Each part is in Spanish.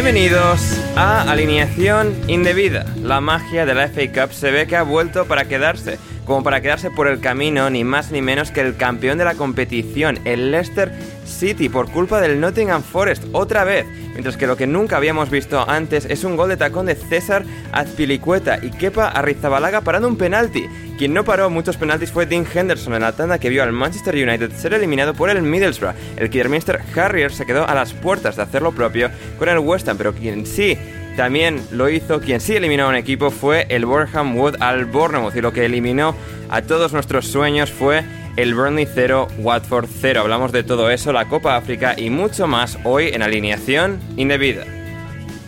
Bienvenidos a Alineación Indebida. La magia de la FA Cup se ve que ha vuelto para quedarse, como para quedarse por el camino ni más ni menos que el campeón de la competición, el Leicester City, por culpa del Nottingham Forest, otra vez. Mientras que lo que nunca habíamos visto antes es un gol de tacón de César Azpilicueta y Kepa Arrizabalaga parando un penalti. Quien no paró muchos penaltis fue Dean Henderson en la tanda que vio al Manchester United ser eliminado por el Middlesbrough. El Kidderminster Harrier se quedó a las puertas de hacer lo propio con el West Ham, pero quien sí también lo hizo, quien sí eliminó a un equipo fue el Boreham Wood al Bournemouth y lo que eliminó a todos nuestros sueños fue el Burnley 0, Watford 0. Hablamos de todo eso, la Copa África y mucho más hoy en alineación indebida.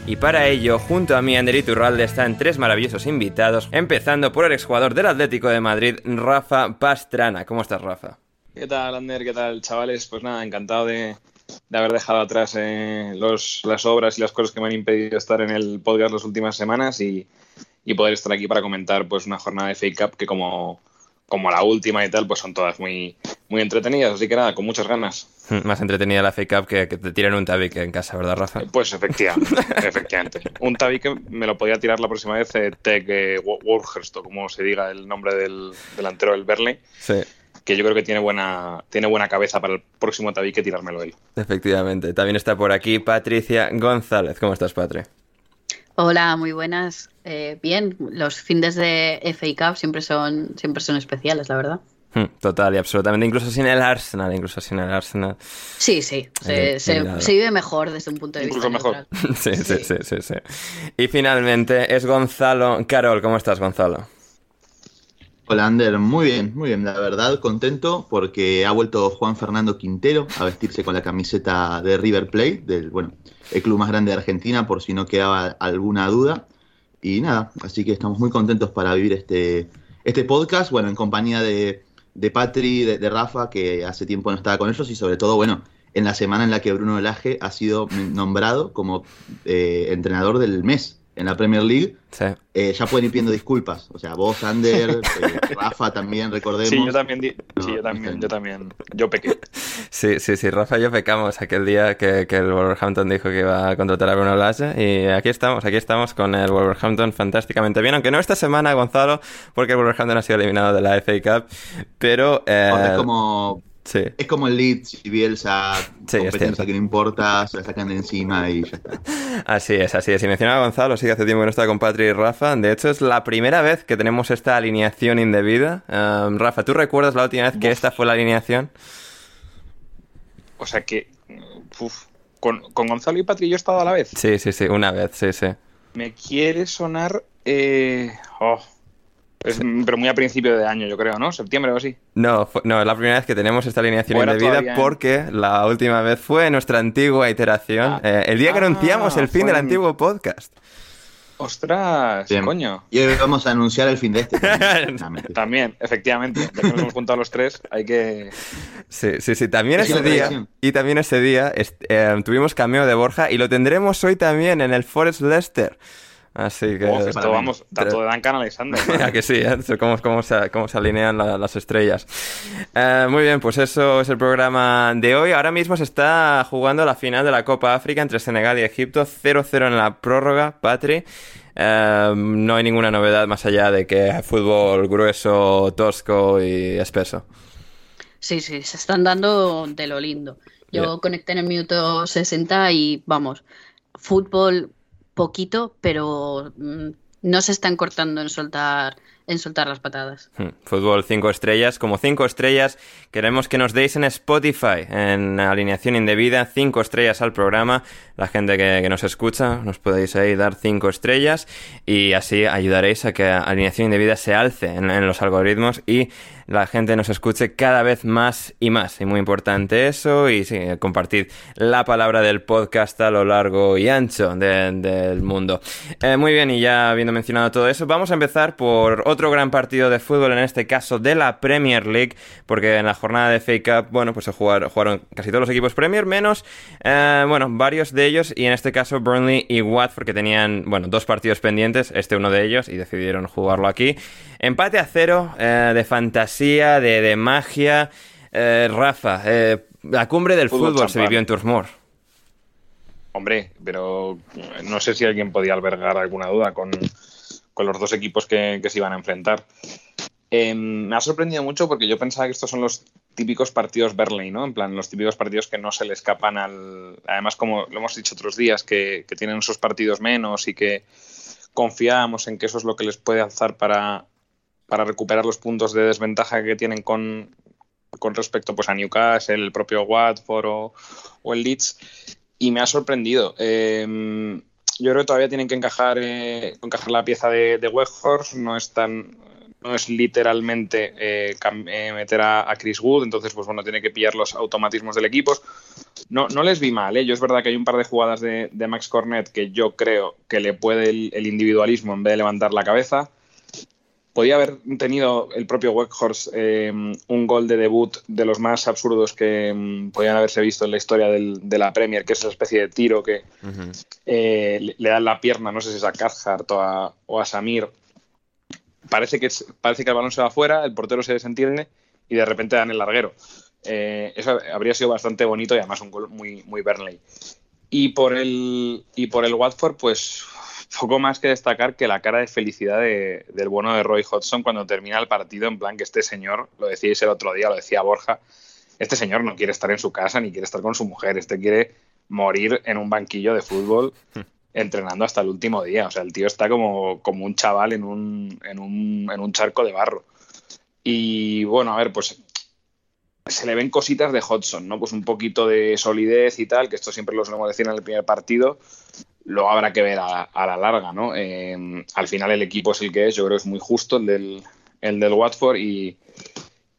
Y para ello, junto a mí, Ander Iturralde, están tres maravillosos invitados, empezando por el exjugador del Atlético de Madrid, Rafa Pastrana. ¿Cómo estás, Rafa? ¿Qué tal, Ander? ¿Qué tal, chavales? Pues nada, encantado de, de haber dejado atrás eh, los, las obras y las cosas que me han impedido estar en el podcast las últimas semanas y, y poder estar aquí para comentar pues una jornada de Fake Cup que como, como la última y tal, pues son todas muy, muy entretenidas. Así que nada, con muchas ganas. Más entretenida la Fake Cup que, que te tiran un tabique en casa, ¿verdad, Rafa? Pues efectivamente, efectivamente. Un tabique me lo podía tirar la próxima vez eh, Tech eh, como se diga el nombre del delantero del Burnley. Sí. Que yo creo que tiene buena, tiene buena cabeza para el próximo tabique tirármelo él. Efectivamente. También está por aquí Patricia González. ¿Cómo estás, Patri? Hola, muy buenas. Eh, bien, los fines de FA Cup siempre son, siempre son especiales, la verdad. Hmm, Total y absolutamente. Incluso sin el Arsenal, incluso sin el Arsenal. Sí, sí, se, Eh, se- vive mejor desde un punto de Incluso vista mejor. neutral. Sí, sí, sí, sí, sí. Y finalmente es Gonzalo. Carol, ¿cómo estás, Gonzalo? Hola, Ander. Muy bien, muy bien. La verdad, contento porque ha vuelto Juan Fernando Quintero a vestirse con la camiseta de River Plate, del, bueno, el club más grande de Argentina, por si no quedaba alguna duda. Y nada, así que estamos muy contentos para vivir este, este podcast, bueno, en compañía de, de Patri, de, de Rafa, que hace tiempo no estaba con ellos, y sobre todo, bueno, en la semana en la que Bruno Laje ha sido nombrado como eh, entrenador del mes en la Premier League. Sí. Eh, ya pueden ir pidiendo disculpas. O sea, vos, Ander, eh, Rafa también, recordemos. Sí, yo también, di- No, sí, yo también, no. yo también, yo pequé. Sí, sí, sí. Rafa y yo pecamos aquel día que, que el Wolverhampton dijo que iba a contratar a Bruno Lage. Y aquí estamos, aquí estamos con el Wolverhampton fantásticamente bien. Aunque no esta semana, Gonzalo, porque el Wolverhampton ha sido eliminado de la FA Cup. Pero. eh, Es como, Sí. es como el Leeds y Bielsa, Sí, competencia que no importa, se la sacan de encima y ya está. Así es, así es. Y mencionaba a Gonzalo, sí que hace tiempo que no está con Patri y Rafa. De hecho, es la primera vez que tenemos esta alineación indebida. Um, Rafa, ¿tú recuerdas la última vez que esta fue la alineación? O sea que, uf, con, con Gonzalo y Patri yo he estado a la vez. Sí, sí, sí, una vez, sí, sí. Me quiere sonar. Eh, oh, es- pero muy a principio de año, yo creo, ¿no? Septiembre o así. No, no, es la primera vez que tenemos esta alineación Fuera indebida todavía, ¿eh? porque la última vez fue nuestra antigua iteración, Ah. eh, el día que Ah, anunciamos el fin del en- antiguo podcast. Ostras, Bien. coño. Y hoy vamos a anunciar el fin de este. También, efectivamente. Ya que nos hemos juntado los tres, hay que. Sí, sí, sí, también Es ese día, tradición. y también ese día eh, tuvimos cameo de Borja y lo tendremos hoy también en el Forest Leicester. Así que... Oh, esto mí. vamos, tanto de Duncan Alexander. ¿no? ¿A que sí? ¿eh? Cómo, cómo se, cómo se alinean la- las estrellas. Eh, muy bien, pues eso es el programa de hoy. Ahora mismo se está jugando la final de la Copa África entre Senegal y Egipto. 0-0 en la prórroga, Patri. Eh, no hay ninguna novedad más allá de que fútbol grueso, tosco y espeso. Sí, sí, se están dando de lo lindo. Yo conecté en el minuto 60 y vamos, fútbol poquito, pero mm, no se están cortando en soltar, en soltar las patadas. Hmm, Fútbol 5 estrellas. Como 5 estrellas, queremos que nos deis en Spotify, en alineación indebida, 5 estrellas al programa. La gente que, que nos escucha, nos podéis ahí dar 5 estrellas y así ayudaréis a que alineación indebida se alce en, los algoritmos y la gente nos escuche cada vez más y más. Y muy importante eso. Y sí, compartid la palabra del podcast a lo largo y ancho de- del mundo. Eh, muy bien, y ya habiendo mencionado todo eso, vamos a empezar por otro gran partido de fútbol, en este caso de la Premier League, porque en la jornada de FA Cup, bueno, pues se jugaron, jugaron casi todos los equipos Premier, menos, eh, bueno, varios de ellos, y en este caso Burnley y Watford, que tenían, bueno, dos partidos pendientes, este uno de ellos, y decidieron jugarlo aquí. Empate a cero, eh, de fantasía, de, de magia. Eh, Rafa, la cumbre del Fútbol fútbol, se vivió en Turfmoor. Hombre, pero no sé si alguien podía albergar alguna duda con, con los dos equipos que, que se iban a enfrentar. Eh, me ha sorprendido mucho porque yo pensaba que estos son los típicos partidos Berley, ¿no? En plan, los típicos partidos que no se le escapan al. Además, como lo hemos dicho otros días, que, que tienen esos partidos menos y que confiábamos en que eso es lo que les puede alzar para, para recuperar los puntos de desventaja que tienen con, con respecto pues, a Newcastle, el propio Watford o, o el Leeds. Y me ha sorprendido. Eh, yo creo que todavía tienen que encajar, eh, encajar la pieza de, de Weghorst. No es tan. No es literalmente eh, eh, meter a, a Chris Wood, entonces, pues bueno, tiene que pillar los automatismos del equipo. No, no les vi mal, ¿eh? Yo es verdad que hay un par de jugadas de, de Max Cornet que yo creo que le puede el, el individualismo en vez de levantar la cabeza. Podía haber tenido el propio Weghorst eh, un gol de debut de los más absurdos que mm, podían haberse visto en la historia del- de la Premier, que es esa especie de tiro que le, le dan la pierna, no sé si es a Cathcart o a, o a Samir. Parece que, parece que el balón se va afuera, el portero se desentiende y de repente dan el larguero. Eh, eso habría sido bastante bonito y además un gol muy, muy Burnley. Y por el, y por el Watford, pues poco más que destacar que la cara de felicidad de- del bueno de Roy Hodgson cuando termina el partido, en plan que este señor, lo decíais el otro día, lo decía Borja, este señor no quiere estar en su casa ni quiere estar con su mujer, este quiere morir en un banquillo de fútbol entrenando hasta el último día. O sea, el tío está como, como un chaval en un, en, un, en un charco de barro. Y bueno, a ver, pues se le ven cositas de Hodgson, ¿no? Pues un poquito de solidez y tal, que esto siempre lo solemos decir en el primer partido. Luego habrá que ver a, la larga, ¿no? Eh, al final el equipo es el que es, yo creo que es muy justo el del, el del Watford y,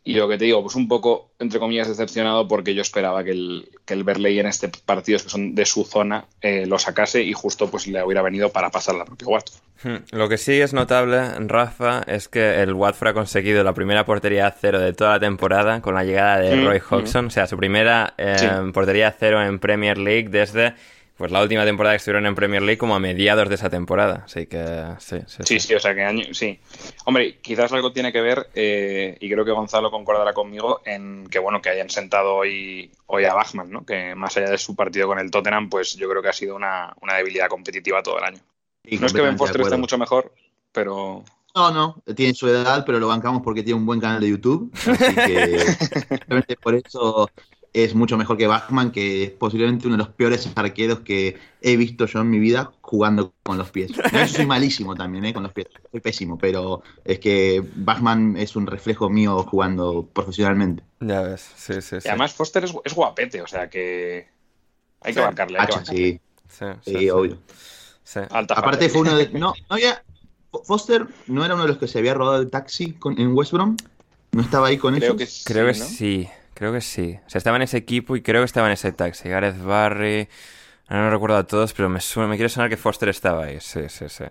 y lo que te digo, pues un poco, entre comillas, decepcionado porque yo esperaba que el, que el Berley en este partido, que son de su zona, eh, lo sacase y justo pues le hubiera venido para pasar la propia Watford. Hmm, Lo que sí es notable, Rafa, es que el Watford ha conseguido la primera portería a cero de toda la temporada con la llegada de Mm, Roy mm. Hodgson. O sea, su primera eh, Sí. portería a cero en Premier League desde pues la última temporada que estuvieron en Premier League como a mediados de esa temporada. Así que sí, sí. Sí, sí, o sea que año, sí. Hombre, quizás algo tiene que ver, eh, y creo que Gonzalo concordará conmigo, en que bueno, que hayan sentado hoy, hoy a Bachmann, ¿no? Que más allá de su partido con el Tottenham, pues yo creo que ha sido una, una debilidad competitiva todo el año. Sí, no es que Ben Foster esté mucho mejor, pero No, no, tiene su edad, pero lo bancamos porque tiene un buen canal de YouTube. Así que por eso es mucho mejor que Bachman, que es posiblemente uno de los peores arqueros que he visto yo en mi vida jugando con los pies. Yo soy malísimo también, ¿eh? con los pies. Soy pésimo, pero es que Bachman es un reflejo mío jugando profesionalmente. Ya ves, sí, sí, y sí. además Foster es, es guapete, o sea que hay que Sí. bancarle. Hay que bancarle. sí, Sí, sí, sí, sí. obvio. Aparte fue uno de... No, no había... Foster no era uno de los que se había rodado el taxi en West Brom. ¿No estaba ahí con creo ellos? Que creo que sí, creo que sí. O sea, estaba en ese equipo y creo que estaba en ese taxi. Gareth Barry... No, recuerdo a todos, pero me, suena, me quiere sonar que Foster estaba ahí. Sí, sí, sí.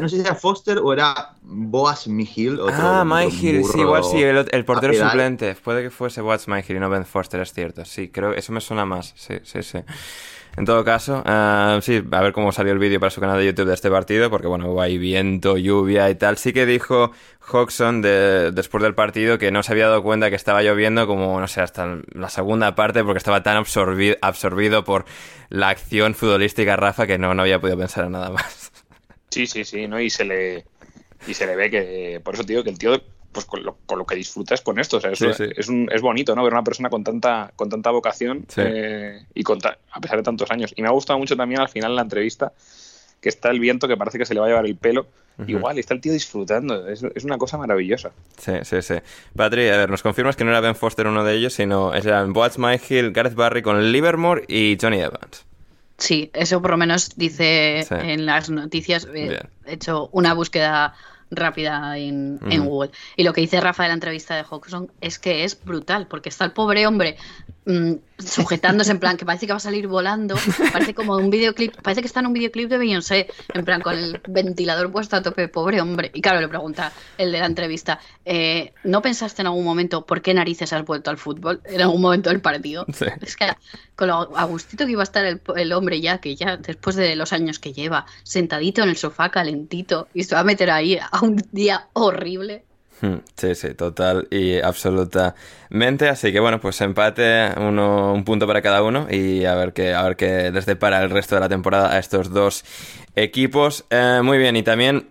No, sé si era Foster o era Boas Mihil. ah, Mihil, sí, igual sí, el, portero suplente. Puede que fuese Boas Mihil y no Ben Foster, es cierto. Sí, creo eso me suena más. Sí, sí, sí. En todo caso, uh, sí, a ver cómo salió el vídeo para su canal de YouTube de este partido, porque bueno, hubo ahí viento, lluvia y tal. Sí que dijo Hodgson de, después del partido que no se había dado cuenta que estaba lloviendo como, no sé, hasta la segunda parte, porque estaba tan absorbido, por la acción futbolística Rafa que no, no había podido pensar en nada más. Sí, sí, sí, ¿no? Y se le, y se le ve que, por eso te digo que el tío pues con lo, con lo, que disfrutas con esto. O sea, es, es, un, es, bonito, ¿no? Ver una persona con tanta, con tanta vocación eh, y con a pesar de tantos años. Y me ha gustado mucho también al final la entrevista que está el viento que parece que se le va a llevar el pelo. Igual, y está el tío disfrutando. Es, es, una cosa maravillosa. Sí, sí, sí. Patri, a ver, nos confirmas que no era Ben Foster uno de ellos, sino eran Boaz Myhill, Gareth Barry con Livermore y Johnny Evans. Sí, eso por lo menos dice en las noticias. He hecho una búsqueda rápida en, Google. Y lo que dice Rafa de la entrevista de Hodgson es que es brutal, porque está el pobre hombre sujetándose en plan que parece que va a salir volando, parece como un videoclip, parece que está en un videoclip de Beyoncé, en plan con el ventilador puesto a tope, pobre hombre. Y claro, le pregunta el de la entrevista, eh, ¿no pensaste en algún momento por qué narices has vuelto al fútbol en algún momento del partido? Es que con lo agustito que iba a estar el, el, hombre ya, que ya después de los años que lleva, sentadito en el sofá calentito, y se va a meter ahí a un día horrible. Sí, sí, total y absolutamente. Así que bueno, pues empate, uno, un punto para cada uno y a ver qué, a ver qué les depara el resto de la temporada a estos dos equipos. Eh, muy bien, y también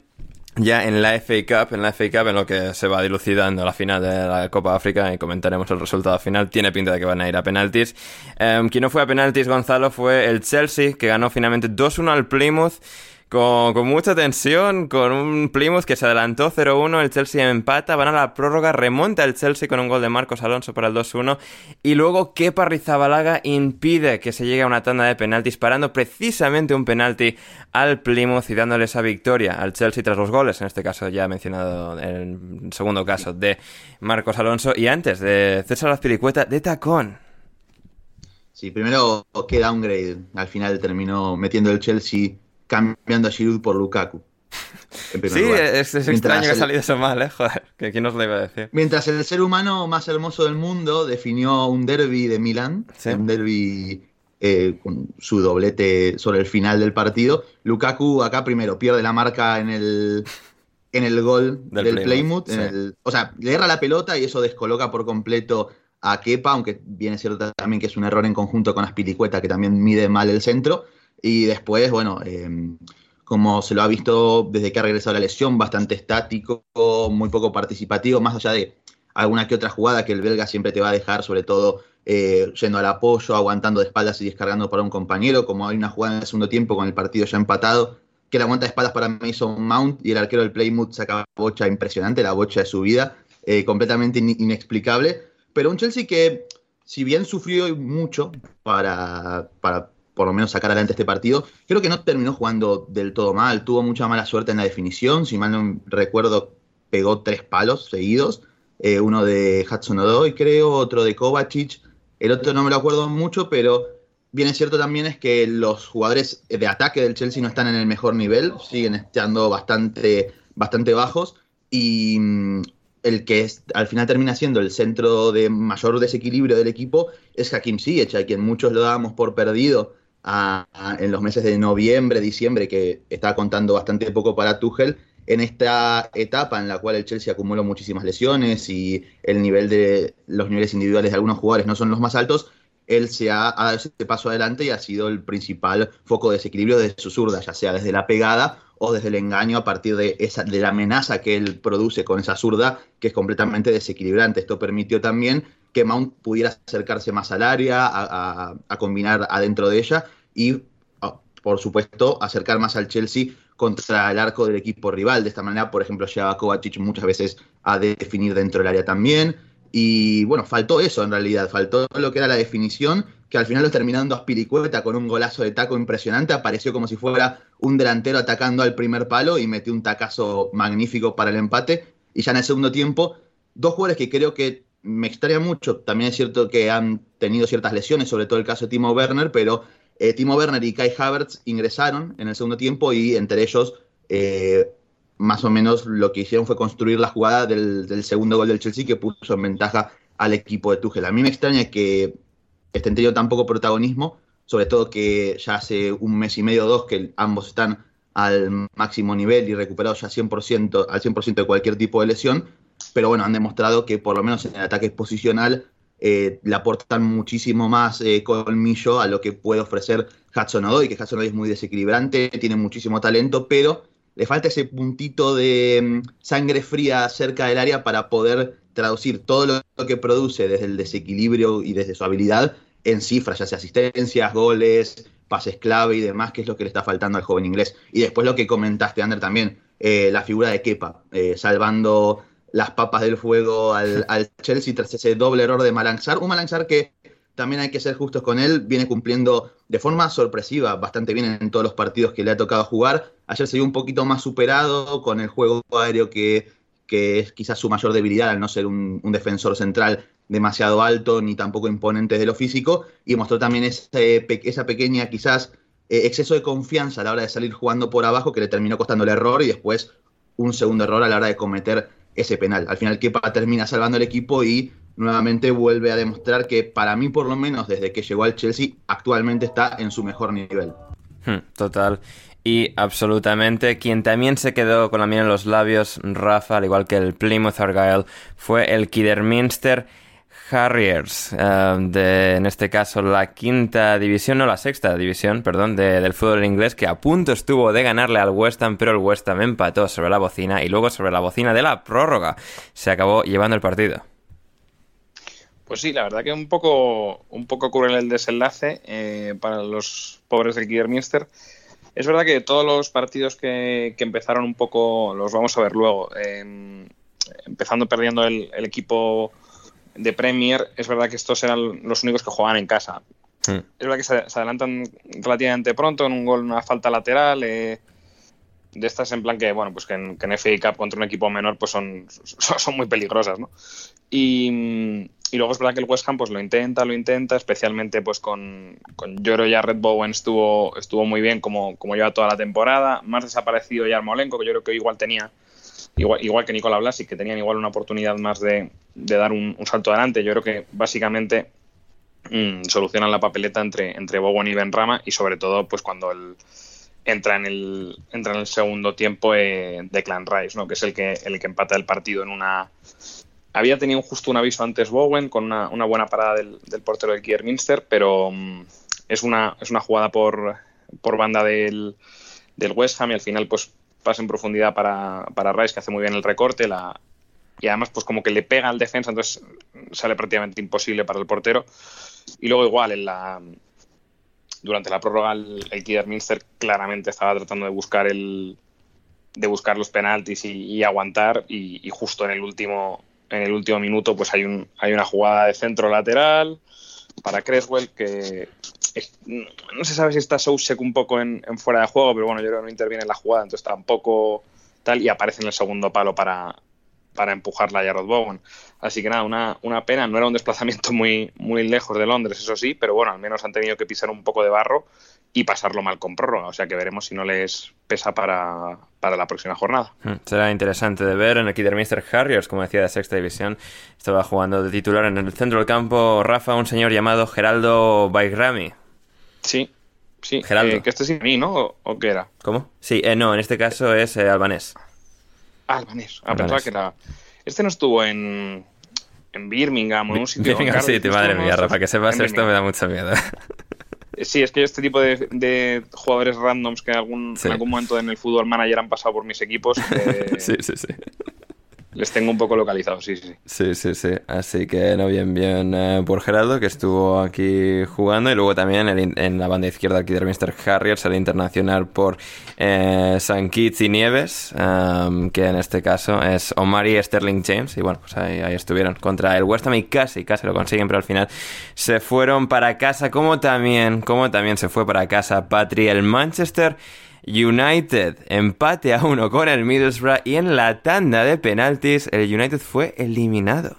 ya en la FA Cup, en la FA Cup, en lo que se va dilucidando la final de la Copa África y comentaremos el resultado final, tiene pinta de que van a ir a penaltis. Eh, quien no fue a penaltis, Gonzalo, fue el Chelsea, que ganó finalmente 2-1 al Plymouth. Con, mucha tensión, con un Plymouth que se adelantó 0-1, el Chelsea empata, van a la prórroga, remonta el Chelsea con un gol de Marcos Alonso para el 2-1 y luego Kepa Rizabalaga impide que se llegue a una tanda de penaltis, parando precisamente un penalti al Plymouth y dándole esa victoria al Chelsea tras los goles, en este caso ya mencionado en el segundo caso de Marcos Alonso y antes de César Azpilicueta de tacón. Sí, primero queda downgrade, al final terminó metiendo el Chelsea cambiando a Giroud por Lukaku. Sí, es, extraño que ha salido eso mal, ¿eh? Joder, que quién nos lo iba a decir. Mientras el ser humano más hermoso del mundo definió un derby de Milán, un derby eh, con su doblete sobre el final del partido, Lukaku acá primero pierde la marca en el, en el gol del, Plymouth. o sea, le erra la pelota y eso descoloca por completo a Kepa, aunque viene cierto también que es un error en conjunto con Aspilicueta, que también mide mal el centro. Y después, bueno, em, como se lo ha visto desde que ha regresado la lesión, bastante estático, muy poco participativo, más allá de alguna que otra jugada que el belga siempre te va a dejar, sobre todo eh, yendo al apoyo, aguantando de espaldas y descargando para un compañero, como hay una jugada en el segundo tiempo con el partido ya empatado, que la aguanta de espaldas para Mason Mount y el arquero del Plymouth saca bocha impresionante, la bocha de su vida, eh, completamente inexplicable, pero un Chelsea que si bien sufrió mucho para, para por lo menos sacar adelante este partido. Creo que no terminó jugando del todo mal, tuvo mucha mala suerte en la definición, si mal no recuerdo, pegó tres palos seguidos, eh, uno de Hudson Odoi creo, otro de Kovacic, el otro no me lo acuerdo mucho, pero bien cierto también es que los jugadores de ataque del Chelsea no están en el mejor nivel, siguen estando bastante, bastante bajos y mm, el que al final termina siendo el centro de mayor desequilibrio del equipo es Hakim Ziyech, a quien muchos lo dábamos por perdido en los meses de noviembre, diciembre, que estaba contando bastante poco para Tuchel, en esta etapa en la cual el Chelsea acumuló muchísimas lesiones y el nivel de los niveles individuales de algunos jugadores no son los más altos, él se ha, dado ese paso adelante y ha sido el principal foco de desequilibrio de su zurda, ya sea desde la pegada o desde el engaño a partir de, esa, de la amenaza que él produce con esa zurda, que es completamente desequilibrante. Esto permitió también que Mount pudiera acercarse más al área, a, combinar adentro de ella y, ah, por supuesto, acercar más al Chelsea contra el arco del equipo rival. De esta manera, por ejemplo, llevaba Kovacic muchas veces a definir dentro del área también. Y bueno, faltó eso en realidad, faltó lo que era la definición, que al final lo terminando a Spiricueta con un golazo de taco impresionante, apareció como si fuera un delantero atacando al primer palo y metió un tacazo magnífico para el empate. Y ya en el segundo tiempo, dos jugadores que creo que me extraña mucho, también es cierto que han tenido ciertas lesiones, sobre todo el caso de Timo Werner, pero eh, Timo Werner y Kai Havertz ingresaron en el segundo tiempo y entre ellos eh, más o menos lo que hicieron fue construir la jugada del, segundo gol del Chelsea que puso en ventaja al equipo de Tuchel. A mí me extraña que estén teniendo tan poco protagonismo, sobre todo que ya hace un mes y medio o dos que ambos están al máximo nivel y recuperados ya 100%, al 100% de cualquier tipo de lesión, pero bueno, han demostrado que por lo menos en el ataque posicional eh, le aportan muchísimo más eh, colmillo a lo que puede ofrecer Hudson Odoi, que Hudson Odoi es muy desequilibrante, tiene muchísimo talento, pero le falta ese puntito de mm, sangre fría cerca del área para poder traducir todo lo que produce desde el desequilibrio y desde su habilidad en cifras, ya sea asistencias, goles, pases clave y demás, que es lo que le está faltando al joven inglés. Y después lo que comentaste, Ander, también, eh, la figura de Kepa, eh, salvando las papas del fuego al, Chelsea tras ese doble error de Malanzar. Un Malanzar que también hay que ser justos con él, viene cumpliendo de forma sorpresiva bastante bien en todos los partidos que le ha tocado jugar. Ayer se vio un poquito más superado con el juego aéreo que, que es quizás su mayor debilidad al no ser un, defensor central demasiado alto ni tampoco imponente de lo físico y mostró también ese, esa pequeña quizás eh, exceso de confianza a la hora de salir jugando por abajo que le terminó costando el error y después un segundo error a la hora de cometer ese penal. Al final Kepa termina salvando el equipo y nuevamente vuelve a demostrar que para mí por lo menos desde que llegó al Chelsea actualmente está en su mejor nivel. Hmm, total. Y absolutamente, quien también se quedó con la miel en los labios, Rafa, al igual que el Plymouth Argyle, fue el Kidderminster Harriers, eh, de, en este caso la quinta división, no la sexta división, perdón, del fútbol inglés, que a punto estuvo de ganarle al West Ham, pero el West Ham empató sobre la bocina y luego sobre la bocina de la prórroga se acabó llevando el partido. Pues sí, la verdad que un poco, un poco cruel el desenlace eh, para los pobres del Kidderminster. Es verdad que todos los partidos que, empezaron un poco los vamos a ver luego. Em, empezando perdiendo el, equipo de Premier, es verdad que estos eran los únicos que jugaban en casa. Hmm. Es verdad que se, adelantan relativamente pronto en un gol, una falta lateral. Eh, de estas en plan que, bueno, pues que en, que en FA Cup contra un equipo menor pues son, son muy peligrosas, ¿no? Y, y luego es verdad que el West Ham pues lo intenta, lo intenta, especialmente pues con, con Lloro ya Red Bowen estuvo, estuvo muy bien como, como lleva toda la temporada. Más desaparecido ya Armolenko, que yo creo que igual tenía, igual, que Nicola Blasi, que tenían igual una oportunidad más de, dar un, salto adelante. Yo creo que básicamente mm, solucionan la papeleta entre, entre Bowen y Benrama y sobre todo pues cuando el entra en el entra en el segundo tiempo eh, de Clan Rice, ¿no? que es el que el que empata el partido en una había tenido justo un aviso antes Bowen con una, buena parada del, portero del Kierminster, pero mm, es, una, es una jugada por, por banda del, del, West Ham y al final pues pasa en profundidad para, para Rice que hace muy bien el recorte la, y además pues como que le pega al defensa entonces sale prácticamente imposible para el portero. Y luego igual en la durante la prórroga el, el claramente estaba tratando de buscar el de buscar los penaltis y, aguantar y, justo en el último en el último minuto pues hay, un, hay una jugada de centro lateral para Creswell que no se sabe si está Sousek un poco en, fuera de juego, pero bueno, yo creo que no interviene en la jugada, entonces tampoco tal y aparece en el segundo palo para, para empujarla a Jarrod Bowen. Así que nada, una, una pena, no era un desplazamiento muy, muy lejos de Londres, eso sí, pero bueno, al menos han tenido que pisar un poco de barro y pasarlo mal con prórroga. O sea que veremos si no les pesa para, la próxima jornada. Hmm, será interesante de ver en el Kidderminster Harriers, como decía, de sexta división. Estaba jugando de titular en el centro del campo Rafa, un señor llamado Geraldo Baigrami. Sí, sí. Geraldo. Eh, que este es mí, ¿no? ¿O, qué era? ¿Cómo? Sí, eh, no, en este caso es eh, albanés. Ah, albanés. Ah, pensaba que era... Este no estuvo en, en Birmingham o en un sitio. Birmingham City, madre mía, Rafa, que sepas esto me da mucha miedo. Sí, es que este tipo de, jugadores randoms que algún, en algún momento en el fútbol manager han pasado por mis equipos. sí, sí, sí. Les tengo un poco localizados, sí, sí. Sí, sí, sí. Así que no, bien, bien eh, por Gerardo, que estuvo aquí jugando. Y luego también en la banda izquierda aquí de Mr. Harriers, el internacional por eh, San Kitts y Nieves, que en este caso es Omar y Sterling James. Y bueno, pues ahí, ahí, estuvieron contra el West Ham y casi, casi lo consiguen, pero al final se fueron para casa, como también, como también se fue para casa Patri, el Manchester United empate a uno con el Middlesbrough y en la tanda de penaltis el United fue eliminado.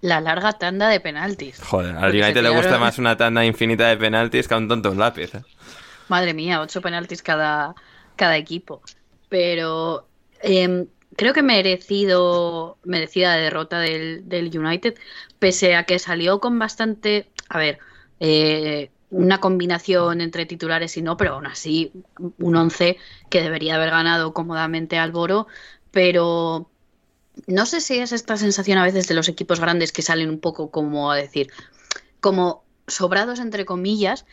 La larga tanda de penaltis. Joder, al United le gusta más una tanda infinita de penaltis que a un tonto lápiz. ¿eh? Madre mía, ocho penaltis cada, cada equipo. Pero em, creo que merecido, merecida derrota del, del, United, pese a que salió con bastante. A ver, eh, una combinación entre titulares y no, pero aún así un 11 que debería haber ganado cómodamente al Boro, pero no sé si es esta sensación a veces de los equipos grandes que salen un poco como a decir, como sobrados entre comillas,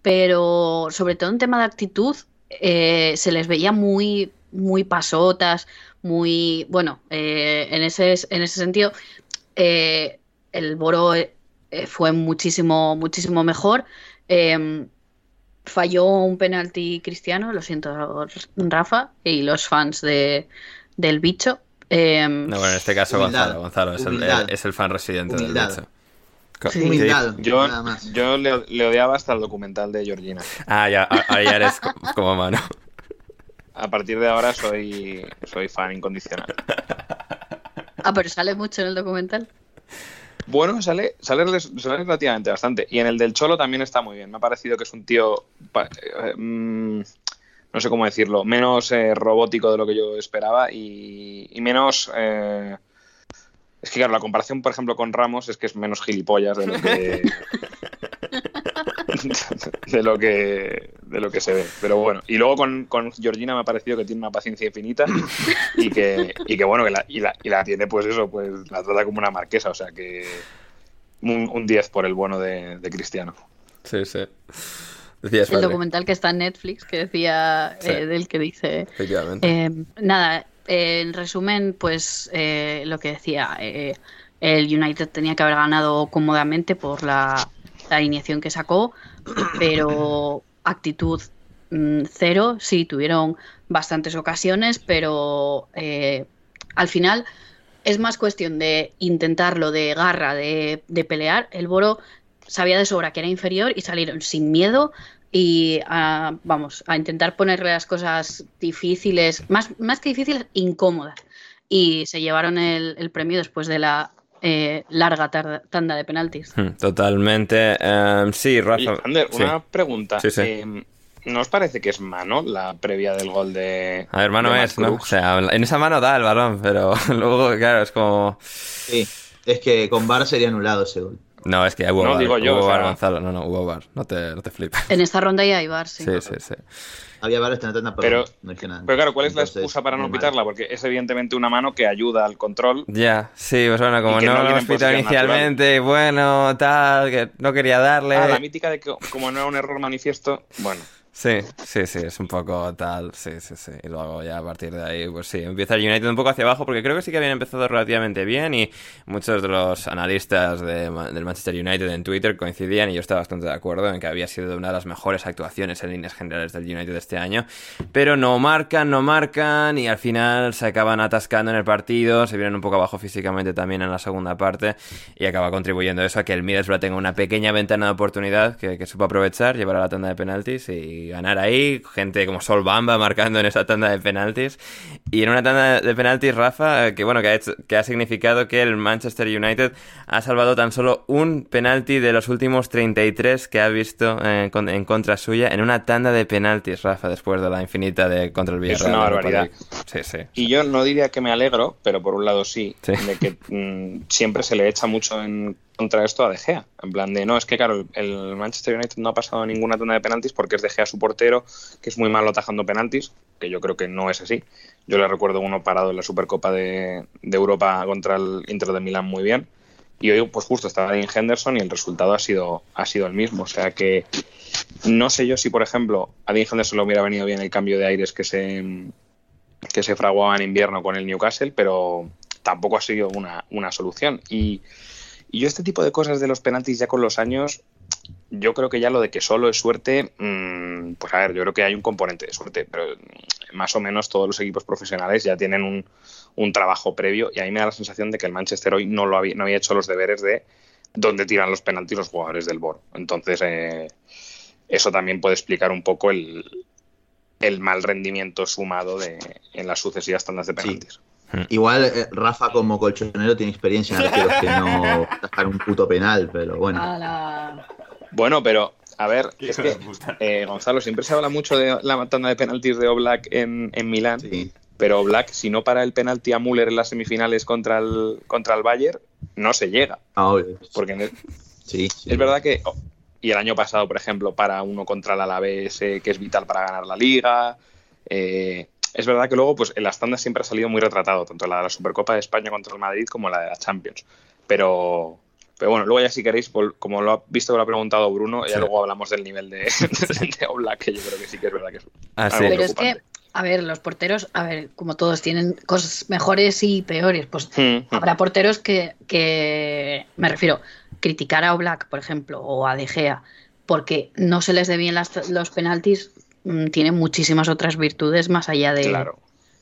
pero sobre todo en tema de actitud eh, se les veía muy, muy pasotas, muy, bueno, eh, en, ese, en ese sentido eh, el Boro fue muchísimo, muchísimo mejor. Em, falló un penalti cristiano, lo siento, Rafa, y los fans de, del bicho. Em, no, bueno, en este caso Gonzalo, Gonzalo es el, es el, fan residente del bicho. yo, yo le, odiaba hasta el documental de Georgina. Ah, ya, ahí eres como mano. A partir de ahora soy, soy fan incondicional. Ah, pero sale mucho en el documental. Bueno, sale, sale, relativamente bastante. Y en el del Cholo también está muy bien. Me ha parecido que es un tío, eh, mm, no sé cómo decirlo, menos eh, robótico de lo que yo esperaba y, menos... Eh, es que claro, la comparación, por ejemplo, con Ramos es que es menos gilipollas de lo que... de lo que de lo que se ve. Pero bueno, y luego con, con, Georgina me ha parecido que tiene una paciencia infinita y que, y que bueno, que la, y, la, y la tiene pues eso, pues la trata como una marquesa, o sea que un 10 por el bueno de, Cristiano. Sí, sí. el documental que está en Netflix que decía eh, del que dice eh, nada en resumen pues eh, lo que decía el United tenía que haber ganado cómodamente por la la alineación que sacó, pero actitud mm, cero, sí, tuvieron bastantes ocasiones, pero eh, al final es más cuestión de intentarlo, de garra, de, pelear. El Boro sabía de sobra que era inferior y salieron sin miedo y a, vamos, a intentar ponerle las cosas difíciles, más, más que difíciles, incómodas. Y se llevaron el premio después de la eh, larga tanda de penaltis. Hmm, totalmente. Em, sí, Rafa. Ander, una pregunta. Em, ¿No os parece que es mano la previa del gol de. A ver, mano es, ¿no? O sea, en esa mano da el balón, pero luego, claro, es como. Sí, es que con Bar sería anulado ese gol. No, es que hubo no, digo yo, hubo bar, Gonzalo. No, no, hubo bar. No te, no te flipes. En esta ronda ya hay bar, sí. Sí, sí, sí. Había esta tanda, pero, no pero claro, ¿cuál es la excusa para no pitarla? Porque es evidentemente una mano que ayuda al control. Ya, sí, pues bueno, como no, lo hemos pitado inicialmente, bueno, tal, que no quería darle. Ah, la mítica de que como no era un error manifiesto, bueno. Sí, sí, sí, es un poco tal, sí, sí, sí. Y luego ya a partir de ahí, pues sí, empieza el United un poco hacia abajo, porque creo que sí que habían empezado relativamente bien y muchos de los analistas de, del Manchester United en Twitter coincidían y yo estaba bastante de acuerdo en que había sido una de las mejores actuaciones en líneas generales del United este año, pero no marcan, no marcan y al final se acaban atascando en el partido, se vienen un poco abajo físicamente también en la segunda parte y acaba contribuyendo eso a que el Middlesbrough tenga una pequeña ventana de oportunidad que, que supo aprovechar, llevar a la tanda de penaltis y ganar ahí. Gente como Sol Bamba marcando en esa tanda de penaltis. Y en una tanda de penaltis, Rafa, que bueno, que ha, que ha significado que el Manchester United ha salvado tan solo un penalti de los últimos 33 que ha visto eh, en contra suya en una tanda de penaltis, Rafa, después de la infinita de contra el Villarreal. Es una barbaridad. Sí, sí, y yo no diría que me alegro, pero por un lado sí, de que mm, siempre se le echa mucho en contra esto a De Gea. En plan de, no, es que claro, el Manchester United no ha pasado ninguna tanda de penaltis porque es De Gea su portero, que es muy malo atajando penaltis, que yo creo que no es así. Yo le recuerdo uno parado en la Supercopa de, Europa contra el Inter de Milán muy bien. Y hoy, pues justo estaba Dean Henderson y el resultado ha sido, ha sido el mismo. O sea que no sé yo si, por ejemplo, a Dean Henderson le hubiera venido bien el cambio de aires que se, que se fraguaba en invierno con el Newcastle, pero tampoco ha sido una, una solución. Y, y, yo este tipo de cosas de los penaltis ya con los años, yo creo que ya lo de que solo es suerte, mmm, pues a ver, yo creo que hay un componente de suerte, pero más o menos todos los equipos profesionales ya tienen un, un trabajo previo y a mí me da la sensación de que el Manchester hoy no, lo había, no había hecho los deberes de dónde tiran los penaltis los jugadores del Bor. Entonces, eh, eso también puede explicar un poco el, el mal rendimiento sumado de, en las sucesivas tandas de penaltis. Sí. Igual eh, Rafa como colchonero tiene experiencia en arqueros que no atajan un puto penal, pero bueno. Bueno, pero a ver, es que eh, Gonzalo, siempre se habla mucho de la tanda de penaltis de Oblak en, en Milán, sí. pero Oblak, si no para el penalti a Müller en las semifinales contra el, contra el Bayern, no se llega. Ah, Porque el, sí, sí, es verdad que oh, y el año pasado, por ejemplo, para uno contra el Alavés, eh, que es vital para ganar la liga. Eh, es verdad que luego, pues en las tandas siempre ha salido muy retratado, tanto la de la Supercopa de España contra el Madrid como la de la Champions. Pero, pero bueno, luego ya si queréis, como lo ha visto que lo ha preguntado Bruno, ya sí. luego hablamos del nivel de, de Oblak, que yo creo que sí que es verdad que es ah, sí. Pero es que, a ver, los porteros, a ver, como todos tienen cosas mejores y peores, pues mm, habrá porteros que, que, me refiero, criticar a Oblak, por ejemplo, o a De Gea, porque no se les dé bien las, los penaltis, tiene muchísimas otras virtudes más allá de, claro.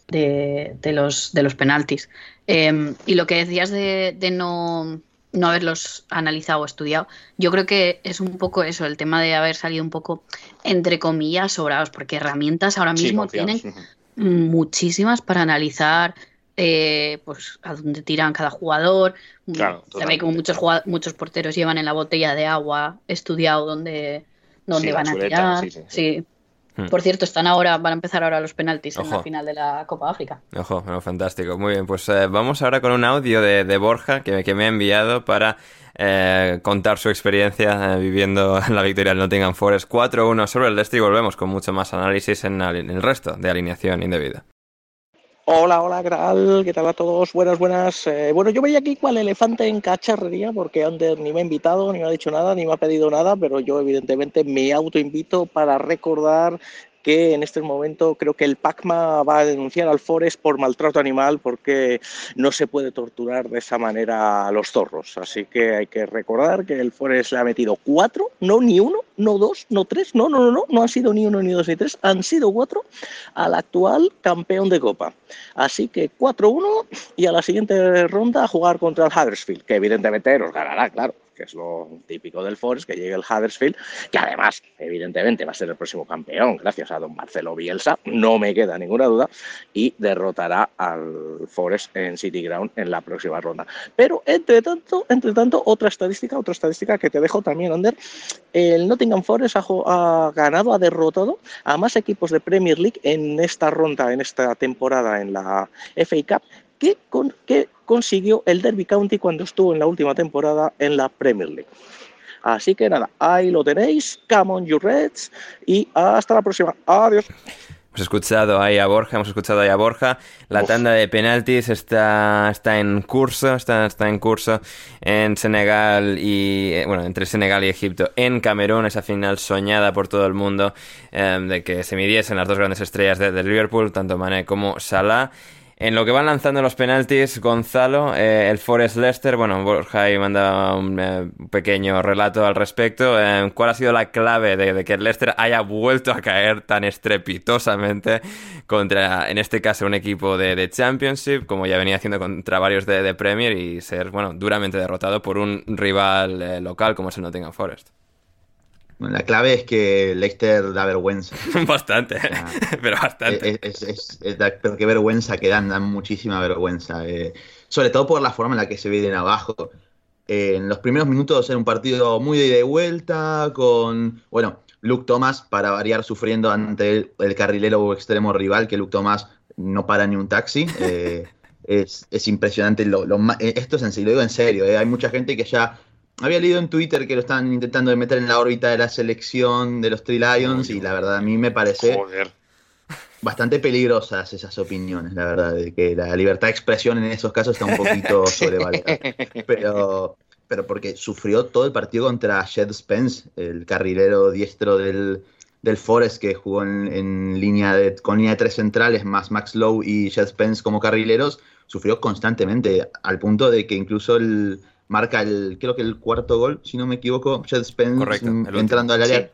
de, de, los, de los penaltis. Eh, y lo que decías de, de no, no haberlos analizado o estudiado, yo creo que es un poco eso, el tema de haber salido un poco, entre comillas, sobrados, porque herramientas ahora mismo sí, tienen muchísimas para analizar eh, pues a dónde tiran cada jugador. Claro, Se ve como muchos, muchos porteros llevan en la botella de agua estudiado dónde, dónde sí, van a chuleta, tirar. sí, sí. Hmm. Por cierto, están ahora, van a empezar ahora los penaltis Ojo. en la final de la Copa África. Ojo, bueno, fantástico. Muy bien, pues eh, vamos ahora con un audio de, de Borja que, que, me ha enviado para eh, contar su experiencia eh, viviendo la victoria del Nottingham Forest 4-1 sobre el Leicester y volvemos con mucho más análisis en, en el resto de alineación indebida. Hola, hola, ¿qué tal? ¿Qué tal a todos? Buenas, buenas. Eh, bueno, yo veía aquí cual elefante en cacharrería porque Ander ni me ha invitado, ni me ha dicho nada, ni me ha pedido nada, pero yo evidentemente me autoinvito para recordar que en este momento creo que el PACMA va a denunciar al Forest por maltrato animal porque no se puede torturar de esa manera a los zorros. Así que hay que recordar que el Forest le ha metido cuatro, no ni uno, no dos, no tres, no, no, no, no, no han sido ni uno, ni dos, ni tres, han sido cuatro al actual campeón de Copa. Así que 4-1 y a la siguiente ronda a jugar contra el Huddersfield, que evidentemente nos ganará, claro que es lo típico del Forest, que llegue el Huddersfield, que además, evidentemente, va a ser el próximo campeón, gracias a don Marcelo Bielsa, no me queda ninguna duda, y derrotará al Forest en City Ground en la próxima ronda. Pero, entre tanto, entre tanto otra estadística, otra estadística que te dejo también, Ander, el Nottingham Forest ha, ha ganado, ha derrotado a más equipos de Premier League en esta ronda, en esta temporada en la FA Cup, que, con, que consiguió el Derby County cuando estuvo en la última temporada en la Premier League. Así que nada, ahí lo tenéis, come on you Reds y hasta la próxima. Adiós. Hemos escuchado ahí a Borja, hemos escuchado ahí a Borja. La Uf. tanda de penaltis está, está en curso, está, está en curso en Senegal y, eh, bueno, entre Senegal y Egipto. En Camerún, esa final soñada por todo el mundo eh, de que se midiesen las dos grandes estrellas de, de Liverpool, tanto Mané como Salah. En lo que van lanzando los penaltis, Gonzalo, eh, el Forest Leicester, bueno, Borja ahí manda un eh, pequeño relato al respecto. Eh, ¿Cuál ha sido la clave de, de, que el Leicester haya vuelto a caer tan estrepitosamente contra, en este caso, un equipo de, de Championship, como ya venía haciendo contra varios de, de, Premier, y ser, bueno, duramente derrotado por un rival eh, local como es el Nottingham Forest? La clave es que Leicester da vergüenza. bastante, pero bastante. Es, es, es, da, pero qué vergüenza que dan, dan muchísima vergüenza. Eh, sobre todo por la forma en la que se vienen abajo. Eh, en los primeros minutos era un partido muy de ida y vuelta, con, bueno, Luke Thomas, para variar, sufriendo ante el, el carrilero extremo rival, que Luke Thomas no para ni un taxi. Eh, es, es, impresionante. Lo, lo, esto es en serio, lo digo en serio. hay mucha gente que ya había leído en Twitter que lo están intentando meter en la órbita de la selección de los Three Lions y la verdad a mí me parece Joder. bastante peligrosas esas opiniones, la verdad, de que la libertad de expresión en esos casos está un poquito sobrevalorada. Pero, pero porque sufrió todo el partido contra Shed Spence, el carrilero diestro del, del Forest que jugó en, línea de, con línea de tres centrales, más Max Lowe y Jet Spence como carrileros, sufrió constantemente, al punto de que incluso el, marca el, creo que el cuarto gol, si no me equivoco, Jet Spence entrando al área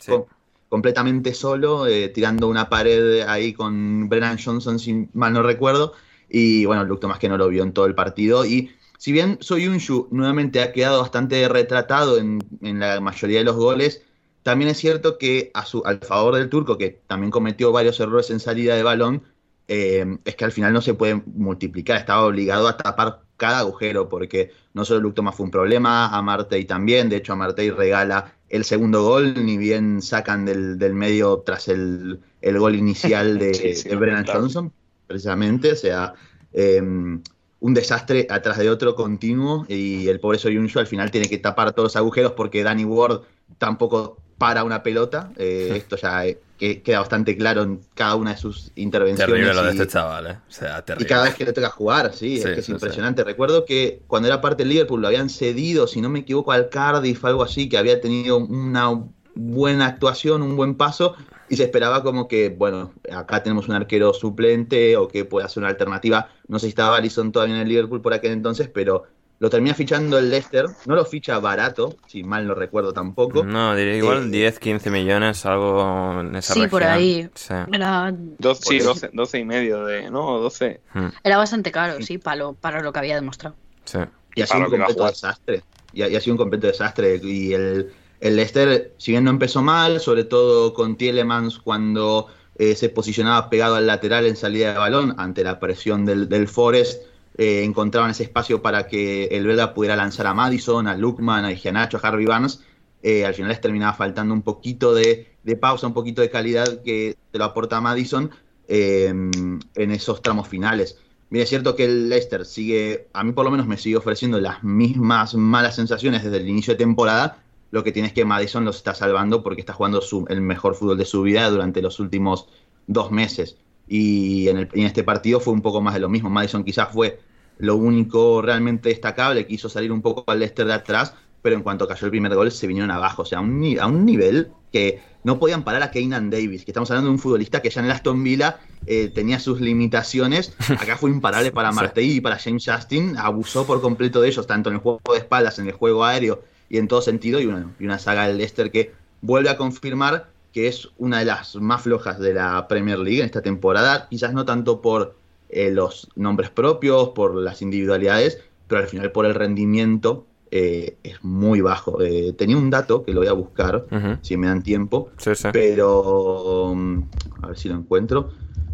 completamente solo, eh, tirando una pared ahí con Brennan Johnson, si mal no recuerdo, y bueno, Luke Thomas que no lo vio en todo el partido, y si bien Soyunshu nuevamente ha quedado bastante retratado en, en la mayoría de los goles, también es cierto que a su, al favor del turco, que también cometió varios errores en salida de balón, eh, es que al final no se puede multiplicar, estaba obligado a tapar cada agujero, porque no solo Luctoma fue un problema, a Martey también, de hecho a Martey regala el segundo gol, ni bien sacan del, medio tras el, gol inicial de, Brennan Johnson, precisamente, o sea, em, un desastre atrás de otro continuo, y el pobre Soyuncu al final tiene que tapar todos los agujeros porque Danny Ward tampoco para una pelota. Eh, esto ya eh, queda bastante claro en cada una de sus intervenciones. Terrible lo de este chaval, ¿eh? O sea, Y cada vez que le toca jugar, sí, es que es impresionante. Recuerdo que cuando era parte del Liverpool lo habían cedido, si no me equivoco, al Cardiff, algo así, que había tenido una buena actuación, un buen paso, y se esperaba como que, bueno, acá tenemos un arquero suplente o que pueda ser una alternativa. No sé si estaba Alisson todavía en el Liverpool por aquel entonces, pero lo termina fichando el Leicester, no lo ficha barato, si mal no recuerdo tampoco. No, diría igual 10, eh, 15 millones, algo en esa sí, por ahí. Sí, Era... 12, sí 12, 12, y medio de, ¿no? 12. Hmm. Era bastante caro, sí, para lo, para lo que había demostrado. Sí. Y, ha sido un completo desastre. Y ha, sido un completo desastre. Y el, el Leicester, si bien no empezó mal, sobre todo con Tielemans cuando eh, se posicionaba pegado al lateral en salida de balón ante la presión del, del Forest, eh, encontraban ese espacio para que el belga pudiera lanzar a Madison, a Lukman, a Gianacho, a Harvey Barnes. Eh, al final les terminaba faltando un poquito de, pausa, un poquito de calidad que te lo aporta Madison em, en esos tramos finales. Mira, es cierto que el Leicester sigue, a mí por lo menos me sigue ofreciendo las mismas malas sensaciones desde el inicio de temporada. Lo que tiene es que Madison los está salvando porque está jugando el mejor fútbol de su vida durante los últimos dos meses. Y en, en, este partido fue un poco más de lo mismo. Madison quizás fue lo único realmente destacable, quiso salir un poco al Leicester de atrás, pero en cuanto cayó el primer gol se vinieron abajo, o sea, a un, a un nivel que no podían parar a Keynan Davis, que estamos hablando de un futbolista que ya en el Aston Villa eh, tenía sus limitaciones, acá fue imparable para Martey y para James Justin, abusó por completo de ellos, tanto en el juego de espaldas, en el juego aéreo y en todo sentido, y, una, y una saga del Leicester que vuelve a confirmar que es una de las más flojas de la Premier League en esta temporada, quizás no tanto por eh, los nombres propios, por las individualidades, pero al final por el rendimiento eh, es muy bajo. Eh, tenía un dato que lo voy a buscar, si me dan tiempo, pero mm, a ver si lo encuentro.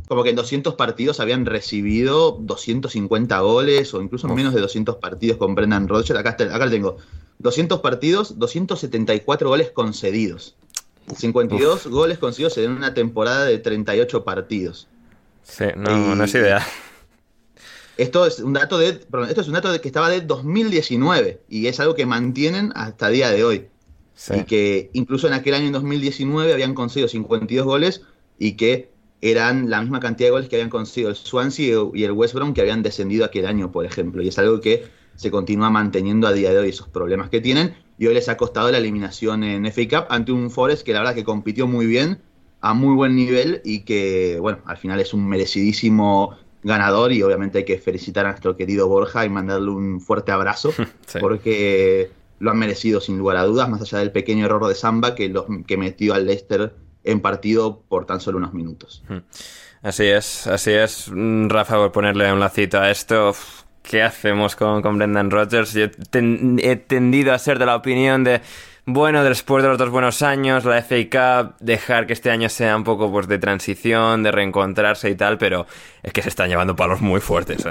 Como que en 200 partidos habían recibido 250 goles o incluso menos de 200 partidos con Brendan Rodgers. Acá, acá lo tengo. 200 partidos, 274 goles concedidos. 52 goles concedidos en una temporada de 38 partidos. Sí, no, no es idea. Esto es un dato de, perdón, esto es un dato de que estaba de 2019 y es algo que mantienen hasta día de hoy. Y que incluso en aquel año en 2019 habían conseguido 52 goles y que eran la misma cantidad de goles que habían conseguido el Swansea y el West Brom que habían descendido aquel año, por ejemplo. Y es algo que se continúa manteniendo a día de hoy, esos problemas que tienen. Y hoy les ha costado la eliminación en FA Cup ante un Forest que la verdad que compitió muy bien, a muy buen nivel y que, bueno, al final es un merecidísimo ganador y obviamente hay que felicitar a nuestro querido Borja y mandarle un fuerte abrazo porque lo han merecido sin lugar a dudas, más allá del pequeño error de Samba que, lo, que metió al Leicester en partido por tan solo unos minutos. Así es, así es. Rafa, por ponerle un lacito a esto, ¿qué hacemos con, con Brendan Rodgers? Yo he tendido a ser de la opinión de bueno, después de los dos buenos años, la FA Cup, dejar que este año sea un poco pues, de transición, de reencontrarse y tal, pero es que se están llevando palos muy fuertes. ¿eh?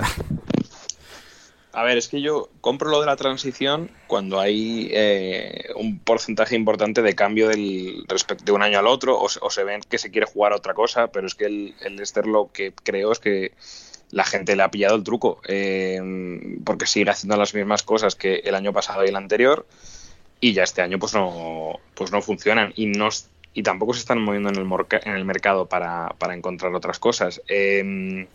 A ver, es que yo compro lo de la transición cuando hay eh, un porcentaje importante de cambio del respecto de un año al otro o, se ven que se quiere jugar otra cosa, pero es que el, el Leicester lo que creo es que la gente le ha pillado el truco eh, porque sigue haciendo las mismas cosas que el año pasado y el anterior y ya este año pues no, pues no funcionan y, no, y tampoco se están moviendo en el, mercado para, encontrar otras cosas. Em,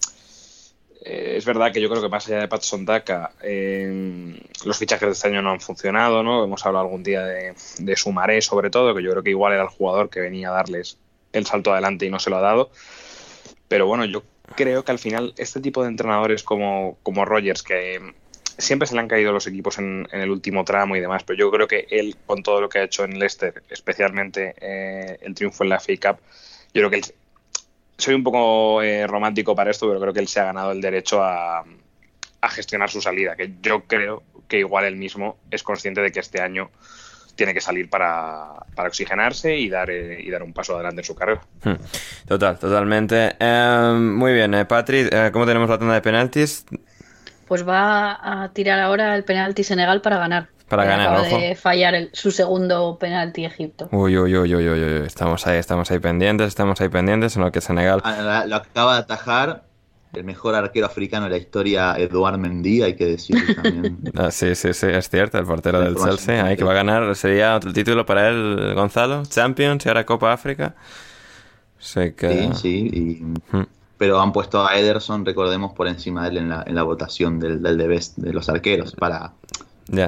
eh, es verdad que yo creo que más allá de Patson Daka, em, los fichajes de este año no han funcionado, ¿no? Hemos hablado algún día de, de Sumaré sobre todo, que yo creo que igual era el jugador que venía a darles el salto adelante y no se lo ha dado. Pero bueno, yo creo que al final este tipo de entrenadores como, como Rogers, que siempre se le han caído los equipos en, el último tramo y demás, pero yo creo que él, con todo lo que ha hecho en Leicester, especialmente eh, el triunfo en la FA Cup, yo creo que él, soy un poco eh, romántico para esto, pero creo que él se ha ganado el derecho a, a gestionar su salida, que yo creo que igual él mismo es consciente de que este año tiene que salir para, para oxigenarse y dar, eh, y dar un paso adelante en su carrera. Hmm. Total, totalmente. Em, muy bien, eh, Patrick, eh, ¿cómo tenemos la tanda de penaltis? Pues va a tirar ahora el penalti Senegal para ganar. Para ganar, acaba de fallar su segundo penalti Egipto. Uy, uy, uy, uy, uy, estamos ahí, estamos ahí pendientes, estamos ahí pendientes en lo que Senegal... Ah, lo acaba de atajar el mejor arquero africano de la historia, Eduard Mendy, hay que decir también. Ah, sí, sí, sí, es cierto, el portero del Chelsea, ahí que va a ganar, sería otro título para él, Gonzalo, Champions y ahora Copa África. Sí, sí, hmm. pero han puesto a Ederson, recordemos, por encima de él en la, en la votación del, del de best de los arqueros, para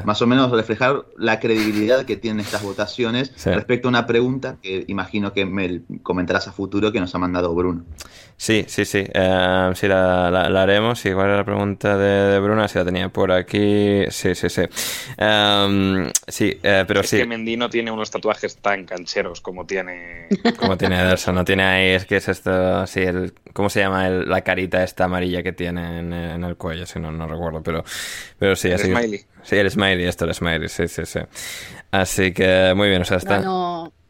más o menos reflejar la credibilidad que tienen estas votaciones respecto a una pregunta que imagino que me comentarás a futuro que nos ha mandado Bruno. Sí, sí, sí. Eh, sí, la, la, haremos. Igual era la pregunta de, Bruno, si la tenía por aquí. Sí, sí, sí. Em, sí, eh, pero es sí. que Mendy no tiene unos tatuajes tan cancheros como tiene. Como tiene Ederson. No tiene ahí. Es que es esto. Sí, el, ¿cómo se llama? la carita esta amarilla que tiene en, el cuello. Si no, no recuerdo. Pero, pero sí, el Smiley. Sí, el Smiley, esto, el Smiley. Sí, sí, sí. Así que muy bien, o sea, está.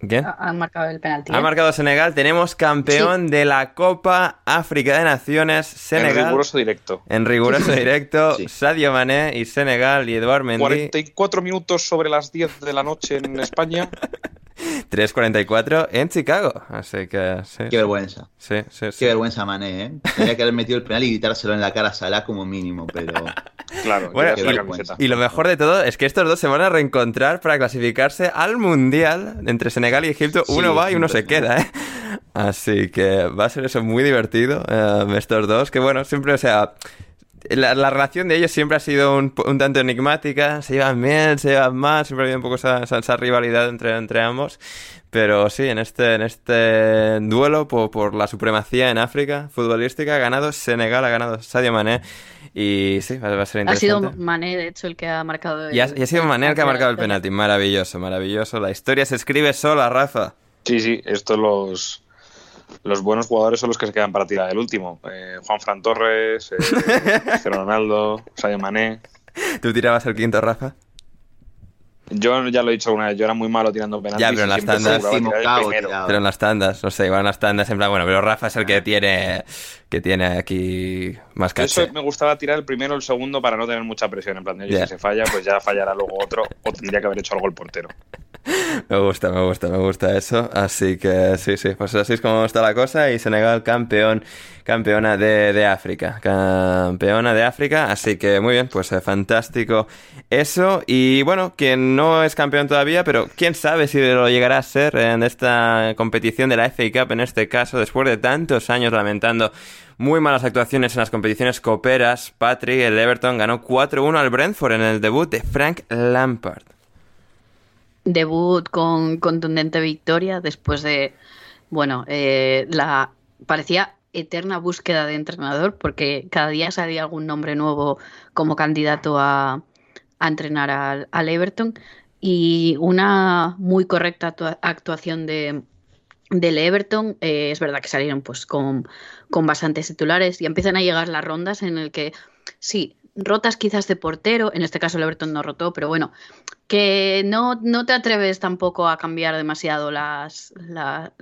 ¿Quién? Han marcado el penalti. Ha ¿eh? marcado Senegal. Tenemos campeón de la Copa África de Naciones, Senegal. En riguroso directo. En riguroso directo, Sadio Mané y Senegal y Eduard Mendy. 44 minutos sobre las 10 de la noche en España. 3.44 en Chicago. Así que sí. Qué vergüenza. Sí, sí, Qué vergüenza, Mané, ¿eh? Tendría que haber metido el penal y gritárselo en la cara a Salah como mínimo, pero. Claro, bueno, y, y, lo mejor de todo es que estos dos se van a reencontrar para clasificarse al Mundial entre Senegal y Egipto. uno va y uno se queda, ¿eh? Así que va a ser eso muy divertido, eh, estos dos. Que bueno, siempre, o sea, la, relación de ellos siempre ha sido un, tanto enigmática, se llevan bien, se llevan mal, siempre ha habido un poco esa, esa, rivalidad entre, entre ambos. Pero sí, en este, en este duelo por, la supremacía en África futbolística ha ganado Senegal, ha ganado Sadio Mané. Y sí, va, a ser interesante. Ha sido Mané, de hecho, el que ha marcado el, y ha, y ha sido Mané el que ha marcado el penalti. Maravilloso, maravilloso. La historia se escribe sola, Rafa. Sí, sí, esto los, los buenos jugadores son los que se quedan para tirar el último. Eh, Juan Fran Torres, eh, Ronaldo, Sadio Mané. ¿Tú tirabas el quinto, Rafa? Yo ya lo he dicho una vez, yo era muy malo tirando penaltis. Ya, pero en las tandas. pero en las tandas, no sé, iban las tandas en plan, bueno, pero Rafa es el que tiene que tiene aquí más caché. Eso me gustaba tirar el primero o el segundo para no tener mucha presión. En plan, si se falla, pues ya fallará luego otro o tendría que haber hecho algo el portero. Me gusta, me gusta, me gusta eso. Así que sí, sí, pues así es como está la cosa. Y Senegal campeón, campeona de, de África. Campeona de África. Así que muy bien, pues eh, fantástico eso. Y bueno, quien no es campeón todavía, pero quién sabe si lo llegará a ser en esta competición de la FA Cup, en este caso, después de tantos años lamentando muy malas actuaciones en las competiciones coperas, Patrick, el Everton ganó 4-1 al Brentford en el debut de Frank Lampard debut con contundente victoria después de, bueno, eh, la parecía eterna búsqueda de entrenador porque cada día salía algún nombre nuevo como candidato a, entrenar al, Everton. Y una muy correcta actuación de del Everton, eh, es verdad que salieron pues con, con bastantes titulares y empiezan a llegar las rondas en el que sí, rotas quizás de portero, en este caso el no rotó, pero bueno, que no, no te atreves tampoco a cambiar demasiado las, la,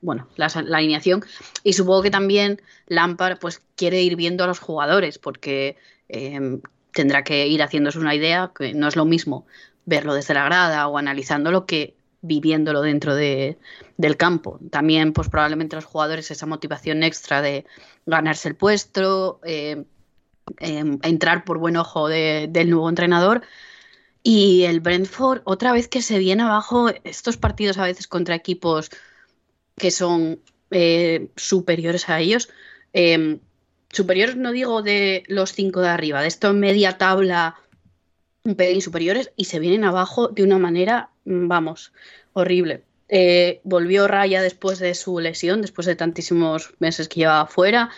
bueno, la, alineación y supongo que también Lampard pues quiere ir viendo a los jugadores porque em, tendrá que ir haciéndose una idea, que no es lo mismo verlo desde la grada o analizándolo que viviéndolo dentro de, del campo. También, pues probablemente los jugadores esa motivación extra de ganarse el puesto, eh, Em, entrar por buen ojo del nuevo entrenador. Y el Brentford, otra vez que se viene abajo, estos partidos a veces contra equipos que son eh, superiores a ellos, em, superiores no digo de los cinco de arriba, de esto en media tabla, un pelín superiores, y se vienen abajo de una manera, mm, vamos, horrible. Eh, volvió Raya después de su lesión, después de tantísimos meses que llevaba fuera.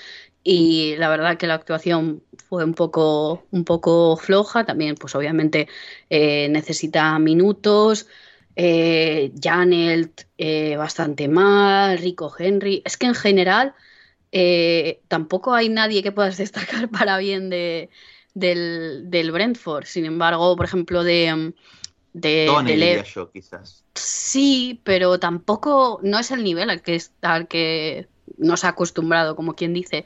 Y la verdad que la actuación fue un poco, un poco floja. También, pues obviamente, eh, necesita minutos. Eh, Janelt eh, bastante mal, Rico Henry. Es que en general tampoco hay nadie que puedas destacar para bien de, del, del Brentford. Sin embargo, por ejemplo, de, de, Tony, yo, quizás. Sí, pero tampoco no es el nivel al que, al que nos ha acostumbrado, como quien dice,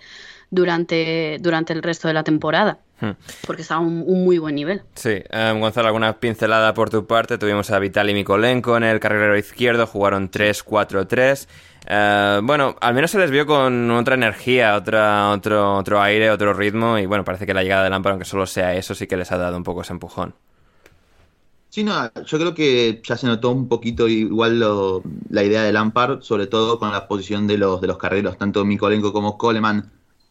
durante, durante el resto de la temporada. Hmm. Porque está a un, muy buen nivel. Sí, um, Gonzalo, alguna pincelada por tu parte. Tuvimos a Vitali Mikolenko en el carrilero izquierdo, jugaron 3-4-3. Eh, bueno, al menos se les vio con otra energía, otra, otro, otro aire, otro ritmo. Y bueno, parece que la llegada de Lampard, aunque solo sea eso, sí que les ha dado un poco ese empujón. Sí, no, yo creo que ya se notó un poquito igual la idea de Lampard, sobre todo con la posición de los, de los carreros, tanto Mikolenko como Coleman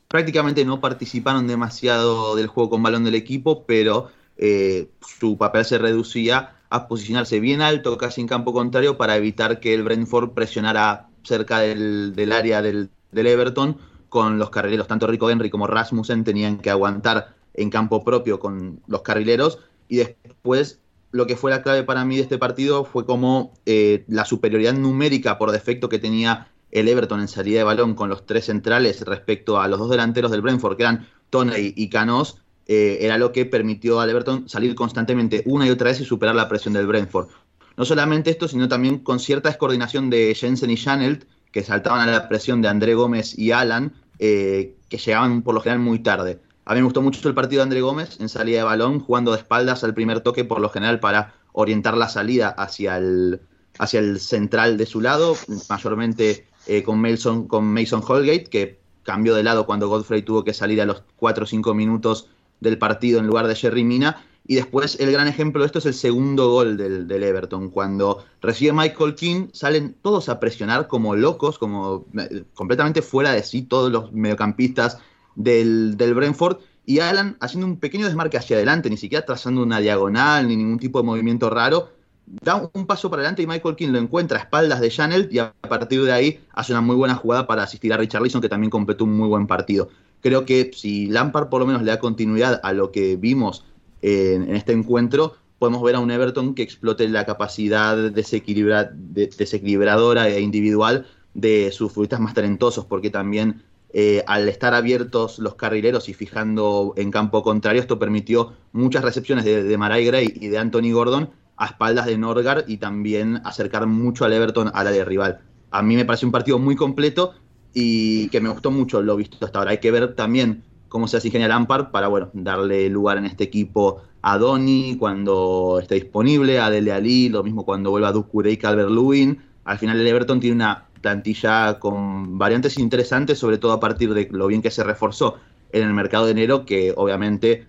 prácticamente no participaron demasiado del juego con balón del equipo, pero eh, su papel se reducía a posicionarse bien alto, casi en campo contrario, para evitar que el Brentford presionara cerca del, área del, del, Everton con los carrileros. Tanto Rico Henry como Rasmussen tenían que aguantar en campo propio con los carrileros y después lo que fue la clave para mí de este partido fue como eh, la superioridad numérica por defecto que tenía el Everton en salida de balón con los tres centrales respecto a los dos delanteros del Brentford, que eran Toney y Canos, eh, era lo que permitió al Everton salir constantemente una y otra vez y superar la presión del Brentford. No solamente esto, sino también con cierta descoordinación de Jensen y Chanelt, que saltaban a la presión de André Gómez y Alan, eh, que llegaban por lo general muy tarde. A mí me gustó mucho el partido de André Gómez en salida de balón, jugando de espaldas al primer toque por lo general para orientar la salida hacia el, hacia el central de su lado, mayormente eh, con, Mason, con Mason Holgate, que cambió de lado cuando Godfrey tuvo que salir a los 4 o 5 minutos del partido en lugar de Jerry Mina. Y después el gran ejemplo de esto es el segundo gol del, Everton. Cuando recibe Michael King, salen todos a presionar como locos, como eh, completamente fuera de sí, todos los mediocampistas del, del Brentford y Alan haciendo un pequeño desmarque hacia adelante, ni siquiera trazando una diagonal ni ningún tipo de movimiento raro. Da un paso para adelante y Michael King lo encuentra a espaldas de Chanel y a partir de ahí hace una muy buena jugada para asistir a Richard Richarlison que también completó un muy buen partido. Creo que si Lampard por lo menos le da continuidad a lo que vimos en, este encuentro, podemos ver a un Everton que explote la capacidad desequilibradora e individual de sus futbolistas más talentosos, porque también eh, al estar abiertos los carrileros y fijando en campo contrario, esto permitió muchas recepciones de, de Maray Gray y de Anthony Gordon a espaldas de Norgard y también acercar mucho al Everton al área rival. A mí me parece un partido muy completo y que me gustó mucho lo visto hasta ahora. Hay que ver también cómo se hace ingenia Lampard para bueno, darle lugar en este equipo a Donny cuando esté disponible, a Dele Ali, lo mismo cuando vuelva a Ducure y Calvert Lewin. Al final el Everton tiene una plantilla con variantes interesantes, sobre todo a partir de lo bien que se reforzó en el mercado de enero, que obviamente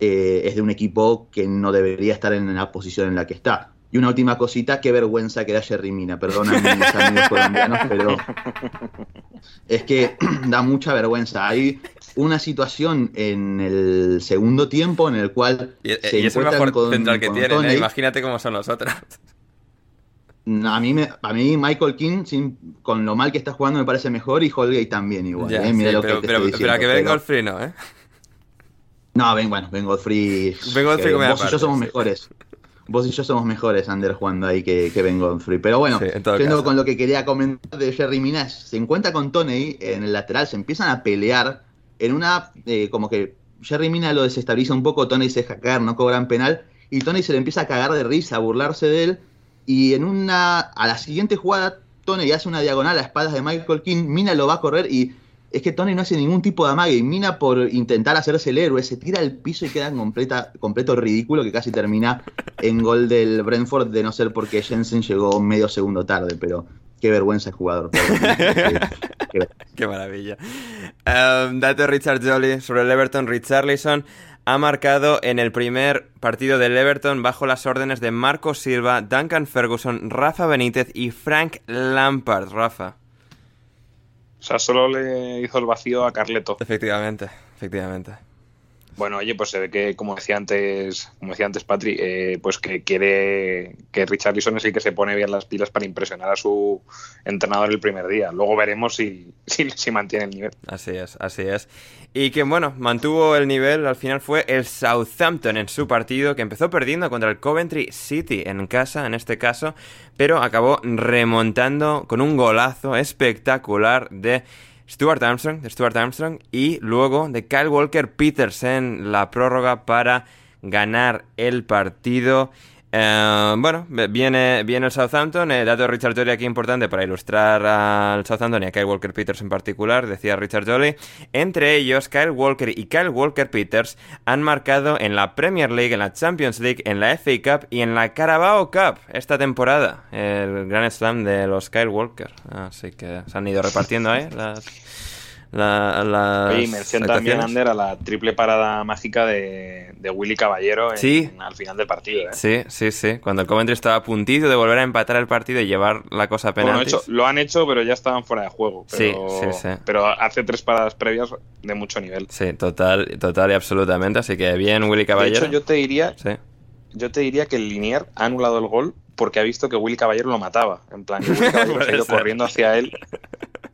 eh, es de un equipo que no debería estar en la posición en la que está. Y una última cosita, qué vergüenza que da Jerry Mina, perdóname mis amigos colombianos, pero es que da mucha vergüenza. Hay una situación en el segundo tiempo en el cual y, se y es el mejor central que tienen, ¿eh? imagínate cómo son los otros. A mí, me, a mí Michael King, con lo mal que está jugando, me parece mejor y Holgate también igual. ¿eh? Mira lo pero, que pero, pero, a que Ben Godfrey no, ¿eh? No, ben, bueno, Ben Godfrey. Ben Godfrey vos y yo somos mejores. Vos y yo somos mejores, Ander, jugando ahí que, que Ben Godfrey. Pero bueno, yendo con lo que quería comentar de Jerry Minas, se encuentra con Tony en el lateral, se empiezan a pelear en una. Eh, como que Jerry Mina lo desestabiliza un poco, Tony se deja caer, no cobran penal. Y Tony se le empieza a cagar de risa, a burlarse de él y en una. A la siguiente jugada, Tony hace una diagonal a espaldas de Michael King. Mina lo va a correr y. Es que Tony no hace ningún tipo de amague. Y Mina, por intentar hacerse el héroe, se tira al piso y queda en completa, completo ridículo que casi termina en gol del Brentford, de no ser porque Jensen llegó medio segundo tarde. Pero qué vergüenza el jugador. qué, maravilla. Um, dato Richard Jolly sobre el Everton, Richarlison ha marcado en el primer partido del Everton bajo las órdenes de Marco Silva, Duncan Ferguson, Rafa Benítez y Frank Lampard. Rafa. O sea, solo le hizo el vacío a Carleto. Efectivamente, efectivamente. Bueno, oye, pues se ve que, como decía antes, como decía antes Patri, eh, pues que quiere que Richard Lisson es el que se pone bien las pilas para impresionar a su entrenador el primer día. Luego veremos si, si, si mantiene el nivel. Así es, así es. Y que bueno, mantuvo el nivel, al final fue el Southampton en su partido, que empezó perdiendo contra el Coventry City en casa, en este caso, pero acabó remontando con un golazo espectacular de Stuart Armstrong, de Stuart Armstrong y luego de Kyle Walker Peters en la prórroga para ganar el partido. Eh, bueno, viene, viene el Southampton. El dato de Richard Jolly aquí importante para ilustrar al Southampton y a Kyle Walker Peters en particular, decía Richard Jolly. Entre ellos, Kyle Walker y Kyle Walker Peters han marcado en la Premier League, en la Champions League, en la FA Cup y en la Carabao Cup esta temporada. El Grand Slam de los Kyle Walker. Así que se han ido repartiendo ahí las la, la y mención también, Ander, a la triple parada mágica de, Willy Caballero al final del partido. ¿eh? Sí, sí, sí. Cuando el Coventry estaba a puntito de volver a empatar el partido y llevar la cosa a penaltis. lo han hecho, pero ya estaban fuera de juego. Pero, sí, sí, sí. Pero hace tres paradas previas de mucho nivel. Sí, total, total y absolutamente. Así que bien, Willy Caballero. De hecho, yo te diría, yo te diría que el Linier ha anulado el gol porque ha visto que Willy Caballero lo mataba. En plan, Willy Caballero ha ido corriendo hacia él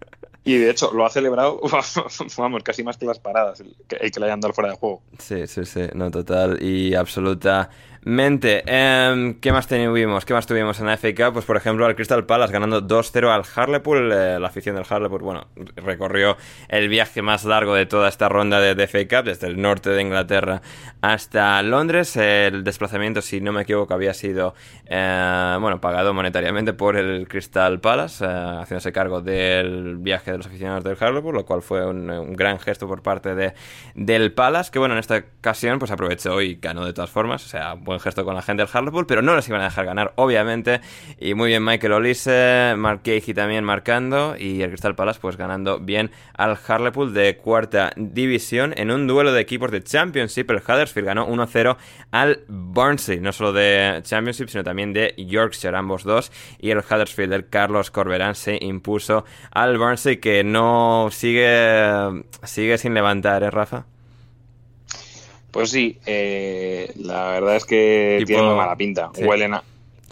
y de hecho, lo ha celebrado, vamos, casi más que las paradas, el que, el que le hayan dado fuera de juego. Sí, sí, sí, no, total y absoluta Mente, em, ¿qué más tuvimos? ¿Qué más tuvimos en la FA Cup? Pues por ejemplo al Crystal Palace ganando 2-0 al Harlepool. Eh, la afición del Harlepool, bueno, recorrió el viaje más largo de toda esta ronda de, de, FA Cup, desde el norte de Inglaterra hasta Londres. El desplazamiento, si no me equivoco, había sido, eh, bueno, pagado monetariamente por el Crystal Palace, eh, haciéndose cargo del viaje de los aficionados del Harlepool, lo cual fue un, gran gesto por parte de, del Palace, que bueno, en esta ocasión pues aprovechó y ganó de todas formas, o sea, buen gesto con la gente del Hartlepool, pero no los iban a dejar ganar, obviamente. Y muy bien Michael Olise, Mark Cagey también marcando y el Crystal Palace pues ganando bien al Hartlepool de cuarta división en un duelo de equipos de Championship. El Huddersfield ganó 1-0 al Barnsley, no solo de Championship, sino también de Yorkshire, ambos dos. Y el Huddersfield del Carlos Corberán se impuso al Barnsley que no sigue, sigue sin levantar, ¿eh, Rafa? Pues sí, eh, la verdad es que tiene muy mala pinta. Huelen a,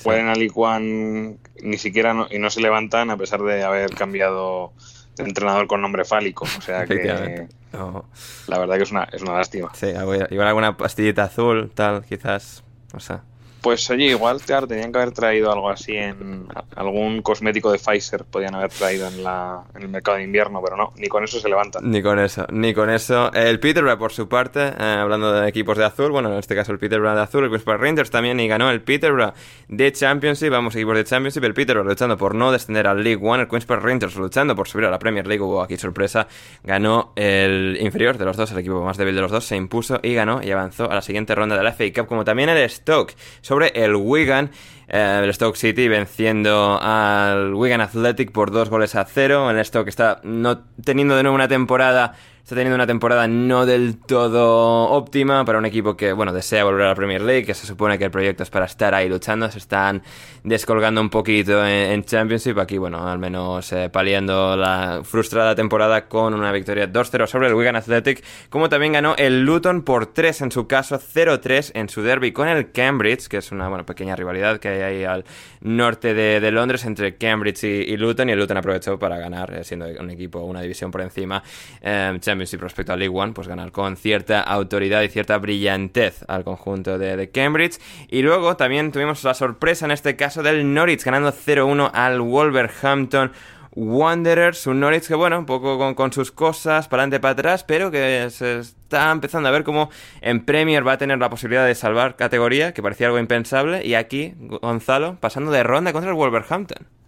huelen a Licuan ni siquiera y no se levantan a pesar de haber cambiado de entrenador con nombre fálico. O sea que la verdad que es una, es una lástima. Sí, igual alguna pastillita azul, tal, quizás. O sea. Pues oye, igual claro, tenían que haber traído algo así en algún cosmético de Pfizer, podían haber traído en, la, en el mercado de invierno, pero no, ni con eso se levantan. Ni con eso, ni con eso. El Peterborough, por su parte, eh, hablando de equipos de azul, bueno, en este caso el Peterborough de azul, el Queen's Rangers también, y ganó el Peterborough de Championship, vamos, equipos de Championship, el Peterborough luchando por no descender al League One, el Queen's Rangers luchando por subir a la Premier League, hubo aquí sorpresa, ganó el inferior de los dos, el equipo más débil de los dos, se impuso y ganó y avanzó a la siguiente ronda de la FA Cup, como también el Stoke sobre el Wigan. Eh, el Stoke City venciendo al Wigan Athletic por dos goles a cero. El Stoke está no teniendo de nuevo una temporada está teniendo una temporada no del todo óptima para un equipo que, bueno, desea volver a la Premier League, que se supone que el proyecto es para estar ahí luchando, se están descolgando un poquito en, Championship, aquí, bueno, al menos eh, paliando la frustrada temporada con una victoria 2-0 sobre el Wigan Athletic, como también ganó el Luton por 3 en su caso, 0-3 en su derby con el Cambridge, que es una, bueno, pequeña rivalidad que hay ahí al norte de, Londres entre Cambridge y, Luton, y el Luton aprovechó para ganar, eh, siendo un equipo, una división por encima, eh, Championship respecto a League One, pues ganar con cierta autoridad y cierta brillantez al conjunto de, Cambridge. Y luego también tuvimos la sorpresa en este caso del Norwich ganando 0-1 al Wolverhampton. Wanderers, un Norwich que bueno, un poco con, sus cosas, para adelante, para atrás, pero que se está empezando a ver cómo en Premier va a tener la posibilidad de salvar categoría, que parecía algo impensable, y aquí Gonzalo pasando de ronda contra el Wolverhampton.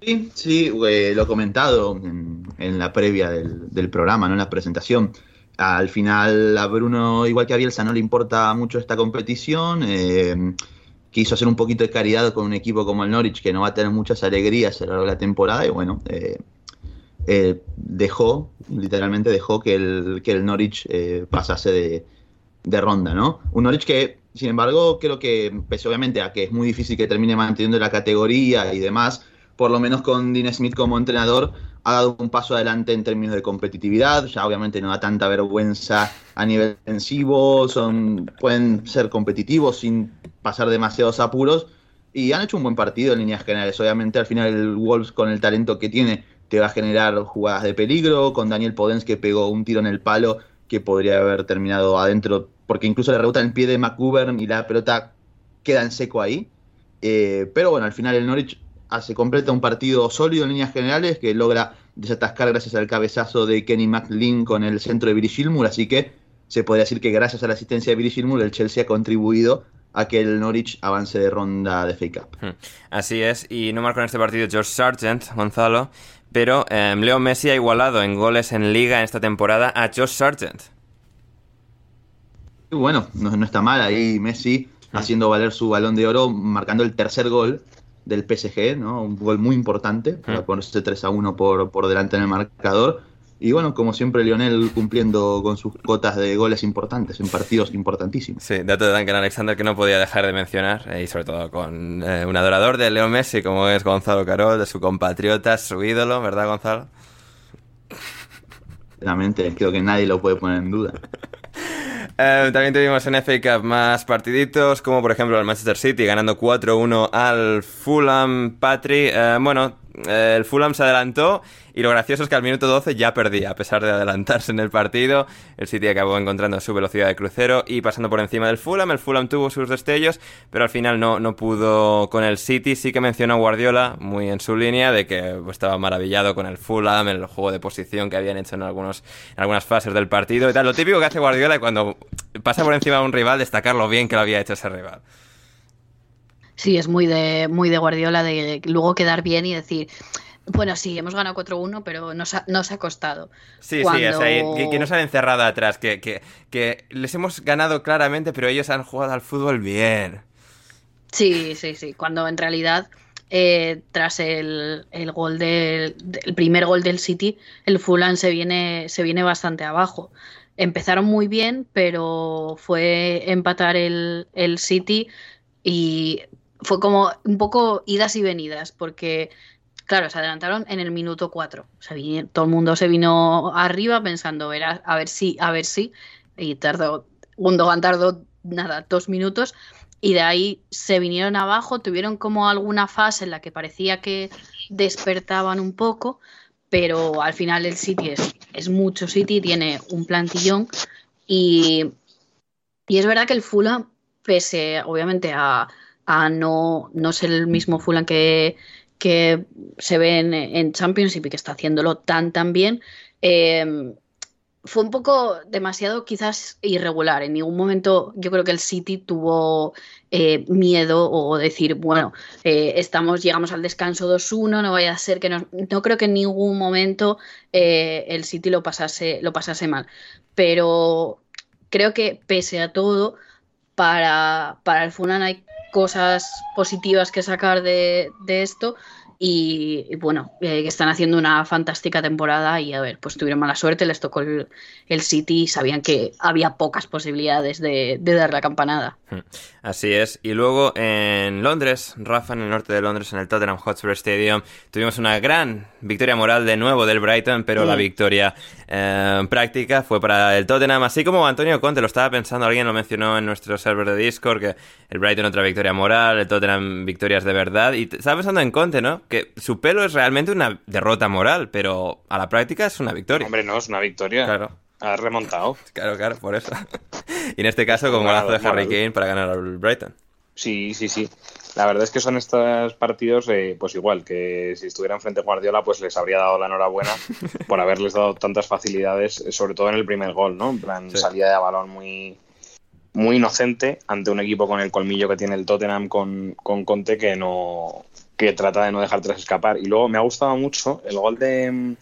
Sí, sí, eh, lo he comentado en, la previa del, programa, ¿no? en la presentación. Al final a Bruno, igual que a Bielsa, no le importa mucho esta competición. Eh, quiso hacer un poquito de caridad con un equipo como el Norwich, que no va a tener muchas alegrías a lo largo de la temporada. Y bueno, eh, dejó, literalmente dejó que el, que el Norwich pasase de, de ronda, ¿no? Un Norwich que, sin embargo, creo que, pese obviamente a que es muy difícil que termine manteniendo la categoría y demás, por lo menos con Dean Smith como entrenador, ha dado un paso adelante en términos de competitividad. Ya obviamente no da tanta vergüenza a nivel defensivo, son, pueden ser competitivos sin pasar demasiados apuros y han hecho un buen partido en líneas generales. Obviamente al final el Wolves con el talento que tiene te va a generar jugadas de peligro, con Daniel Podens que pegó un tiro en el palo que podría haber terminado adentro, porque incluso le rebota en el pie de McGovern y la pelota queda en seco ahí. Eh, pero bueno, al final el Norwich hace completa un partido sólido en líneas generales que logra desatascar gracias al cabezazo de Kenny McLean con el centro de Billy Gilmour, así que se podría decir que gracias a la asistencia de Billy Gilmour el Chelsea ha contribuido a que el Norwich avance de ronda de fake up. Hmm. Así es, y no marcó en este partido George Sargent, Gonzalo, pero em, Leo Messi ha igualado en goles en liga en esta temporada a Josh Sargent. Bueno, no, está mal ahí Messi hmm. haciendo valer su balón de oro, marcando el tercer gol del PSG, ¿no? Un gol muy importante para ponerse 3 a 1 por, por delante en el marcador. Y bueno, como siempre, Lionel cumpliendo con sus cotas de goles importantes en partidos importantísimos. Sí, dato de Duncan Alexander que no podía dejar de mencionar, eh, y sobre todo con eh, un adorador de Leo Messi, como es Gonzalo Carol, de su compatriota, su ídolo, ¿verdad, Gonzalo? Realmente, creo que nadie lo puede poner en duda. Eh, también tuvimos en FA Cup más partiditos, como por ejemplo el Manchester City ganando 4-1 al Fulham Patri. bueno, el Fulham se adelantó y lo gracioso es que al minuto 12 ya perdía, a pesar de adelantarse en el partido. El City acabó encontrando su velocidad de crucero y pasando por encima del Fulham. El Fulham tuvo sus destellos, pero al final no, no pudo con el City. Sí que mencionó Guardiola, muy en su línea, de que estaba maravillado con el Fulham, el juego de posición que habían hecho en, algunos, en algunas fases del partido y tal. Lo típico que hace Guardiola cuando pasa por encima de un rival, destacar lo bien que lo había hecho ese rival. Sí, es muy de, muy de Guardiola de luego quedar bien y decir, bueno, sí, hemos ganado 4-1, pero nos ha, nos ha costado. Sí, sí, que, nos han encerrado atrás, que, que, les hemos ganado claramente, pero ellos han jugado al fútbol bien. Sí, sí, sí, cuando en realidad... Eh, tras el, el gol del el primer gol del City, el Fulham se viene, se viene bastante abajo. Empezaron muy bien, pero fue empatar el, el City y fue como un poco idas y venidas, porque, claro, se adelantaron en el minuto 4. O sea, todo el mundo se vino arriba pensando, verás, a ver si, a ver si, y tardó, Gundogan tardó, nada, dos minutos, y de ahí se vinieron abajo, tuvieron como alguna fase en la que parecía que despertaban un poco, pero al final el City es, es mucho City, tiene un plantillón, y, y es verdad que el Fulham, pese obviamente a a no, no ser el mismo Fulham que, que se ve en, en, Championship y que está haciéndolo tan tan bien, em, fue un poco demasiado quizás irregular. En ningún momento yo creo que el City tuvo eh, miedo o decir, bueno, eh, estamos, llegamos al descanso 2-1, no vaya a ser que no, no creo que en ningún momento eh, el City lo pasase, lo pasase mal. Pero creo que pese a todo, para, para el Fulham hay cosas positivas que sacar de, de esto y, bueno, eh, que están haciendo una fantástica temporada y a ver, pues tuvieron mala suerte, les tocó el, City y sabían que había pocas posibilidades de, dar la campanada. Hmm. Así es. Y luego en Londres, Rafa, en el norte de Londres, en el Tottenham Hotspur Stadium, tuvimos una gran victoria moral de nuevo del Brighton, pero la victoria eh, práctica fue para el Tottenham, así como Antonio Conte, lo estaba pensando, alguien lo mencionó en nuestro server de Discord, que el Brighton otra victoria moral, el Tottenham victorias de verdad, y estaba pensando en Conte, ¿no? que su pelo es realmente una derrota moral, pero a la práctica es una victoria. Hombre, no, es una victoria. Claro. Ha remontado. Claro, claro, por eso. y en este caso, con golazo de Harry Kane para ganar al Brighton. Sí, sí, sí. La verdad es que son estos partidos, eh, pues igual, que si estuvieran frente a Guardiola, pues les habría dado la enhorabuena por haberles dado tantas facilidades, sobre todo en el primer gol, ¿no? En plan, salida de balón muy, muy inocente ante un equipo con el colmillo que tiene el Tottenham con, con Conte que no, que trata de no dejarte escapar. Y luego me ha gustado mucho el gol de. Mm,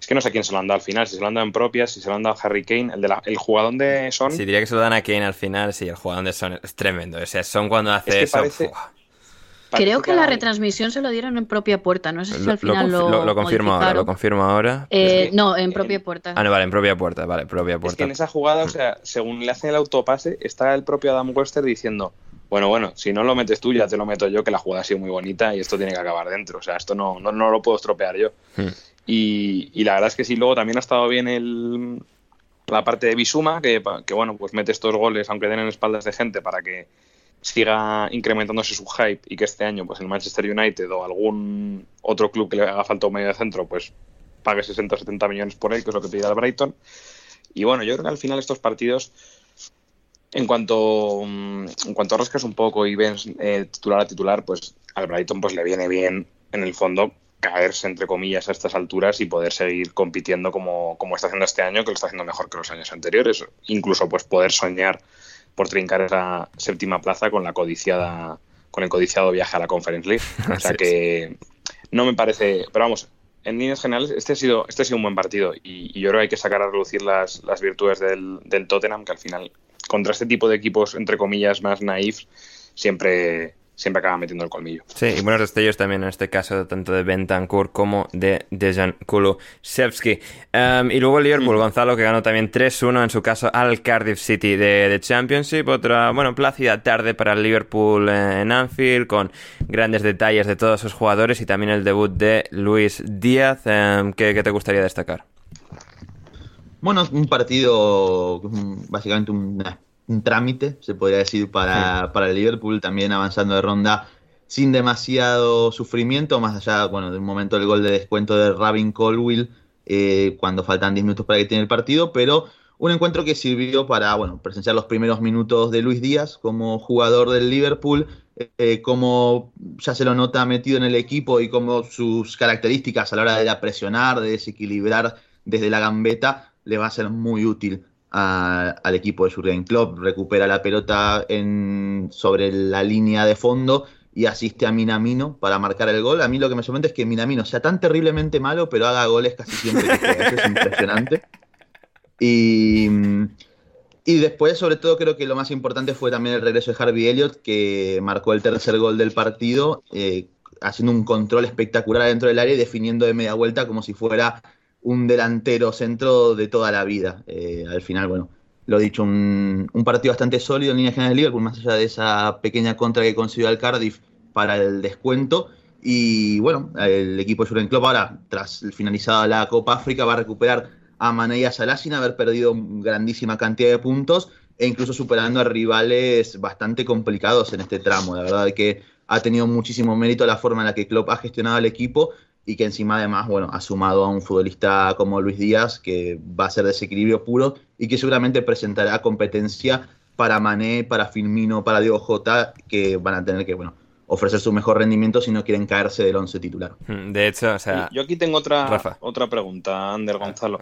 es que no sé quién se lo han dado al final, si se lo han dado en propia, si se lo han dado a Harry Kane, el, de la, el jugador de Son. Sí, diría que se lo dan a Kane al final, sí, el jugador de Son es tremendo. O sea, Son cuando hace eso. Creo que la retransmisión se lo dieron en propia puerta, no sé si al final lo, lo, confirmo ahora, lo confirmo ahora. Eh, no, en propia puerta. Ah, no, vale, en propia puerta, vale, propia puerta. Es que en esa jugada, o sea, según le hacen el autopase, está el propio Adam Webster diciendo, bueno, bueno, si no lo metes tú, ya te lo meto yo, que la jugada ha sido muy bonita y esto tiene que acabar dentro. O sea, esto no, no, lo puedo estropear yo. Hmm. Y, la verdad es que sí, luego también ha estado bien el, la parte de Bisuma, que, que bueno, pues mete estos goles, aunque den en espaldas de gente, para que siga incrementándose su hype y que este año, pues el Manchester United o algún otro club que le haga falta un medio de centro, pues pague 60 o 70 millones por él, que es lo que pide el Brighton. Y bueno, yo creo que al final estos partidos en cuanto, mm, en cuanto rascas un poco y ves eh, titular a titular, pues al Brighton pues le viene bien, en el fondo, caerse, entre comillas, a estas alturas y poder seguir compitiendo como, como está haciendo este año, que lo está haciendo mejor que los años anteriores. Incluso pues poder soñar por trincar esa séptima plaza con la codiciada con el codiciado viaje a la Conference League. O sea que no me parece, pero vamos, en líneas generales, este ha sido, este ha sido un buen partido y, yo creo que hay que sacar a reducir las, las virtudes del, del Tottenham, que al final contra este tipo de equipos, entre comillas, más naif, siempre, siempre acaba metiendo el colmillo. Sí, y buenos destellos también en este caso, tanto de Bentancur como de Dejan Kulusevski. Um, y luego el Liverpool, Gonzalo, que ganó también 3-1 en su caso al Cardiff City de, de, Championship. Otra, bueno, plácida tarde para el Liverpool en Anfield, con grandes detalles de todos sus jugadores y también el debut de Luis Díaz. Um, ¿qué, te gustaría destacar? Bueno, un partido, básicamente un, trámite, se podría decir, para, para, el Liverpool, también avanzando de ronda sin demasiado sufrimiento, más allá, bueno, del momento del gol de descuento de Rabin Colwill, eh, cuando faltan 10 minutos para que tiene el partido, pero un encuentro que sirvió para, bueno, presenciar los primeros minutos de Luis Díaz como jugador del Liverpool, eh, como ya se lo nota metido en el equipo y como sus características a la hora de presionar, de desequilibrar desde la gambeta, le va a ser muy útil al equipo de Jurgen Klopp. Recupera la pelota en, sobre la línea de fondo y asiste a Minamino para marcar el gol. A mí lo que me sorprende es que Minamino sea tan terriblemente malo, pero haga goles casi siempre. Eso es impresionante. Y, y después, sobre todo, creo que lo más importante fue también el regreso de Harvey Elliott, que marcó el tercer gol del partido, eh, haciendo un control espectacular dentro del área y definiendo de media vuelta como si fuera un delantero centro de toda la vida. Eh, al final, bueno, lo dicho, un, partido bastante sólido en línea general de Liverpool, más allá de esa pequeña contra que consiguió al Cardiff para el descuento. Y bueno, el equipo de Jurgen Klopp ahora, tras finalizada la Copa África, va a recuperar a Mané y a Salah sin haber perdido grandísima cantidad de puntos e incluso superando a rivales bastante complicados en este tramo. La verdad es que ha tenido muchísimo mérito la forma en la que Klopp ha gestionado el equipo y que encima además, bueno, ha sumado a un futbolista como Luis Díaz, que va a ser desequilibrio puro y que seguramente presentará competencia para Mané, para Firmino, para Diego Jota, que van a tener que, bueno, ofrecer su mejor rendimiento si no quieren caerse del once titular. Hmm, de hecho, o sea... Yo aquí tengo otra, otra pregunta, Ander Gonzalo.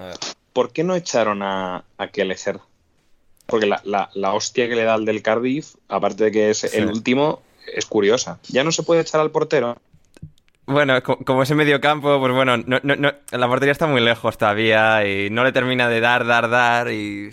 ¿Por qué no echaron a, a Kelleher? Porque la, la, hostia que le da al del Cardiff, aparte de que es el último, es curiosa. ¿Ya no se puede echar al portero? Bueno, como ese medio campo, pues bueno, no, no, no, la portería está muy lejos todavía y no le termina de dar, dar, dar y...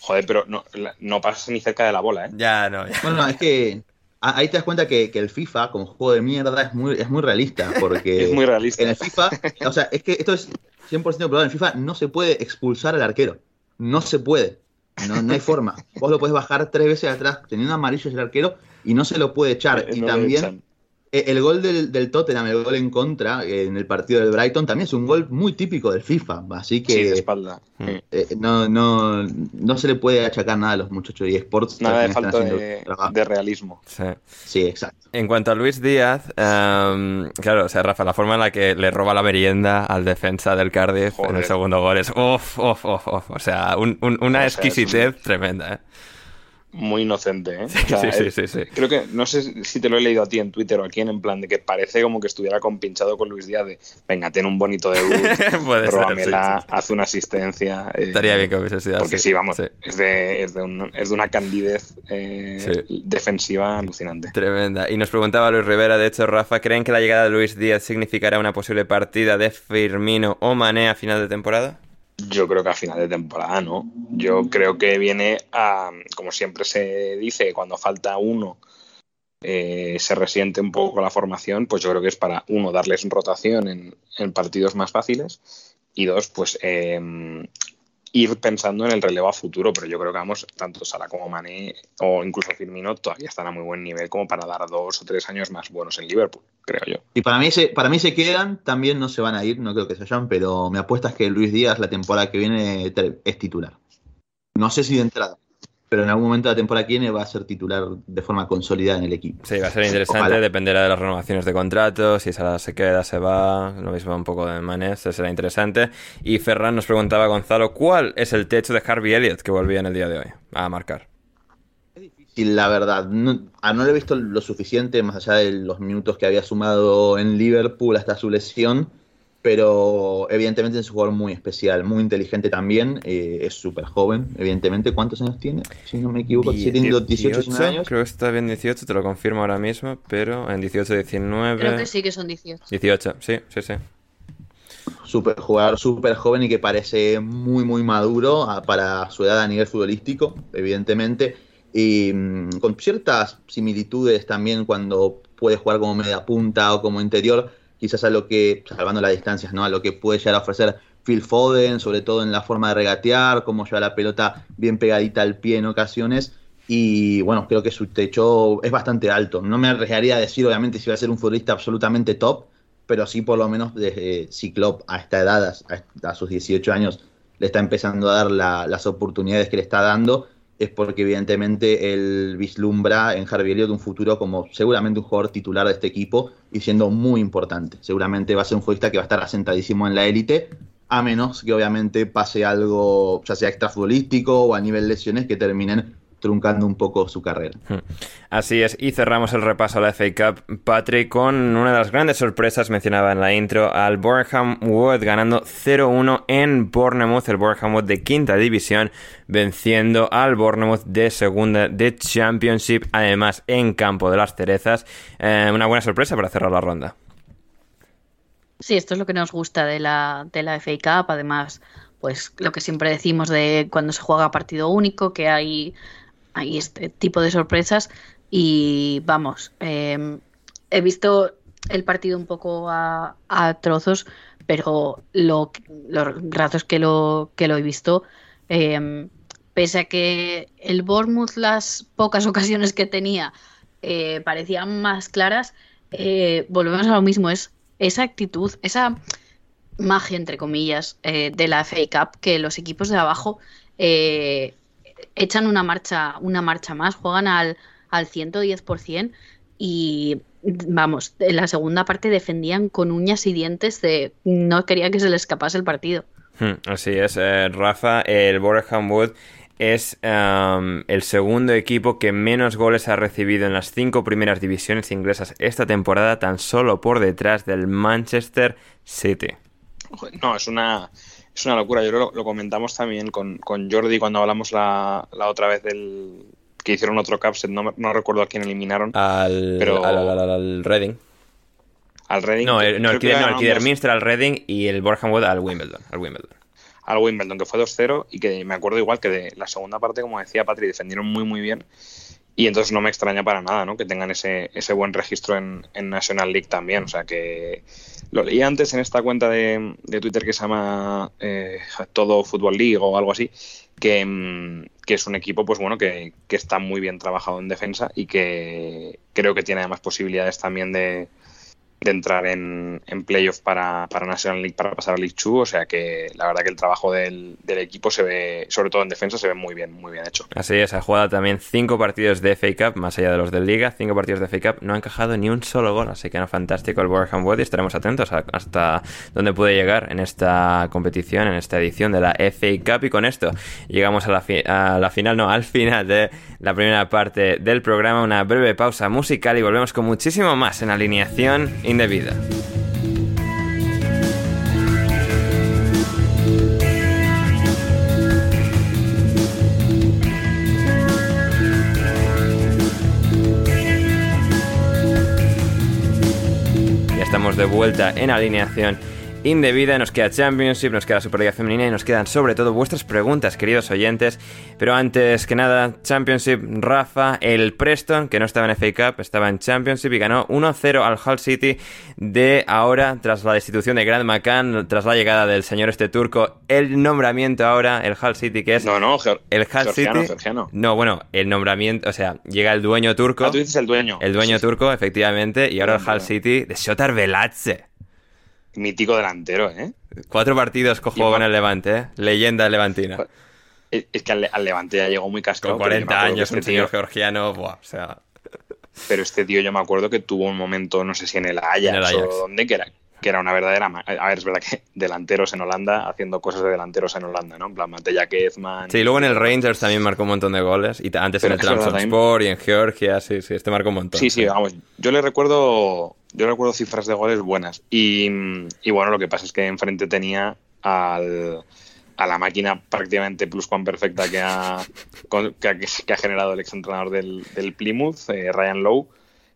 Joder, pero no, no pasas ni cerca de la bola, ¿eh? Ya, no. Bueno, es que ahí te das cuenta que, el FIFA, como juego de mierda, es muy, es muy realista, porque... es muy realista. En el FIFA, o sea, es que esto es 100% probable, en el FIFA no se puede expulsar al arquero, no se puede, no, no hay forma. Vos lo puedes bajar tres veces atrás teniendo amarillo el arquero y no se lo puede echar. Eh, y también el gol del, del, Tottenham, el gol en contra eh, en el partido del Brighton, también es un gol muy típico del FIFA. Así que. Sí, de espalda. Eh, no, no, no se le puede achacar nada a los muchachos de eSports. Nada de falta de, realismo. Sí. exacto. En cuanto a Luis Díaz, em, claro, o sea, Rafa, la forma en la que le roba la merienda al defensa del Cardiff en el segundo gol es. Uf, uf, uf, O sea, una exquisitez tremenda, ¿eh? Muy inocente, ¿eh? sí, sí, sí, Creo que, no sé si te lo he leído a ti en Twitter o aquí en plan de que parece como que estuviera compinchado con Luis Díaz de, venga, ten un bonito debut, róbamela, haz una asistencia. Eh, Estaría bien que hubiese sido Porque sí, vamos, Es, de, es, de un, es, de, una candidez eh, defensiva alucinante. Tremenda. Y nos preguntaba Luis Rivera, de hecho, Rafa, ¿creen que la llegada de Luis Díaz significará una posible partida de Firmino o Mané a final de temporada? Yo creo que a final de temporada no. Yo creo que viene a, como siempre se dice, cuando falta uno eh, se resiente un poco la formación, pues yo creo que es para, uno, darles rotación en, partidos más fáciles y dos, pues em, ir pensando en el relevo a futuro, pero yo creo que vamos, tanto Sala como Mané o incluso Firmino todavía están a muy buen nivel como para dar dos o tres años más buenos en Liverpool, creo yo. Y para mí se, para mí se quedan, también no se van a ir, no creo que se vayan, pero me apuestas que Luis Díaz la temporada que viene es titular. No sé si de entrada pero en algún momento de la temporada que viene va a ser titular de forma consolidada en el equipo. Sí, va a ser interesante, dependerá de las renovaciones de contratos, si Sala se queda, se va, lo mismo un poco de Manes, será interesante. Y Ferran nos preguntaba, Gonzalo, ¿cuál es el techo de Harvey Elliott que volvía en el día de hoy a marcar? Es difícil, la verdad. No, no le he visto lo suficiente, más allá de los minutos que había sumado en Liverpool hasta su lesión pero evidentemente es un jugador muy especial, muy inteligente también, eh, es súper joven, evidentemente. ¿Cuántos años tiene? Si no me equivoco, tiene 18, 18 años. Creo que está bien 18, te lo confirmo ahora mismo, pero en 18, 19... Creo que sí que son 18. 18, sí, sí, sí. Super jugador súper joven y que parece muy, muy maduro para su edad a nivel futbolístico, evidentemente. Y mm, con ciertas similitudes también cuando puede jugar como media punta o como interior quizás a lo que, salvando las distancias, ¿no? A lo que puede llegar a ofrecer Phil Foden, sobre todo en la forma de regatear, cómo lleva la pelota bien pegadita al pie en ocasiones. Y bueno, creo que su techo es bastante alto. No me arriesgaría a decir, obviamente, si va a ser un futbolista absolutamente top, pero sí por lo menos desde si a esta edad, a, sus 18 años, le está empezando a dar las oportunidades que le está dando es porque evidentemente él vislumbra en Harvey Elliott un futuro como seguramente un jugador titular de este equipo y siendo muy importante. Seguramente va a ser un futbolista que va a estar asentadísimo en la élite, a menos que obviamente pase algo, ya sea extrafutbolístico o a nivel lesiones, que terminen truncando un poco su carrera. Hmm. Así es, y cerramos el repaso a la FA Cup, Patrick, con una de las grandes sorpresas, mencionaba en la intro, al Boreham Wood ganando 0-1 en Bournemouth, el Boreham Wood de quinta división, venciendo al Bournemouth de segunda de Championship, además en campo de las cerezas. Eh, una buena sorpresa para cerrar la ronda. Sí, esto es lo que nos gusta de la, de la FA Cup, además pues lo que siempre decimos de cuando se juega partido único, que hay hay este tipo de sorpresas y vamos, em, he visto el partido un poco a, trozos, pero lo, los ratos que lo, que lo he visto, em, pese a que el Bournemouth las pocas ocasiones que tenía eh, parecían más claras, eh, volvemos a lo mismo, es esa actitud, esa magia, entre comillas, eh, de la FA Cup que los equipos de abajo echan una marcha, una marcha más, juegan al, al 110% y vamos, en la segunda parte defendían con uñas y dientes de no quería que se les escapase el partido. Hmm, así es, eh, Rafa, el Boreham Wood es um, el segundo equipo que menos goles ha recibido en las cinco primeras divisiones inglesas esta temporada, tan solo por detrás del Manchester City. No, es una, es una locura. Yo lo, lo comentamos también con, con, Jordi cuando hablamos la, la, otra vez del que hicieron otro capset. No, no recuerdo a quién eliminaron. Al, pero... al, al, Reading. Al Reading. No, el, no, el, Kidderminster al Reading y el Boreham Wood al Wimbledon. Al Wimbledon. Al Wimbledon, que fue 2-0 y que me acuerdo igual que de la segunda parte, como decía Patri, defendieron muy, muy bien. Y entonces no me extraña para nada ¿no? que tengan ese, ese buen registro en, en National League también. O sea que lo leí antes en esta cuenta de, Twitter que se llama eh, Todo Fútbol League o algo así, que, mm, que, es un equipo pues bueno que, que está muy bien trabajado en defensa y que creo que tiene además posibilidades también de, de entrar en, en playoff para, para, National League, para pasar a League 2. O sea que la verdad que el trabajo del, del, equipo se ve, sobre todo en defensa, se ve muy bien, muy bien hecho. Así es, ha jugado también cinco partidos de FA Cup, más allá de los de Liga, cinco partidos de FA Cup, no ha encajado ni un solo gol, así que era fantástico el Warham Wood y estaremos atentos hasta dónde puede llegar en esta competición, en esta edición de la FA Cup. Y con esto llegamos a la, a la final, no, al final de la primera parte del programa, una breve pausa musical y volvemos con muchísimo más en alineación indebida. Ya estamos de vuelta en alineación indebida, nos queda Championship, nos queda Superliga Femenina y nos quedan sobre todo vuestras preguntas, queridos oyentes. Pero antes que nada, Championship, Rafa, el Preston, que no estaba en FA Cup, estaba en Championship y ganó 1-0 al Hull City de ahora, tras la destitución de Grant McCann, tras la llegada del señor este turco, el nombramiento ahora, el Hull City, que es... No, no, el Hull City... No, bueno, el nombramiento, o sea, llega el dueño turco... Ah, tú dices el dueño. El dueño turco, efectivamente, y ahora el Hull City de Shotar Velatze. Mítico delantero, ¿eh? Cuatro partidos cojo con el Levante, ¿eh? Leyenda levantina. Es que al, Levante ya llegó muy cascado. Con 40 años, este un señor georgiano, buah, o sea... Pero este tío yo me acuerdo que tuvo un momento, no sé si en el Ajax, o donde, que era, que era una verdadera... A ver, es verdad que delanteros en Holanda, haciendo cosas de delanteros en Holanda, ¿no? En plan, Matella Kezman... Sí, luego en el Rangers también marcó un montón de goles. Y antes en el Trabzonspor y en Georgia, sí, sí, este marcó un montón. Sí, sí, vamos. Yo le recuerdo... Yo recuerdo cifras de goles buenas. Y, y bueno, lo que pasa es que enfrente tenía al a la máquina prácticamente plus perfecta que ha, que ha, generado el exentrenador del, del Plymouth, eh, Ryan Lowe,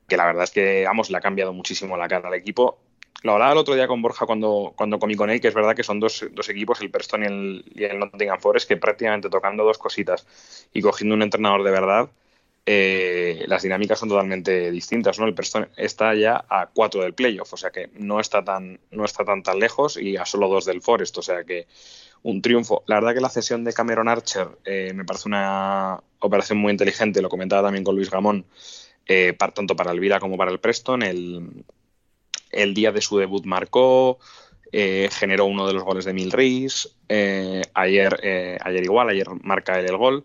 que la verdad es que, vamos, le ha cambiado muchísimo la cara al equipo. Lo hablaba el otro día con Borja cuando, cuando comí con él, que es verdad que son dos, dos equipos, el Preston y el, y Nottingham Forest, que prácticamente tocando dos cositas y cogiendo un entrenador de verdad, eh, las dinámicas son totalmente distintas. ¿no? El Preston está ya a cuatro del playoff, o sea que no está tan, no está tan, tan lejos y a solo dos del Forest, o sea que un triunfo. La verdad que la cesión de Cameron Archer eh, me parece una operación muy inteligente, lo comentaba también con Luis Gamón, eh, tanto para Elvira como para el Preston. El, el día de su debut marcó, eh, generó uno de los goles de Mil ayer, ayer igual, ayer marca él el gol.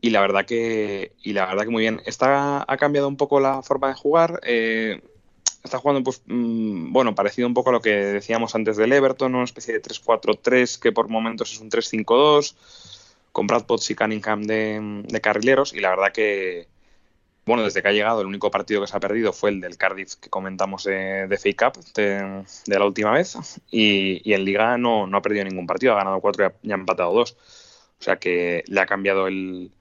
Y la verdad que, y la verdad que muy bien. Está, ha cambiado un poco la forma de jugar está jugando, pues, mm, bueno, parecido un poco a lo que decíamos antes del Everton, una especie de 3-4-3 que por momentos es un 3-5-2, con Brad Potts y Cunningham de, carrileros, y la verdad que, bueno, desde que ha llegado, el único partido que se ha perdido fue el del Cardiff que comentamos de, de Fake Up de, la última vez, y, en Liga no, no, ha perdido ningún partido, ha ganado 4 y ha, empatado 2. O sea que le ha cambiado el,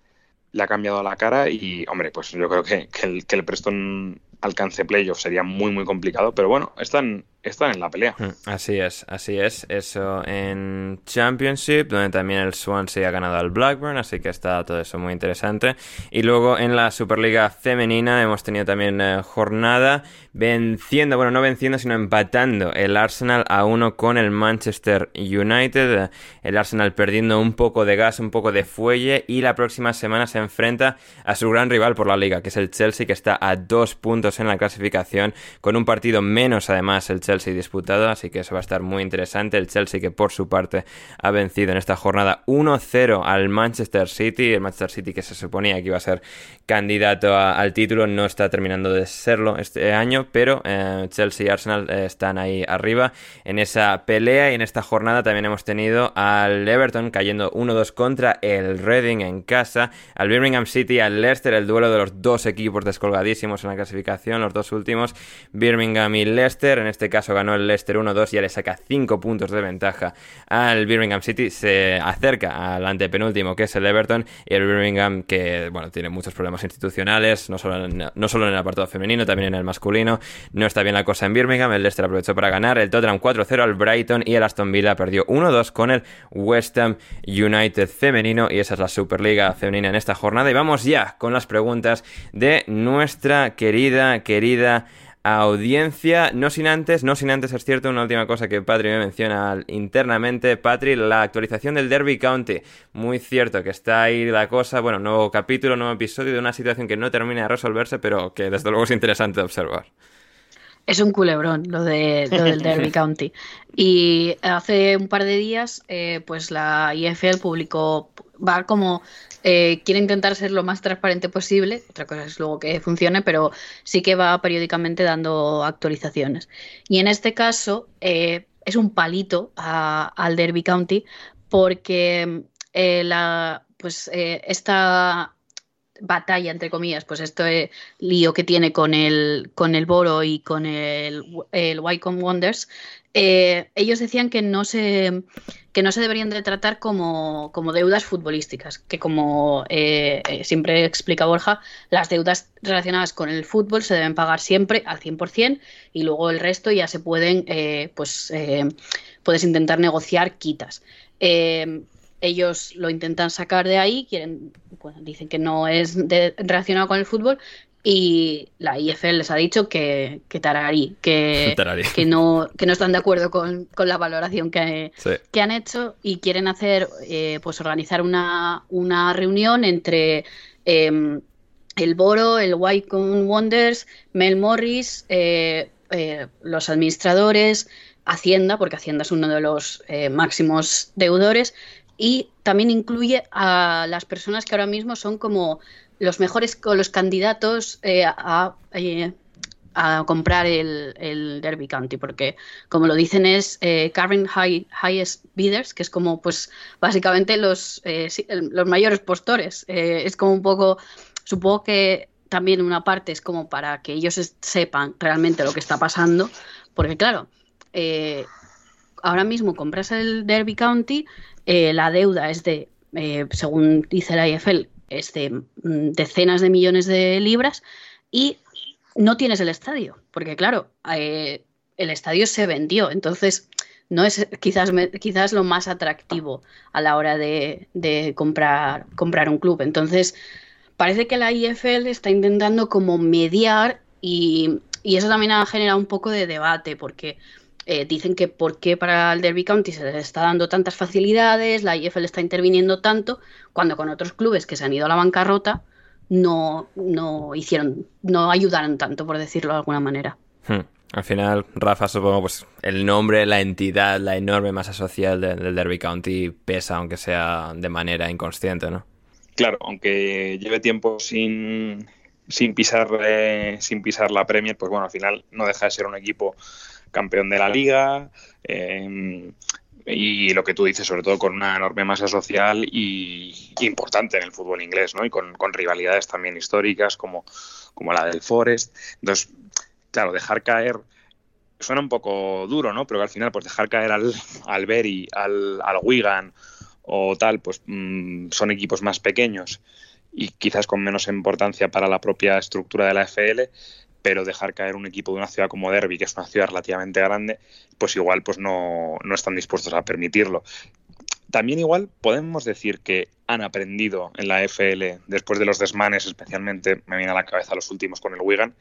le ha cambiado la cara y, hombre, pues yo creo que, el, que el Preston alcance playoff sería muy muy complicado, pero bueno, están, están en la pelea. Mm, así es, así es. Eso en Championship, donde también el Swansea ha ganado al Blackburn, así que está todo eso muy interesante. Y luego en la Superliga Femenina hemos tenido también eh, jornada venciendo, bueno, no venciendo, sino empatando el Arsenal a uno con el Manchester United. El Arsenal perdiendo un poco de gas, un poco de fuelle y la próxima semana se enfrenta a su gran rival por la liga, que es el Chelsea, que está a dos puntos en la clasificación, con un partido menos además el Chelsea disputado, así que eso va a estar muy interesante. El Chelsea que por su parte ha vencido en esta jornada 1-0 al Manchester City, el Manchester City que se suponía que iba a ser candidato al título, no está terminando de serlo este año, pero eh, Chelsea y Arsenal eh, están ahí arriba en esa pelea. Y en esta jornada también hemos tenido al Everton cayendo 1-2 contra el Reading en casa, al Birmingham City, al Leicester, el duelo de los dos equipos descolgadísimos en la clasificación, los dos últimos, Birmingham y Leicester, en este caso ganó el Leicester 1-2, ya le saca 5 puntos de ventaja al Birmingham City, se acerca al antepenúltimo que es el Everton y el Birmingham que bueno tiene muchos problemas institucionales, no solo en, no solo en el apartado femenino, también en el masculino, no está bien la cosa en Birmingham, el Leicester aprovechó para ganar, el Tottenham 4-0 al Brighton y el Aston Villa perdió 1-2 con el West Ham United femenino. Y esa es la Superliga femenina en esta jornada. Y vamos ya con las preguntas de nuestra querida, querida audiencia. No sin antes, no sin antes, es cierto, una última cosa que Patri me menciona internamente. Patri, la actualización del Derby County. Muy cierto que está ahí la cosa. Bueno, nuevo capítulo, nuevo episodio de una situación que no termina de resolverse, pero que desde luego es interesante de observar. Es un culebrón lo, de, lo del Derby County. Y hace un par de días, eh, pues la IFL publicó, va como eh, quiere intentar ser lo más transparente posible, otra cosa es luego que funcione, pero sí que va periódicamente dando actualizaciones. Y en este caso eh, es un palito al Derby County porque la, pues, esta, batalla, entre comillas, pues esto es lío que tiene con el, con el Boro y con el, el Wycombe Wonders, eh, ellos decían que no se, que no se deberían de tratar como, como deudas futbolísticas, que como eh, eh, siempre explica Borja, las deudas relacionadas con el fútbol se deben pagar siempre al 100% y luego el resto ya se pueden, pues puedes intentar negociar quitas ellos lo intentan sacar de ahí, quieren, dicen que no es relacionado con el fútbol y la IFL les ha dicho que, que tararí, que, que, no, que no están de acuerdo con, la valoración que, que, han hecho y quieren hacer, eh, pues organizar una, una reunión entre em, el Boro, el Wycombe Wonders, Mel Morris, eh, eh, los administradores, Hacienda, porque Hacienda es uno de los máximos deudores, y también incluye a las personas que ahora mismo son como los mejores los candidatos eh, eh, a, comprar el, Derby County, porque como lo dicen es eh, Current High, Highest Bidders, que es como pues básicamente los, los mayores postores. es como un poco, supongo que también una parte es como para que ellos sepan realmente lo que está pasando, porque claro, ahora mismo compras el Derby County, la deuda es de, según dice la IFL, este, mm, decenas de millones de libras y no tienes el estadio, porque claro, eh, el estadio se vendió, entonces no es quizás, quizás lo más atractivo a la hora de, comprar, comprar un club. Entonces, parece que la IFL está intentando como mediar y, y eso también ha generado un poco de debate, porque eh, dicen que por qué para el Derby County se les está dando tantas facilidades, la IFL está interviniendo tanto, cuando con otros clubes que se han ido a la bancarrota no, no hicieron, no ayudaron tanto, por decirlo de alguna manera. Hmm. Al final, Rafa, supongo, pues el nombre, la entidad, la enorme masa social del Derby County pesa, aunque sea de manera inconsciente, ¿no? Claro, aunque lleve tiempo sin, sin pisar eh, sin pisar la Premier, pues bueno, al final no deja de ser un equipo campeón de la liga. Eh, y lo que tú dices, sobre todo con una enorme masa social y, importante en el fútbol inglés, ¿no? Y con, rivalidades también históricas como, como la del Forest. Entonces, claro, dejar caer suena un poco duro, ¿no? Pero al final, pues dejar caer al, al Berry, al, al Wigan o tal, pues mm, son equipos más pequeños y quizás con menos importancia para la propia estructura de la FL, pero dejar caer un equipo de una ciudad como Derby, que es una ciudad relativamente grande, pues igual pues no, no están dispuestos a permitirlo. También igual podemos decir que han aprendido en la FL, después de los desmanes, especialmente me viene a la cabeza los últimos con el Wigan,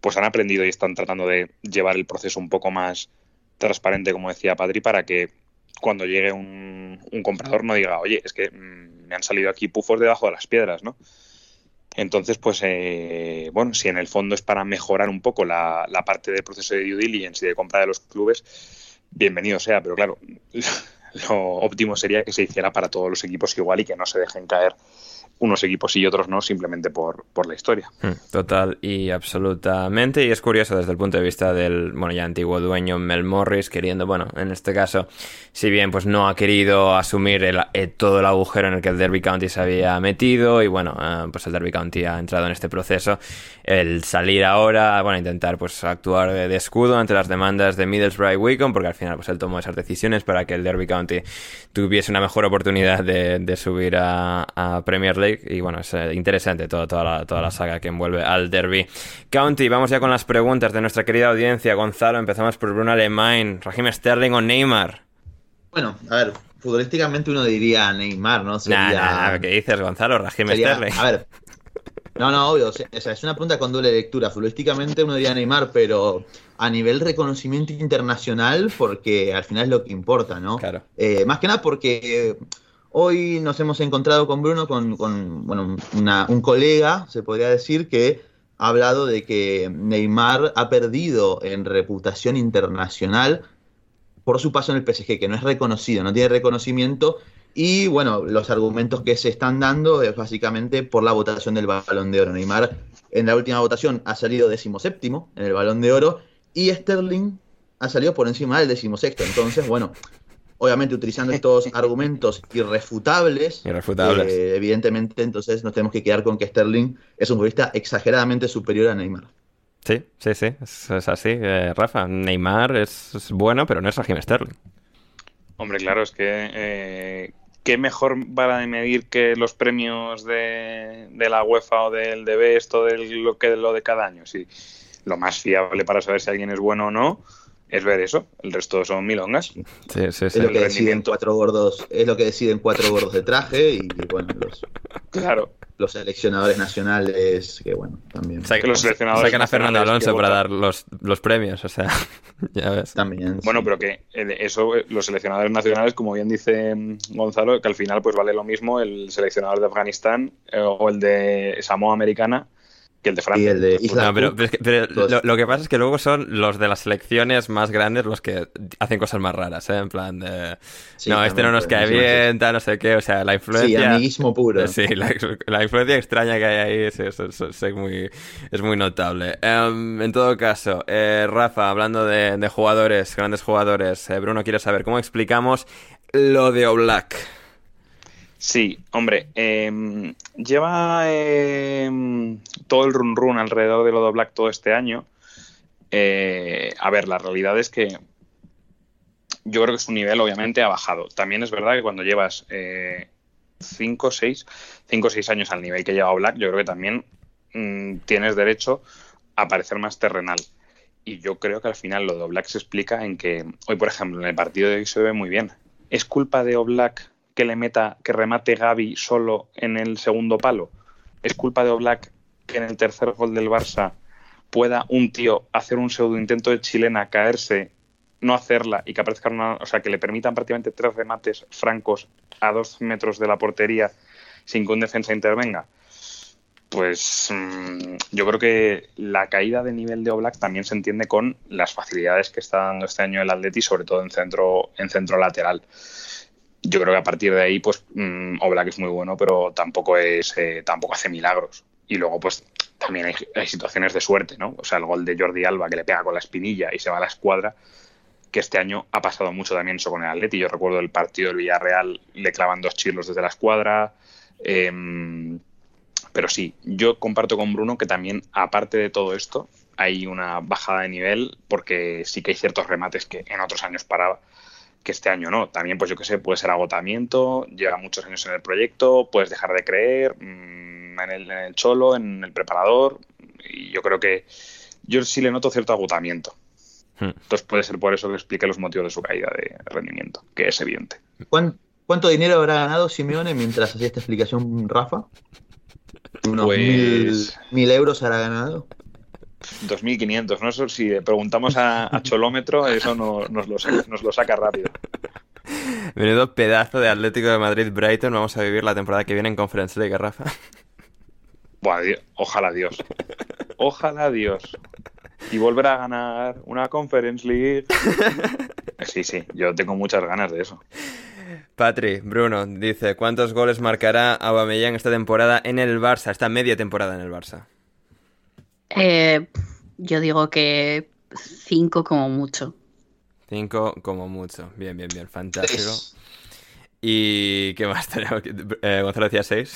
pues han aprendido y están tratando de llevar el proceso un poco más transparente, como decía Padri, para que cuando llegue un, un comprador no diga, oye, es que mm, me han salido aquí pufos debajo de las piedras, ¿no? Entonces, pues, eh, bueno, si en el fondo es para mejorar un poco la, parte del proceso de due diligence y de compra de los clubes, bienvenido sea, pero claro, lo óptimo sería que se hiciera para todos los equipos igual y que no se dejen caer unos equipos y otros no, simplemente por, por la historia. Hmm, total y absolutamente. Y es curioso desde el punto de vista del, bueno, ya antiguo dueño Mel Morris, queriendo, bueno, en este caso, si bien pues no ha querido asumir el, eh, todo el agujero en el que el Derby County se había metido, y bueno, eh, pues el Derby County ha entrado en este proceso, el salir ahora, bueno, intentar pues actuar de, escudo ante las demandas de Middlesbrough y Wycombe, porque al final pues él tomó esas decisiones para que el Derby County tuviese una mejor oportunidad de, subir a Premier League y bueno, es eh, interesante toda, toda, la, toda la saga que envuelve al Derby County. Vamos ya con las preguntas de nuestra querida audiencia. Gonzalo, empezamos por Bruno Alemán, Raheem Sterling o Neymar. Bueno, a ver, futbolísticamente uno diría Neymar, ¿no? Sería... ¿qué dices, Gonzalo? Raheem Sterling. A ver, no, no, obvio. O sea, es una pregunta con doble lectura. Futbolísticamente uno diría Neymar, pero a nivel reconocimiento internacional, porque al final es lo que importa, ¿no? Claro. Eh, más que nada porque Hoy nos hemos encontrado con Bruno, con, bueno, un colega, se podría decir, que ha hablado de que Neymar ha perdido en reputación internacional por su paso en el PSG, que no es reconocido, no tiene reconocimiento. Y bueno, los argumentos que se están dando es básicamente por la votación del balón de oro. Neymar en la última votación ha salido decimoséptimo en el balón de oro y Sterling ha salido por encima del decimosexto. Entonces, bueno, obviamente utilizando estos argumentos irrefutables, irrefutables. Eh, evidentemente entonces nos tenemos que quedar con que Sterling es un futbolista exageradamente superior a Neymar. Sí, sí, sí, es, así, eh, Rafa. Neymar es, bueno, pero no es Raheem Sterling. Hombre, claro, es que eh, qué mejor para de medir que los premios de, la UEFA o del DB, esto de lo que lo de cada año. Sí, lo más fiable para saber si alguien es bueno o no es ver eso. El resto son milongas. Sí, sí, sí. Es lo que deciden cuatro gordos, es lo que deciden cuatro gordos de traje y, bueno, los, claro. los seleccionadores nacionales, que bueno, también. los seleccionadores sacan a Fernando Alonso para dar los, los, premios, o sea, ya ves. También. Bueno, pero que eso, los seleccionadores nacionales, como bien dice mm, Gonzalo, que al final pues vale lo mismo el seleccionador de Afganistán eh, o el de Samoa Americana el de Francia. el de Isla pero, lo, que pasa es que luego son los de las selecciones más grandes los que hacen cosas más raras, ¿eh? En plan de... no, este no nos cae bien, tal, no sé qué, o sea, la influencia... Sí, amiguismo puro. Sí, la, influencia extraña que hay ahí es, muy, es muy notable. Em, en todo caso, eh, Rafa, hablando de, jugadores, grandes jugadores, eh, Bruno quiere saber cómo explicamos lo de Oblak. Sí, hombre, em, lleva em, todo el run run alrededor de Lodo Black todo este año. Eh, a ver, la realidad es que yo creo que su nivel obviamente ha bajado. También es verdad que cuando llevas 5 o 6 años al nivel que lleva Black, yo creo que también mm, tienes derecho a parecer más terrenal. Y yo creo que al final lo de Black se explica en que hoy, por ejemplo, en el partido de hoy se ve muy bien. ¿Es culpa de Oblak que le meta, que remate Gaby solo en el segundo palo. Es culpa de Oblak que en el tercer gol del Barça pueda un tío hacer un pseudo intento de chilena, caerse, no hacerla y que aparezca una, o sea, que le permitan prácticamente tres remates francos a dos metros de la portería sin que un defensa intervenga. Pues mm, yo creo que la caída de nivel de Oblak también se entiende con las facilidades que está dando este año el Atleti, sobre todo en centro, en centro lateral yo creo que a partir de ahí, pues mmm, Oblak es muy bueno, pero tampoco es eh, tampoco hace milagros. Y luego, pues también hay, situaciones de suerte, ¿no? O sea, el gol de Jordi Alba que le pega con la espinilla y se va a la escuadra, que este año ha pasado mucho también eso con el Atleti. Yo recuerdo el partido del Villarreal, le clavan dos chirlos desde la escuadra. Em, pero sí, yo comparto con Bruno que también, aparte de todo esto, hay una bajada de nivel, porque sí que hay ciertos remates que en otros años paraba que este año no. También, pues yo que sé, puede ser agotamiento, lleva muchos años en el proyecto, puedes dejar de creer mm, en, el, cholo, en el preparador, y yo creo que yo sí le noto cierto agotamiento. Hmm. Entonces puede ser por eso que explique los motivos de su caída de rendimiento, que es evidente. ¿Cuánto dinero habrá ganado Simeone mientras hacía esta explicación Rafa? ¿Unos pues mil, mil euros habrá ganado? 2.500, ¿no? Eso, si preguntamos a, Cholómetro, eso nos, lo, saca rápido. Menudo pedazo de Atlético de Madrid-Brighton. Vamos a vivir la temporada que viene en Conference League, Rafa. ojalá Dios. Ojalá Dios. Y volver a ganar una Conference League. Sí, sí, yo tengo muchas ganas de eso. Patri, Bruno, dice, ¿cuántos goles marcará Aubameyang esta temporada en el Barça, esta media temporada en el Barça? Eh, yo digo que cinco como mucho. Cinco como mucho. Bien, bien, bien. Fantástico. ¿Y qué más tenemos? Eh, Gonzalo decía seis.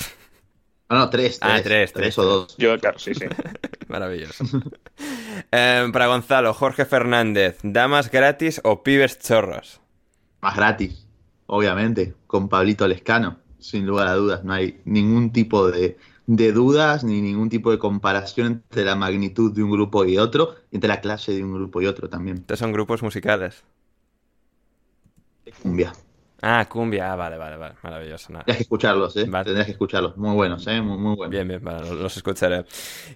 No, no, tres. Ah, tres, tres, o dos. Yo, claro, sí, sí. Maravilloso. Em, para Gonzalo, Jorge Fernández, ¿damas gratis o pibes chorros? Más gratis, obviamente, con Pablito Lescano, sin lugar a dudas. No hay ningún tipo de, de dudas ni ningún tipo de comparación entre la magnitud de un grupo y otro, y entre la clase de un grupo y otro también. Entonces son grupos musicales. Cumbia. Ah, cumbia, ah, vale, vale, vale, maravilloso. Tendrás que escucharlos, ¿eh? Tendrás que escucharlos, muy buenos, ¿eh? Muy, muy buenos. Bien, bien, los escucharé.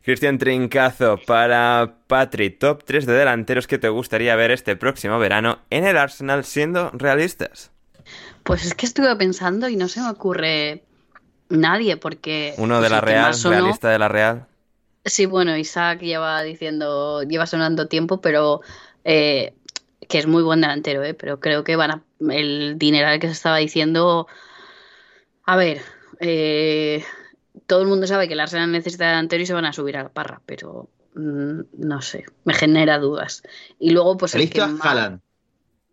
Cristian Trincazo, para Patri, top 3 de delanteros que te gustaría ver este próximo verano en el Arsenal siendo realistas. Pues es que estuve pensando y no se me ocurre Nadie, porque... Uno de la Real, realista de la Real. Sí, bueno, Isaac lleva diciendo, lleva sonando tiempo, pero eh, que es muy buen delantero, ¿eh? pero creo que van a, el dinero que se estaba diciendo, a ver, eh, todo el mundo sabe que el Arsenal necesita delantero y se van a subir a la parra, pero mm, no sé, me genera dudas. Y luego, pues... El que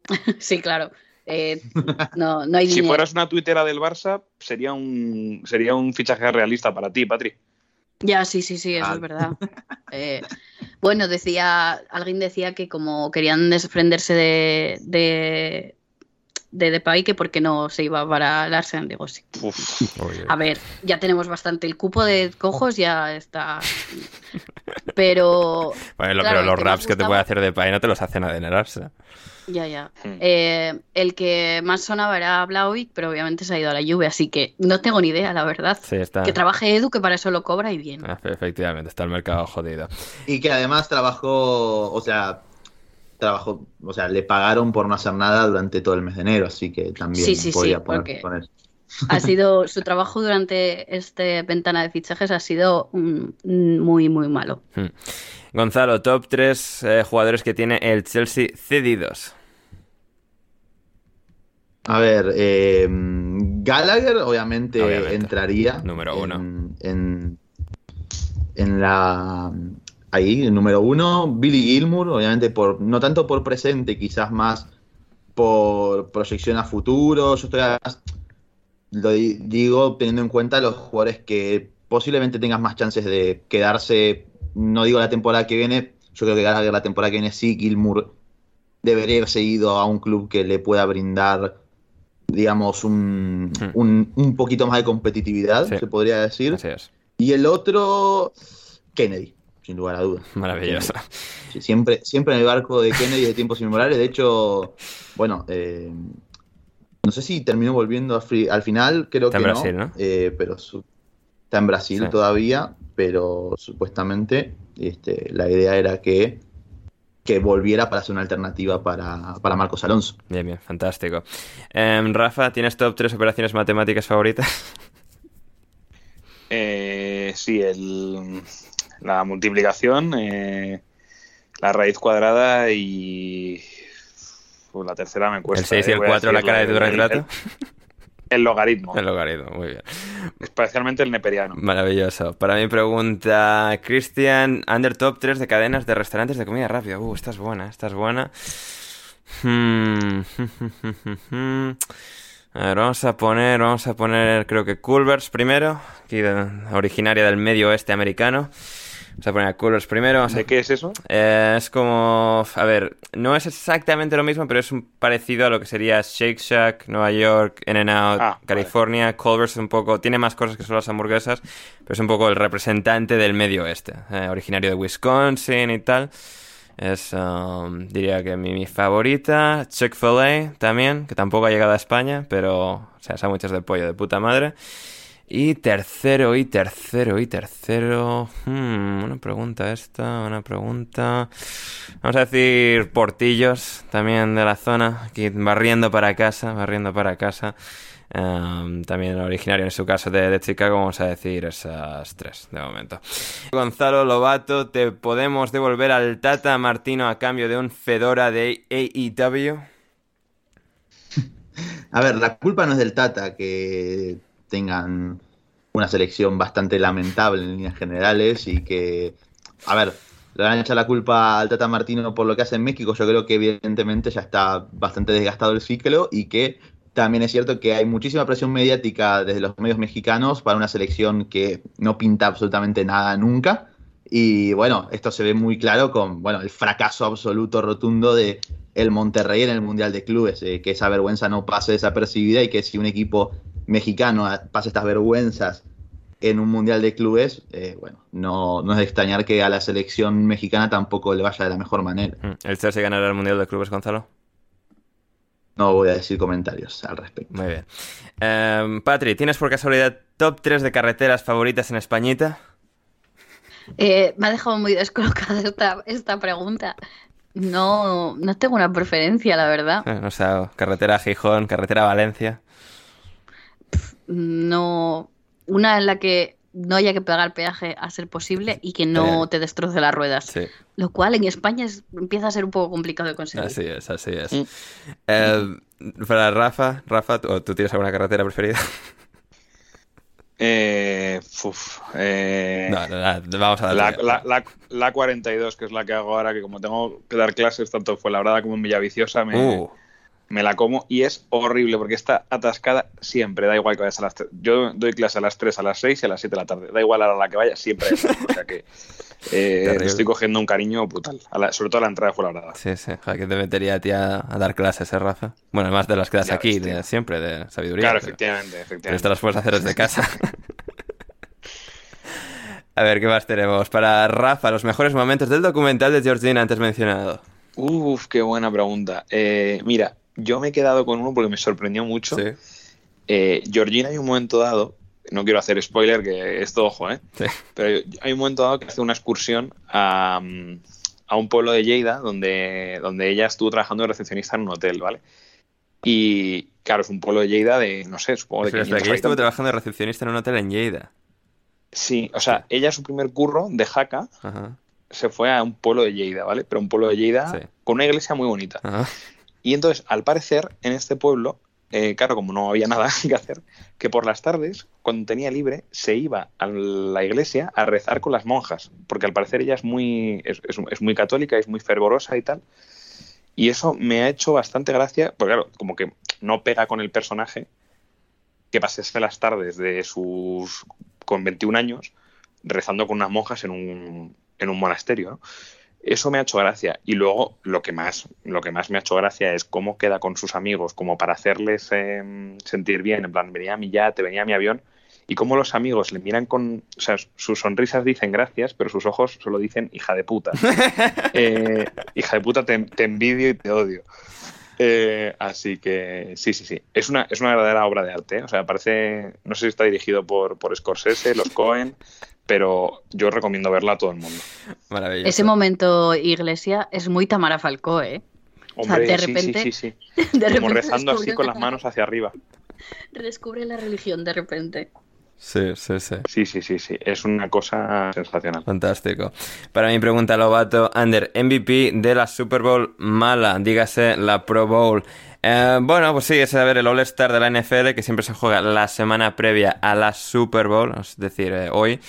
sí, claro. Eh, no, no hay Si fueras una tuitera del Barça, sería un, sería un fichaje realista para ti, Patri. Ya, sí, sí, sí, eso es verdad. Eh, bueno, decía, alguien decía que como querían desprenderse de, de, de Depay, que por qué no se iba para el Arsenal. Digo, sí. A ver, ya tenemos bastante. El cupo de cojos ya está. Pero. Bueno, pero los raps que te puede hacer Depay no te los hacen a en el Arsenal. Ya, ya. Hmm. Eh, el que más sonaba era Blauvic, pero obviamente se ha ido a la lluvia, así que no tengo ni idea, la verdad. Que trabaje Edu, que para eso lo cobra y bien. Ah, efectivamente, está el mercado jodido. Y que además trabajó, o sea, trabajó, o sea, le pagaron por no hacer nada durante todo el mes de enero, así que también sí, sí, podía poner, Ha sido su trabajo durante esta ventana de fichajes ha sido muy, muy malo. Hmm. Gonzalo, top 3 eh, jugadores que tiene el Chelsea cedidos. A ver, eh, Gallagher obviamente, entraría. Número uno. En, en, la. Ahí, el número uno. Billy Gilmour, obviamente, por no tanto por presente, quizás más por proyección a futuro. Yo estoy. lo digo teniendo en cuenta los jugadores que posiblemente tengas más chances de quedarse no digo la temporada que viene, yo creo que la temporada que viene sí, Gilmour debería haber seguido a un club que le pueda brindar, digamos, un, hmm. un, poquito más de competitividad, se podría decir. Y el otro, Kennedy, sin lugar a dudas. Maravilloso. siempre, siempre en el barco de Kennedy de tiempos inmemoriales. De hecho, bueno, eh, no sé si terminó volviendo al final, creo que no, eh, pero está en Brasil todavía pero supuestamente este, la idea era que, que volviera para ser una alternativa para, Marcos Alonso. Bien, bien, fantástico. Em, Rafa, ¿tienes top tres operaciones matemáticas favoritas? Eh, sí, el, la multiplicación, eh, la raíz cuadrada y la tercera me cuesta. ¿El 6 y el 4 eh, la cara de tu retrato? El logaritmo. El logaritmo, muy bien. Especialmente el neperiano. Maravilloso. Para mi pregunta, Cristian, under top 3 de cadenas de restaurantes de comida rápida. Uh, esta es buena, esta es buena. Hmm. A ver, vamos a poner, vamos a poner, creo que Culver's primero, aquí originaria del medio oeste americano. Vamos a poner a Coolers primero. ¿De qué es eso? Eh, es como. A ver, no es exactamente lo mismo, pero es un parecido a lo que sería Shake Shack, Nueva York, In n Out, ah, California. Culver's es un poco. Tiene más cosas que solo las hamburguesas, pero es un poco el representante del medio oeste. Eh, originario de Wisconsin y tal. Es, um, diría que mi, mi favorita. Chick-fil-A también, que tampoco ha llegado a España, pero. O sea, sándwiches de pollo de puta madre. Y tercero, y tercero, y tercero. Hmm, una pregunta esta, una pregunta. Vamos a decir portillos también de la zona. Barriendo para casa, barriendo para casa. Em, también originario en su caso de, de, Chicago, vamos a decir esas tres de momento. Gonzalo Lobato, te podemos devolver al Tata Martino a cambio de un Fedora de AEW. A ver, la culpa no es del Tata, que tengan una selección bastante lamentable en líneas generales y que, a ver, le van a echar la culpa al Tata Martino por lo que hace en México, yo creo que evidentemente ya está bastante desgastado el ciclo y que también es cierto que hay muchísima presión mediática desde los medios mexicanos para una selección que no pinta absolutamente nada nunca. Y bueno, esto se ve muy claro con bueno, el fracaso absoluto rotundo de el Monterrey en el Mundial de Clubes, eh, que esa vergüenza no pase desapercibida y que si un equipo mexicano pasa estas vergüenzas en un mundial de clubes, eh, bueno, no, no, es de extrañar que a la selección mexicana tampoco le vaya de la mejor manera. Mm, ¿El Chelsea ganará el mundial de clubes, Gonzalo? No voy a decir comentarios al respecto. Muy bien. Em, Patri, ¿tienes por casualidad top 3 de carreteras favoritas en Españita? Eh, me ha dejado muy descolocada esta, esta pregunta. No, no tengo una preferencia, la verdad. Eh, o sea, carretera Gijón, carretera Valencia no. Una en la que no haya que pagar peaje a ser posible y que no te destroce las ruedas. Lo cual en España empieza a ser un poco complicado de conseguir. Así es, así es. Eh, para Rafa, Rafa, ¿tú, tienes alguna carretera preferida? Eh, eh, no, no, vamos a la, la, la, 42, que es la que hago ahora, que como tengo que dar clases tanto fue la verdad como en Villaviciosa, me, uh. Me la como y es horrible porque está atascada siempre, da igual que vayas a las 3. Yo doy clase a las 3, a las 6 y a las 7 de la tarde, da igual a la que vaya, siempre hay O sea que eh, estoy cogiendo un cariño brutal, sobre todo a la entrada de la Sí, sí, ¿a qué te metería a ti a, dar clases, eh, Rafa? Bueno, además de las que das aquí, de, siempre, de sabiduría. Claro, efectivamente, efectivamente. Pero esto las puedes hacer desde casa. a ver, ¿qué más tenemos? Para Rafa, los mejores momentos del documental de Georgina antes mencionado. Uf, qué buena pregunta. Eh, mira, yo me he quedado con uno porque me sorprendió mucho. Eh, Georgina hay un momento dado, no quiero hacer spoiler, que esto ojo, ¿eh? Pero hay un momento dado que hace una excursión a, un pueblo de Lleida donde, donde ella estuvo trabajando de recepcionista en un hotel, ¿vale? Y claro, es un pueblo de Lleida de, no sé, supongo de que ella estuvo trabajando de recepcionista en un hotel en Lleida. Sí, o sea, ella su primer curro de jaca se fue a un pueblo de Lleida, ¿vale? Pero un pueblo de Lleida con una iglesia muy bonita. Y entonces, al parecer, en este pueblo, eh, claro, como no había nada que hacer, que por las tardes, cuando tenía libre, se iba a la iglesia a rezar con las monjas, porque al parecer ella es muy, es, muy católica, es muy fervorosa y tal. Y eso me ha hecho bastante gracia, porque claro, como que no pega con el personaje que pasese las tardes de sus con 21 años rezando con unas monjas en un, en un monasterio. ¿no? Eso me ha hecho gracia. Y luego lo que más, lo que más me ha hecho gracia es cómo queda con sus amigos, como para hacerles em, sentir bien. En plan, venía a mi yate, venía a mi avión. Y cómo los amigos le miran con. O sea, sus sonrisas dicen gracias, pero sus ojos solo dicen hija de puta. Eh, hija de puta, te, envidio y te odio. Eh, así que sí, sí, sí. Es una, es una verdadera obra de arte. ¿eh? O sea, parece. No sé si está dirigido por, por Scorsese, los Cohen pero yo recomiendo verla a todo el mundo. Maravilloso. Ese momento iglesia es muy Tamara Falcó, ¿eh? Hombre, de repente, sí, sí, sí, Como rezando así con las manos hacia arriba. Redescubre la religión de repente. Sí, sí, sí. Sí, sí, sí, sí. Es una cosa sensacional. Fantástico. Para mi pregunta, Lobato, Ander, MVP de la Super Bowl mala, dígase la Pro Bowl. Eh, bueno, pues sí, es a ver el All-Star de la NFL que siempre se juega la semana previa a la Super Bowl, es decir, eh, hoy.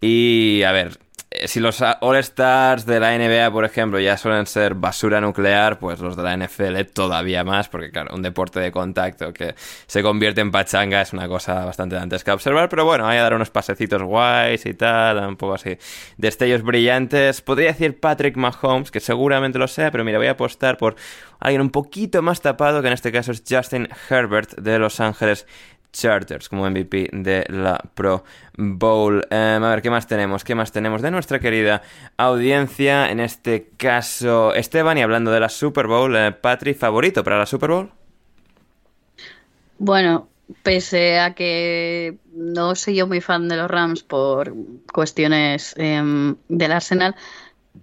Y a ver, si los All-Stars de la NBA, por ejemplo, ya suelen ser basura nuclear, pues los de la NFL todavía más, porque claro, un deporte de contacto que se convierte en pachanga es una cosa bastante antes que observar, pero bueno, hay a dar unos pasecitos guays y tal, un poco así, destellos brillantes. Podría decir Patrick Mahomes, que seguramente lo sea, pero mira, voy a apostar por alguien un poquito más tapado, que en este caso es Justin Herbert de Los Ángeles Charters como MVP de la Pro Bowl. Em, a ver, ¿qué más tenemos? ¿Qué más tenemos de nuestra querida audiencia? En este caso, Esteban, y hablando de la Super Bowl, eh, Patri, ¿favorito para la Super Bowl? Bueno, pese a que no soy yo muy fan de los Rams por cuestiones em, del Arsenal,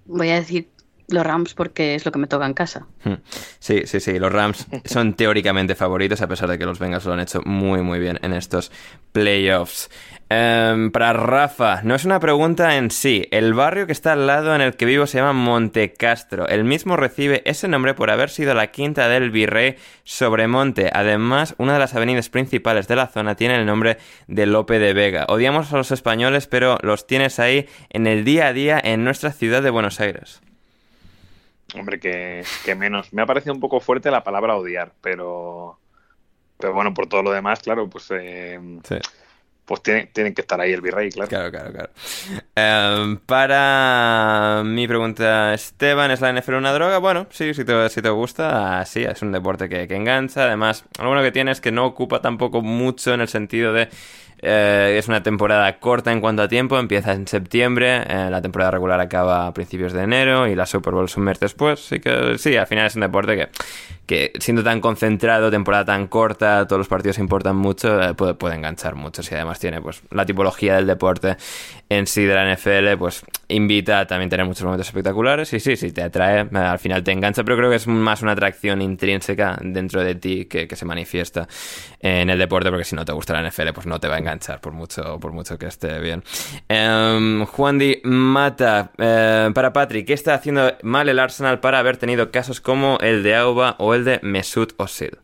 voy a decir los Rams porque es lo que me toca en casa. Hmm. Sí, sí, sí. Los Rams son teóricamente favoritos a pesar de que los Bengals lo han hecho muy, muy bien en estos playoffs. Em, para Rafa, no es una pregunta en sí. El barrio que está al lado en el que vivo se llama Montecastro. El mismo recibe ese nombre por haber sido la quinta del virrey Sobremonte. Además, una de las avenidas principales de la zona tiene el nombre de Lope de Vega. Odiamos a los españoles, pero los tienes ahí en el día a día en nuestra ciudad de Buenos Aires. Hombre, que, menos. Me ha parecido un poco fuerte la palabra odiar, pero, pero bueno, por todo lo demás, claro, pues, eh, pues tienen, tienen, que estar ahí el virrey, claro. Claro, claro, claro. Em, para mi pregunta, Esteban, ¿es la NFL una droga? Bueno, sí, si te, si te gusta, sí, es un deporte que, que engancha. Además, lo bueno que tiene es que no ocupa tampoco mucho en el sentido de eh, es una temporada corta en cuanto a tiempo, empieza en septiembre, eh, la temporada regular acaba a principios de enero y la Super Bowl es un mes después. Así que sí, al final es un deporte que, que siendo tan concentrado, temporada tan corta, todos los partidos importan mucho, eh, puede, enganchar mucho. Si además tiene pues la tipología del deporte en sí de la NFL, pues invita a también tener muchos momentos espectaculares y sí, sí, te atrae, al final te engancha, pero creo que es más una atracción intrínseca dentro de ti que, que se manifiesta en el deporte, porque si no te gusta la NFL, pues no te va a enganchar por mucho, por mucho que esté bien. Um, Juan Di Mata, eh, para Patrick, ¿qué está haciendo mal el Arsenal para haber tenido casos como el de Auba o el de Mesut Özil?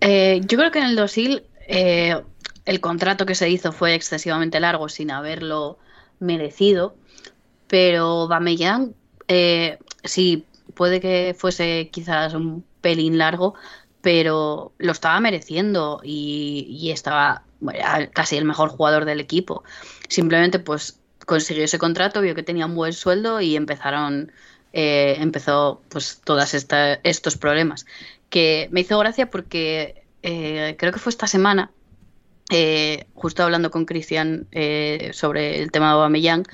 Eh, yo creo que en el de eh, el contrato que se hizo fue excesivamente largo sin haberlo merecido, pero Bameyang eh, sí puede que fuese quizás un pelín largo, pero lo estaba mereciendo y, estaba casi el mejor jugador del equipo. Simplemente pues consiguió ese contrato, vio que tenía un buen sueldo y empezaron, eh, empezó pues todos estos problemas. Que me hizo gracia porque eh, creo que fue esta semana, eh, justo hablando con Cristian sobre el tema de Aubameyang,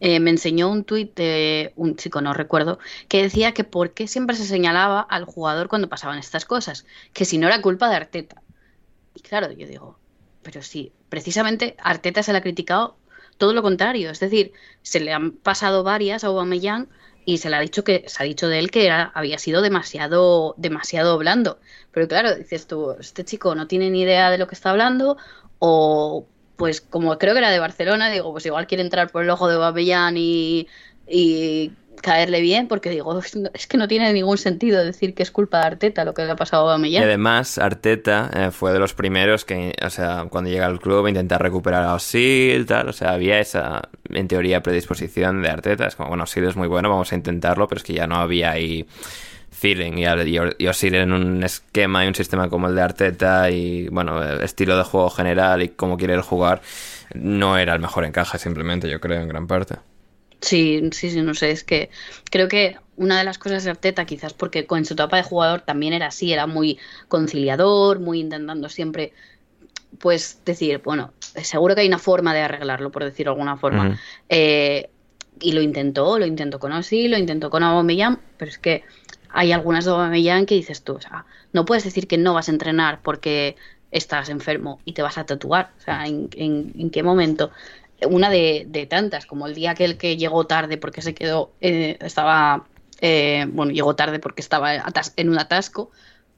me enseñó un tuit de un chico, no recuerdo, que decía que por qué siempre se señalaba al jugador cuando pasaban estas cosas, que si no era culpa de Arteta. Y claro, yo digo, pero sí, precisamente Arteta se le ha criticado todo lo contrario, es decir, se le han pasado varias a Aubameyang y se le ha dicho que se ha dicho de él que era, había sido demasiado demasiado blando. Pero claro, dices tú, este chico no tiene ni idea de lo que está hablando o pues como creo que era de Barcelona, digo, pues igual quiere entrar por el ojo de Aubameyang y caerle bien, porque digo, es que no tiene ningún sentido decir que es culpa de Arteta lo que le ha pasado a Millán. Y además, Arteta eh, fue de los primeros que, o sea, cuando llega al club intenta recuperar a Osil, tal, o sea, había esa, en teoría, predisposición de Arteta. Es como, bueno, Osil es muy bueno, vamos a intentarlo, pero es que ya no había ahí feeling y, y, Osil en un esquema y un sistema como el de Arteta y, bueno, estilo de juego general y cómo quiere jugar, no era el mejor encaje, simplemente, yo creo, en gran parte. Sí, sí, sí, no sé, es que creo que una de las cosas de Arteta, quizás porque con su etapa de jugador también era así, era muy conciliador, muy intentando siempre, pues decir, bueno, seguro que hay una forma de arreglarlo, por decirlo de alguna forma. Eh, y lo intentó, lo intentó con Osi, lo intentó con Aubameyang, pero es que hay algunas de Aubameyang que dices tú, o sea, no puedes decir que no vas a entrenar porque estás enfermo y te vas a tatuar, o sea, ¿en, en qué momento? una de, tantas, como el día aquel que llegó tarde porque se quedó, eh, estaba, eh, bueno, llegó tarde porque estaba en un atasco,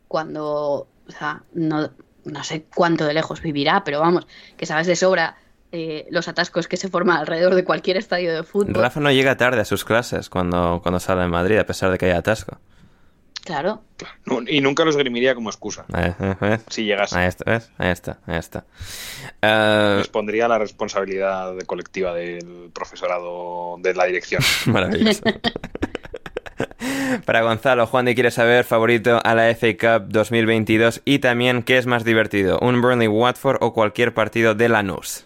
cuando, o sea, no, no sé cuánto de lejos vivirá, pero vamos, que sabes de sobra eh, los atascos que se forman alrededor de cualquier estadio de fútbol. Rafa no llega tarde a sus clases cuando, cuando sale en Madrid, a pesar de que haya atasco. Claro. y nunca los esgrimiría como excusa. Eh, eh, eh. Si llegase. Ahí está, Ahí está, ahí está. Les pondría la responsabilidad colectiva del profesorado de la dirección. Maravilloso. Para Gonzalo, Juan de quiere saber favorito a la FA Cup 2022 y también qué es más divertido, un Burnley Watford o cualquier partido de Lanús.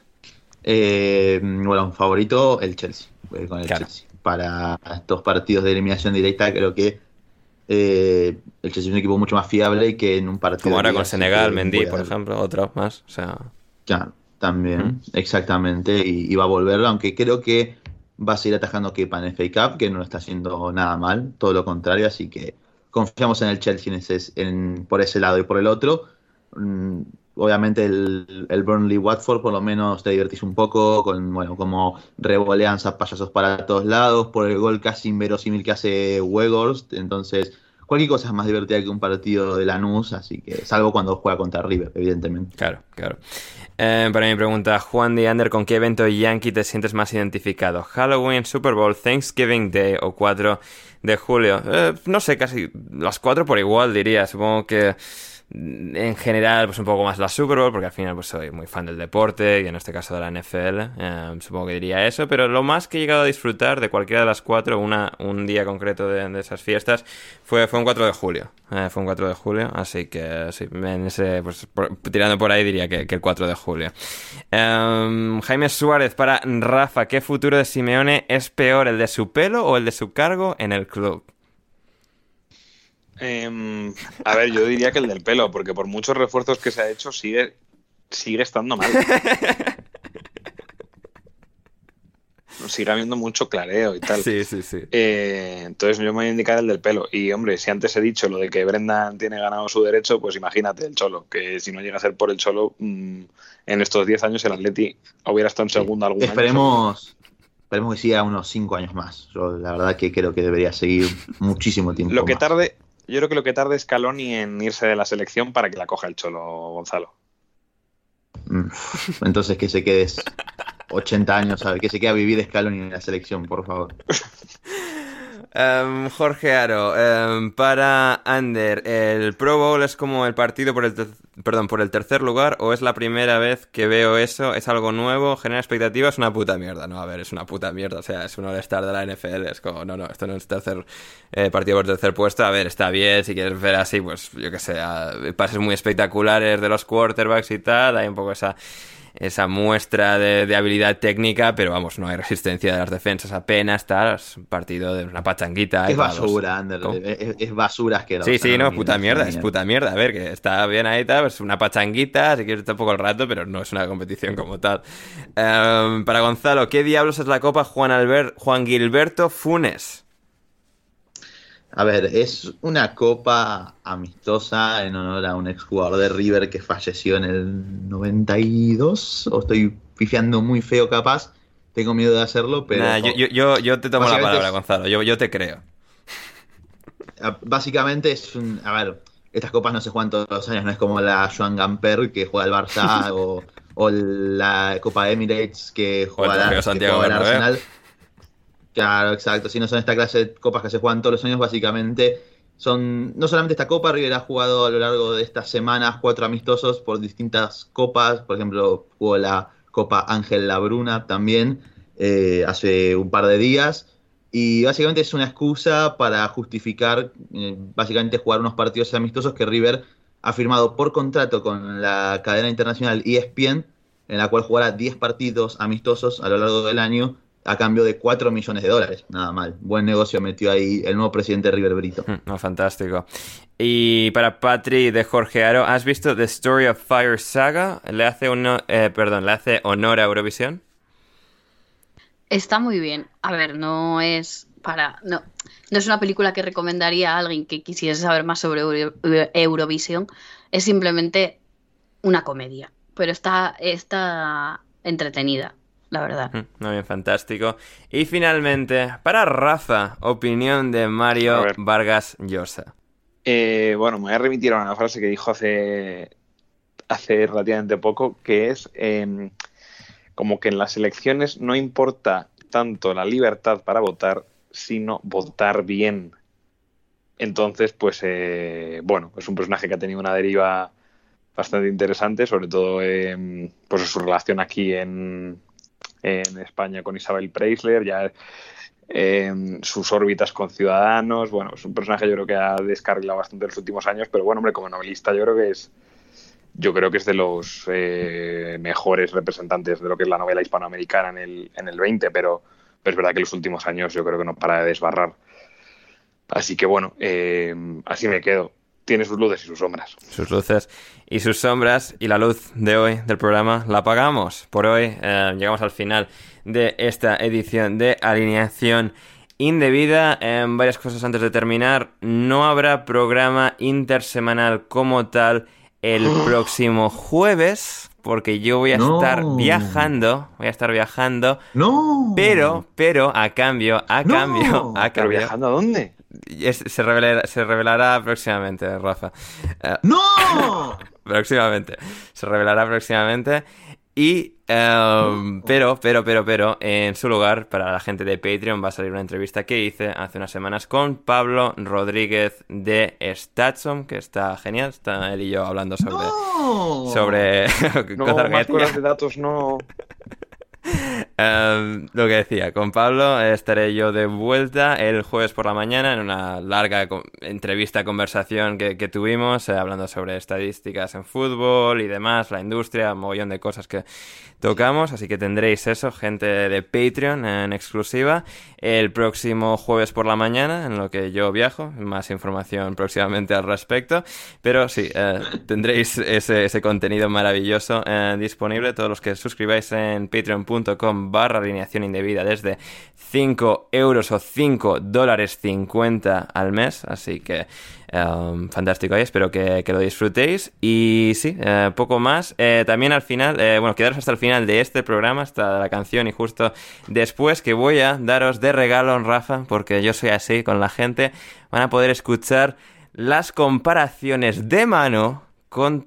Eh, bueno, favorito el Chelsea, con el Chelsea. Para estos partidos de eliminación directa creo que eh, el Chelsea es un equipo mucho más fiable y que en un partido. Como ahora con Senegal, Mendy, por ejemplo, otro más. O sea. Claro, también, exactamente. Y, va a volver, aunque creo que va a seguir atajando Kepa en FA Cup, que no lo está haciendo nada mal, todo lo contrario, así que confiamos en el Chelsea en por ese lado y por el otro. Mm, obviamente el, el, Burnley Watford por lo menos te divertís un poco con bueno como revolean payasos para todos lados por el gol casi inverosímil que hace Weghorst entonces cualquier cosa es más divertida que un partido de Lanús, así que salvo cuando juega contra River, evidentemente. Claro, claro. Eh, para mi pregunta, Juan Ander, ¿con qué evento yankee te sientes más identificado? ¿Halloween, Super Bowl, Thanksgiving Day o 4 de julio? Eh, no sé, casi las cuatro por igual diría. Supongo que en general, pues un poco más la Super porque al final pues soy muy fan del deporte y en este caso de la NFL, eh, supongo que diría eso, pero lo más que he llegado a disfrutar de cualquiera de las cuatro, una, un día concreto de, esas fiestas, fue, fue un 4 de julio. Eh, fue un 4 de julio, así que en ese, pues, tirando por ahí diría que, el 4 de julio. Em, Jaime Suárez para Rafa, ¿qué futuro de Simeone es peor, el de su pelo o el de su cargo en el club? Em, a ver, yo diría que el del pelo, porque por muchos refuerzos que se ha hecho sigue, sigue estando mal. sigue habiendo mucho clareo y tal. Sí, sí, sí. Eh, entonces yo me voy a indicar el del pelo. Y hombre, si antes he dicho lo de que Brendan tiene ganado su derecho, pues imagínate el Cholo, que si no llega a ser por el Cholo, mm, en estos 10 años el Atleti hubiera estado en segundo algún Esperemos, Esperemos que siga unos 5 años más. Yo la verdad que creo que debería seguir muchísimo tiempo. Lo que tarde, yo creo que lo que tarde es Caloni en irse de la selección para que la coja el Cholo Gonzalo. Mm, entonces que se quede 80 años, ver, que se quede a vivir Scaloni en la selección, por favor. Em, Jorge Aro, em, para Ander, el Pro Bowl es como el partido por el perdón, por el tercer lugar o es la primera vez que veo eso, es algo nuevo, genera expectativas, es una puta mierda. No, a ver, es una puta mierda, o sea, es un all-star de la NFL, es como, no, no, esto no es tercer eh, partido por tercer puesto, a ver, está bien, si quieres ver así, pues yo que sé, pases muy espectaculares de los quarterbacks y tal, hay un poco esa esa muestra de, habilidad técnica, pero vamos, no hay resistencia de las defensas apenas, tal, es un partido de una pachanguita. Es basura, Ander, es, basura que Sí, sí, no, puta mierda, es puta mierda, a ver, que está bien ahí, tal, es una pachanguita, si quieres estar un poco el rato, pero no es una competición como tal. Em, para Gonzalo, ¿qué diablos es la Copa Juan, Albert, Juan Gilberto Funes? A ver, es una copa amistosa en honor a un exjugador de River que falleció en el 92. O estoy pifiando muy feo capaz. Tengo miedo de hacerlo, pero... yo, te tomo la palabra, Gonzalo. Yo, te creo. Básicamente es un... A ver, estas copas no se juegan todos los años. No es como la Joan Gamper que juega el Barça o, la Copa Emirates que juega, la, el Arsenal. Claro, exacto. Si no son esta clase de copas que se juegan todos los años, básicamente son no solamente esta copa, River ha jugado a lo largo de estas semanas cuatro amistosos por distintas copas. Por ejemplo, jugó la Copa Ángel Labruna también eh, hace un par de días. Y básicamente es una excusa para justificar, eh, básicamente, jugar unos partidos amistosos que River ha firmado por contrato con la cadena internacional ESPN, en la cual jugará 10 partidos amistosos a lo largo del año a cambio de 4 millones de dólares. Nada mal. Buen negocio metió ahí el nuevo presidente River Brito. No, fantástico. Y para Patri de Jorge Aro, ¿has visto The Story of Fire Saga? ¿Le hace, uno, eh, perdón, ¿le hace honor a Eurovisión? Está muy bien. A ver, no es para. No, no es una película que recomendaría a alguien que quisiese saber más sobre Eurovisión. Es simplemente una comedia. Pero está, está entretenida la verdad. Mm, muy bien, fantástico. Y finalmente, para Rafa, opinión de Mario Vargas Llosa. Eh, bueno, me voy a remitir a una frase que dijo hace, hace relativamente poco, que es em, como que en las elecciones no importa tanto la libertad para votar, sino votar bien. Entonces, pues, eh, bueno, es un personaje que ha tenido una deriva bastante interesante, sobre todo pues, su relación aquí en, en España con Isabel Preisler, ya en sus órbitas con Ciudadanos. Bueno, es un personaje yo creo que ha descarrilado bastante en los últimos años, pero bueno, hombre, como novelista yo creo que es yo creo que es de los eh, mejores representantes de lo que es la novela hispanoamericana en el, en el 20, pero, es verdad que en los últimos años yo creo que no para de desbarrar. Así que bueno, eh, así me quedo tiene sus luces y sus sombras. Sus luces y sus sombras. Y la luz de hoy del programa la apagamos. Por hoy eh, llegamos al final de esta edición de alineación indebida. En varias cosas antes de terminar. No habrá programa intersemanal como tal el próximo jueves. Porque yo voy a estar viajando. Voy a estar viajando. No. Pero, pero, a cambio, a cambio, a cambio. viajando a dónde? Se, revelará, se revelará próximamente, Rafa. Eh, ¡No! próximamente. Se revelará próximamente. Y, em, pero, pero, pero, pero, en su lugar, para la gente de Patreon, va a salir una entrevista que hice hace unas semanas con Pablo Rodríguez de Statsom, que está genial. Está él y yo hablando sobre. Sobre. no, más de datos no. Em, lo que decía, con Pablo estaré yo de vuelta el jueves por la mañana en una larga entrevista, conversación que, tuvimos, eh, hablando sobre estadísticas en fútbol y demás, la industria, un mogollón de cosas que tocamos, así que tendréis eso, gente de Patreon en exclusiva, el próximo jueves por la mañana, en lo que yo viajo, más información próximamente al respecto, pero sí, eh, tendréis ese, ese, contenido maravilloso eh, disponible, todos los que suscribáis en patreon.com barra alineación indebida desde 5 euros o 5 dólares 50 al mes, así que Em, fantástico espero que, lo disfrutéis. Y sí, eh, poco más. Eh, también al final, eh, bueno, quedaros hasta el final de este programa, hasta la canción y justo después que voy a daros de regalo, Rafa, porque yo soy así con la gente, van a poder escuchar las comparaciones de mano con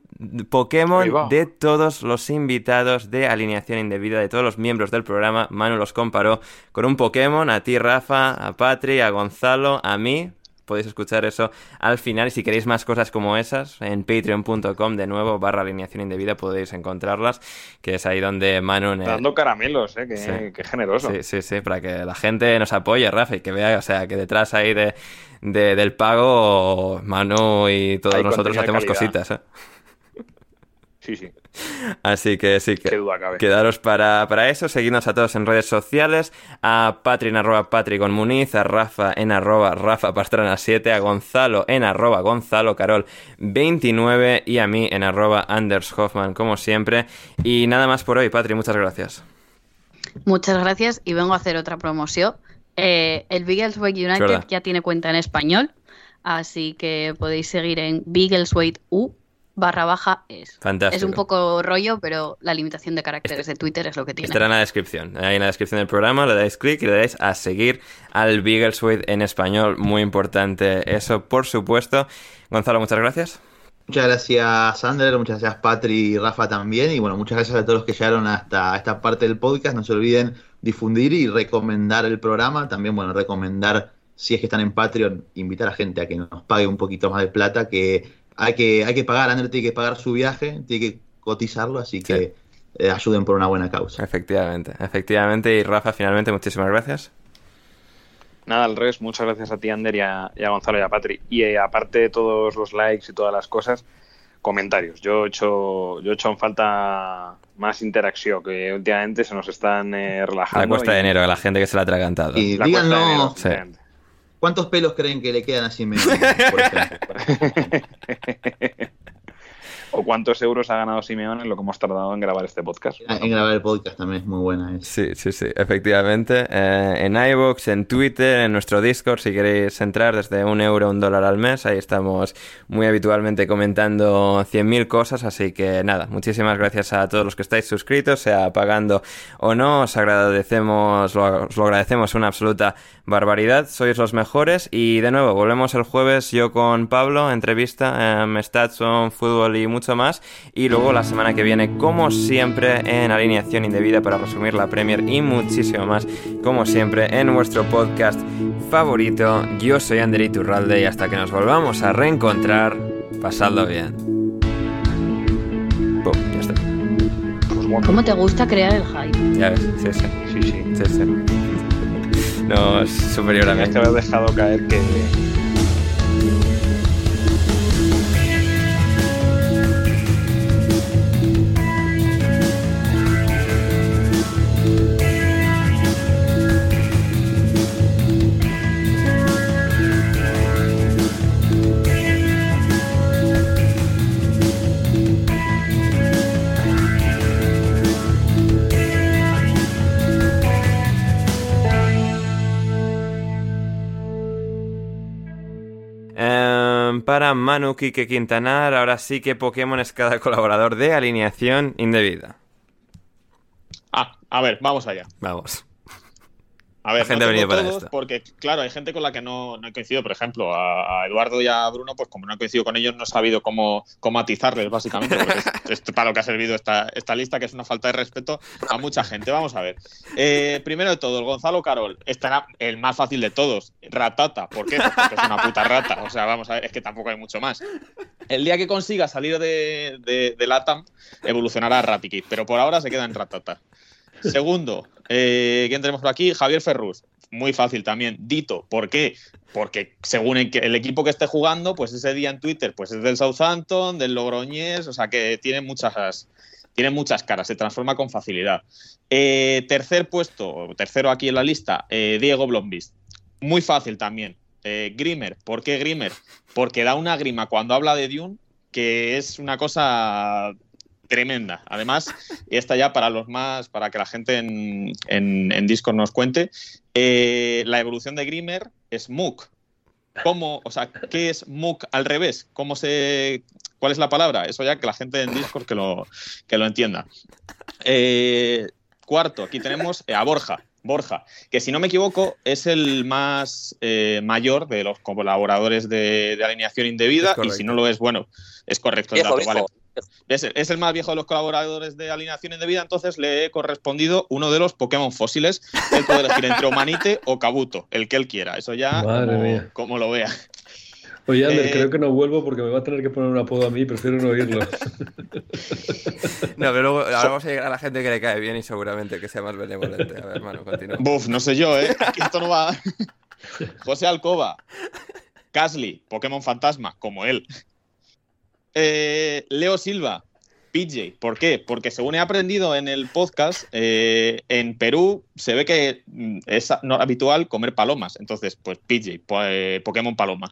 Pokémon de todos los invitados de alineación indebida, de todos los miembros del programa. Manu los comparó con un Pokémon, a ti Rafa, a Patri, a Gonzalo, a mí, podéis escuchar eso al final. Y si queréis más cosas como esas, en patreon.com de nuevo, barra alineación indebida, podéis encontrarlas, que es ahí donde Manu... Dando caramelos, ¿eh? Qué, generoso. Sí, sí, sí, para que la gente nos apoye, Rafa, y que vea, o sea, que detrás ahí de, del pago, Manu y todos nosotros hacemos cositas, ¿eh? Sí, sí. Así que sí, que quedaros para, para, eso. Seguidnos a todos en redes sociales. A Patri en arroba Patri con Muniz, a Rafa en arroba Rafa Pastrana 7, a Gonzalo en arroba Gonzalo Carol 29 y a mí en arroba Anders Hoffman, como siempre. Y nada más por hoy, Patri, muchas gracias. Muchas gracias y vengo a hacer otra promoción. Eh, el Bigglesweight United ya tiene cuenta en español, así que podéis seguir en Bigglesweight U barra baja es. Fantástico. Es un poco rollo, pero la limitación de caracteres este de Twitter es lo que tiene. Estará en la descripción. Ahí en la descripción del programa le dais clic y le dais a seguir al Bigglesweet en español. Muy importante eso, por supuesto. Gonzalo, muchas gracias. Muchas gracias, Sander. Muchas gracias, Patri y Rafa también. Y bueno, muchas gracias a todos los que llegaron hasta esta parte del podcast. No se olviden difundir y recomendar el programa. También, bueno, recomendar, si es que están en Patreon, invitar a gente a que nos pague un poquito más de plata, que hay que, hay que pagar, Ander tiene que pagar su viaje, tiene que cotizarlo, así que eh, ayuden por una buena causa. Efectivamente, efectivamente. Y Rafa, finalmente, muchísimas gracias. Nada, al revés, muchas gracias a ti, Ander, y a, Gonzalo y a Patri. Y eh, aparte de todos los likes y todas las cosas, comentarios. Yo he hecho, yo he hecho en falta más interacción, que últimamente se nos están eh, relajando. La cuesta de enero, a la gente que se la ha atragantado. Y díganlo, ¿Cuántos pelos creen que le quedan así menos? o cuántos euros ha ganado Simeone en lo que hemos tardado en grabar este podcast. En grabar el podcast también es muy buena. Sí, sí, sí, efectivamente. Eh, en iVoox, en Twitter, en nuestro Discord, si queréis entrar desde un euro, un dólar al mes, ahí estamos muy habitualmente comentando 100.000 cosas, así que nada, muchísimas gracias a todos los que estáis suscritos, sea pagando o no, os agradecemos, os lo agradecemos una absoluta barbaridad, sois los mejores y de nuevo, volvemos el jueves yo con Pablo, entrevista, eh, Statson, fútbol y mucho más. Y luego la semana que viene, como siempre, en alineación indebida para resumir la Premier y muchísimo más, como siempre, en vuestro podcast favorito. Yo soy Ander Iturralde y hasta que nos volvamos a reencontrar, pasadlo bien. ya está. ¿Cómo te gusta crear el hype? Ya ves, sí, sí. Sí, sí. sí, sí. No, es superior a mí. Es que haber dejado caer que para Manu Kike Quintanar. Ahora sí que Pokémon es cada colaborador de alineación indebida. Ah, a ver, vamos allá. Vamos. A ver, gente no todos, porque claro, hay gente con la que no, no he coincidido. Por ejemplo, a, Eduardo y a Bruno, pues como no he coincidido con ellos, no he sabido cómo, cómo atizarles, básicamente. es, para lo que ha servido esta, esta lista, que es una falta de respeto a mucha gente. Vamos a ver. Eh, primero de todo, el Gonzalo Carol estará el más fácil de todos. Ratata. ¿Por qué? porque es una puta rata. O sea, vamos a ver, es que tampoco hay mucho más. El día que consiga salir de, de, de LATAM, evolucionará a Ratikit, pero por ahora se queda en Ratata. Segundo, eh, ¿quién tenemos por aquí? Javier Ferrus. Muy fácil también. Dito. ¿Por qué? Porque según el, equipo que esté jugando, pues ese día en Twitter pues es del Southampton, del Logroñés, o sea que tiene muchas, tiene muchas caras, se transforma con facilidad. Eh, tercer puesto, tercero aquí en la lista, eh, Diego Blombis. Muy fácil también. Grimer. ¿Por qué Grimer? Porque da una grima cuando habla de Dune que es una cosa tremenda. Además, y esta ya para los más, para que la gente en, en, Discord nos cuente, eh, la evolución de Grimer es Mook. ¿Cómo, o sea, qué es Mook al revés? ¿Cómo se, ¿Cuál es la palabra? Eso ya que la gente en Discord que lo, que lo entienda. Eh, cuarto, aquí tenemos a Borja. Borja, que si no me equivoco es el más eh, mayor de los colaboradores de, alineación indebida y si no lo es, bueno, es correcto el dato, vale. Es, el más viejo de los colaboradores de Alineación Indebida, entonces le he correspondido uno de los Pokémon fósiles. Él puede elegir entre Omanite o Kabuto, el que él quiera. Eso ya como, como, lo vea. Oye, Ander, eh, creo que no vuelvo porque me va a tener que poner un apodo a mí, prefiero no oírlo. no, pero luego ahora vamos a llegar a la gente que le cae bien y seguramente que sea más benevolente. A ver, hermano, continúa. Buf, no sé yo, ¿eh? Aquí esto no va. José Alcoba, Casly, Pokémon Fantasma, como él. Eh, Leo Silva, PJ. ¿Por qué? Porque según he aprendido en el podcast, eh, en Perú se ve que mm, es no habitual comer palomas. Entonces, pues PJ, eh, Pokémon Paloma.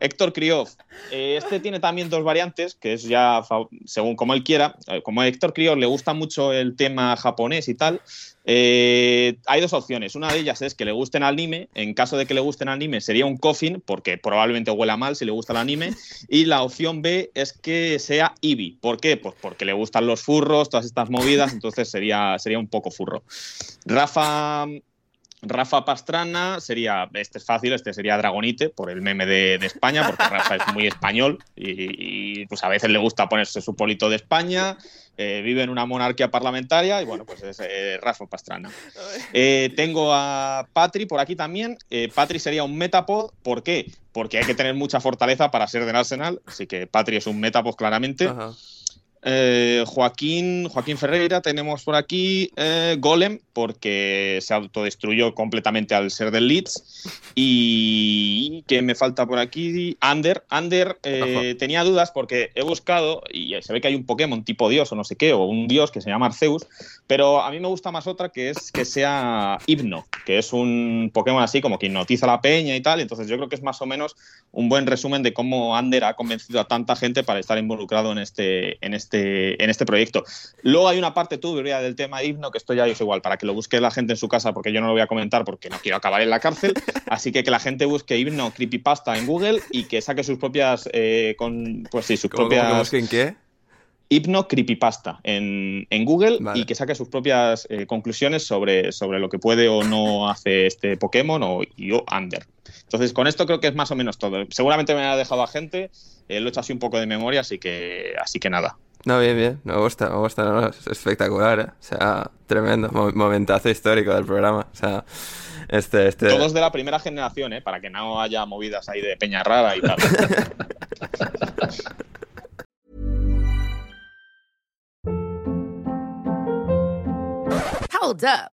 Héctor Kriov, eh, este tiene también dos variantes, que es ya según como él quiera. Como a Héctor Kriov le gusta mucho el tema japonés y tal, eh, hay dos opciones. Una de ellas es que le gusten el anime. En caso de que le gusten el anime, sería un coffin, porque probablemente huela mal si le gusta el anime. Y la opción B es que sea Eevee. ¿Por qué? Pues porque le gustan los furros, todas estas movidas, entonces sería, sería un poco furro. Rafa Rafa Pastrana sería, este es fácil, este sería Dragonite, por el meme de, España, porque Rafa es muy español y, pues a veces le gusta ponerse su polito de España, eh, vive en una monarquía parlamentaria y bueno, pues es eh, Rafa Pastrana. Eh, tengo a Patri por aquí también. Patri sería un Metapod, ¿por qué? Porque hay que tener mucha fortaleza para ser del Arsenal, así que Patri es un Metapod claramente. Eh, Joaquín, Joaquín Ferreira, tenemos por aquí eh, Golem, porque se autodestruyó completamente al ser del Leeds. Y que me falta por aquí, Ander. Ander eh, tenía dudas porque he buscado, y se ve que hay un Pokémon tipo Dios o no sé qué, o un Dios que se llama Arceus, pero a mí me gusta más otra que es que sea Hipno, que es un Pokémon así como que hipnotiza la peña y tal. Entonces yo creo que es más o menos un buen resumen de cómo Ander ha convencido a tanta gente para estar involucrado en este, en este, en este proyecto. Luego hay una parte turbia del tema himno, que esto ya es igual, para que lo busque la gente en su casa, porque yo no lo voy a comentar porque no quiero acabar en la cárcel. Así que que la gente busque himno creepypasta en Google y que saque sus propias, eh, con, pues sí, sus propias... ¿En qué? Hipno Creepypasta en, en Google y que saque sus propias eh, conclusiones sobre, sobre lo que puede o no hace este Pokémon o, yo Under. Entonces, con esto creo que es más o menos todo. Seguramente me ha dejado a gente, eh, lo he hecho así un poco de memoria, así que, así que nada. No, bien, bien, me gusta, me gusta, es espectacular, ¿eh? o sea, tremendo, momentazo histórico del programa, o sea, este, este... Todos de la primera generación, ¿eh? Para que no haya movidas ahí de peña rara y tal. Hold up.